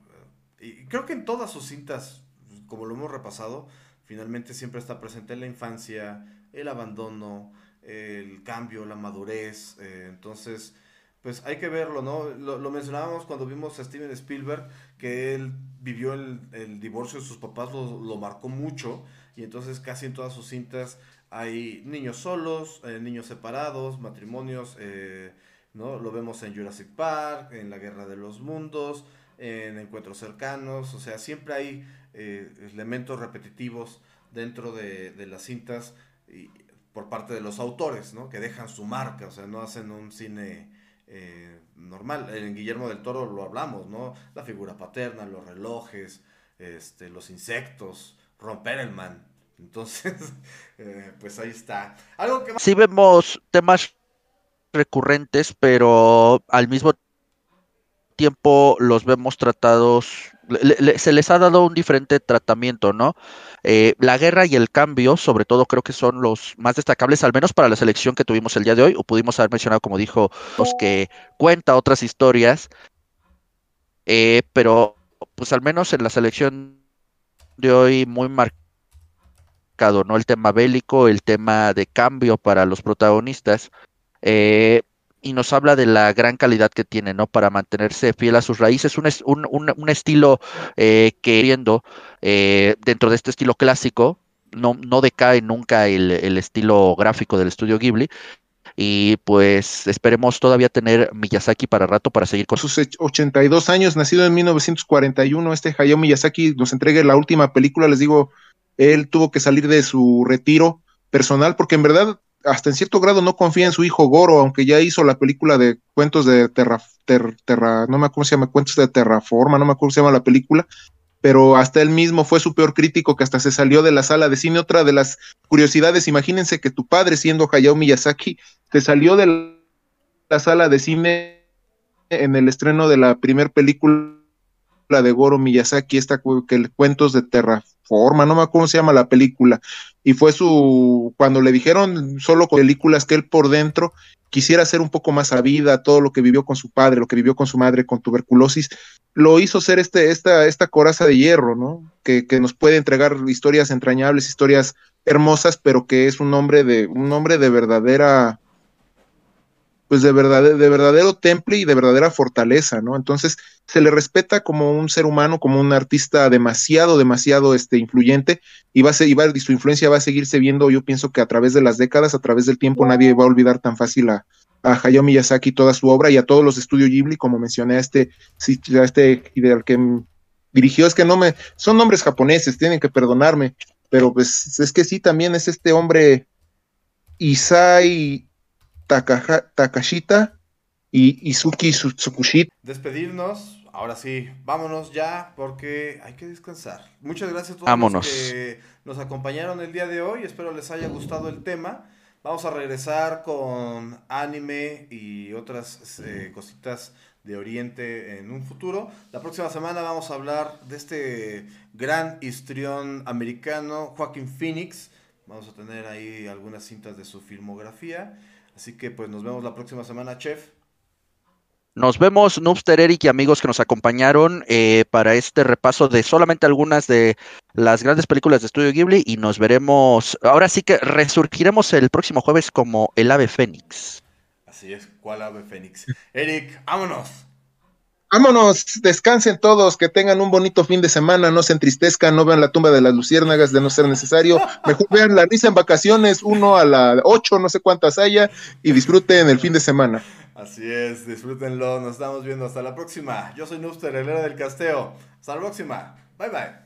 Y creo que en todas sus cintas, como lo hemos repasado, finalmente siempre está presente la infancia, el abandono, el cambio, la madurez, eh, entonces pues hay que verlo, ¿no? Lo, mencionábamos cuando vimos a Steven Spielberg, que él vivió el, divorcio de sus papás, lo, marcó mucho, y entonces casi en todas sus cintas hay niños solos, eh, niños separados, matrimonios, eh, ¿no? Lo vemos en Jurassic Park, en La Guerra de los Mundos, en Encuentros Cercanos, o sea, siempre hay eh, elementos repetitivos dentro de, de las cintas y, por parte de los autores, ¿no? Que dejan su marca, o sea, no hacen un cine eh, normal. En Guillermo del Toro lo hablamos, ¿no? La figura paterna, los relojes, este, los insectos, romper el man. Entonces, eh, pues ahí está. Algo que... Sí vemos temas recurrentes, pero al mismo tiempo los vemos tratados, se les ha dado un diferente tratamiento, ¿no? Eh, la guerra y el cambio, sobre todo, creo que son los más destacables, al menos para la selección que tuvimos el día de hoy, o pudimos haber mencionado, como dijo, los que cuenta otras historias, eh, pero pues al menos en la selección de hoy muy marcado, ¿no? El tema bélico, el tema de cambio para los protagonistas. Eh, y nos habla de la gran calidad que tiene, ¿no? Para mantenerse fiel a sus raíces, un, un, un, estilo eh, que viendo eh, dentro de este estilo clásico, no, no decae nunca el, estilo gráfico del estudio Ghibli. Y pues esperemos todavía tener Miyazaki para rato para seguir con sus 82 años, nacido en 1941, este Hayao Miyazaki nos entrega la última película, les digo, él tuvo que salir de su retiro personal porque en verdad hasta en cierto grado no confía en su hijo Goro, aunque ya hizo la película de cuentos de Terra, terra no me acuerdo cómo se llama, cuentos de Terraforma, no me acuerdo cómo se llama la película, pero hasta él mismo fue su peor crítico que hasta se salió de la sala de cine. Otra de las curiosidades, imagínense que tu padre, siendo Hayao Miyazaki, te salió de la sala de cine en el estreno de la primera película de Goro Miyazaki, esta que cuentos de Terraforma, no me acuerdo cómo se llama la película, y fue su, cuando le dijeron solo con películas que él por dentro quisiera ser un poco más sabida, todo lo que vivió con su padre, lo que vivió con su madre con tuberculosis, lo hizo ser este, esta, esta coraza de hierro, ¿no? Que, que nos puede entregar historias entrañables, historias hermosas, pero que es un hombre de, un hombre de verdadera pues de, verdad, de verdadero temple y de verdadera fortaleza, ¿no? Entonces se le respeta como un ser humano, como un artista demasiado, demasiado este, influyente y, va a ser, y, y su influencia va a seguirse viendo, yo pienso que a través de las décadas, a través del tiempo, nadie va a olvidar tan fácil a, a Hayao Miyazaki toda su obra y a todos los estudios Ghibli, como mencioné a este, a este ideal que dirigió, es que no me, son nombres japoneses, tienen que perdonarme, pero pues es que sí, también es este hombre Isai Takashita y Izuki Tsukushita. Despedirnos, ahora sí, vámonos ya porque hay que descansar. Muchas gracias a todos los que nos acompañaron el día de hoy, espero les haya gustado el tema. Vamos a regresar con anime y otras eh, cositas de Oriente en un futuro. La próxima semana vamos a hablar de este gran histrión americano, Joaquín Phoenix. Vamos a tener ahí algunas cintas de su filmografía. Así que pues nos vemos la próxima semana, chef. Nos vemos, Noobster Eric y amigos que nos acompañaron eh, para este repaso de solamente algunas de las grandes películas de Estudio Ghibli y nos veremos, ahora sí que resurgiremos el próximo jueves como el ave fénix. Así es, ¿cuál ave fénix? Eric, vámonos. Vámonos, descansen todos, que tengan un bonito fin de semana, no se entristezcan, no vean la tumba de las luciérnagas de no ser necesario, mejor vean la risa en vacaciones, uno a la ocho, no sé cuántas haya, y disfruten el fin de semana. Así es, disfrútenlo, nos estamos viendo, hasta la próxima. Yo soy Nuster, el del Casteo. Hasta la próxima, bye bye.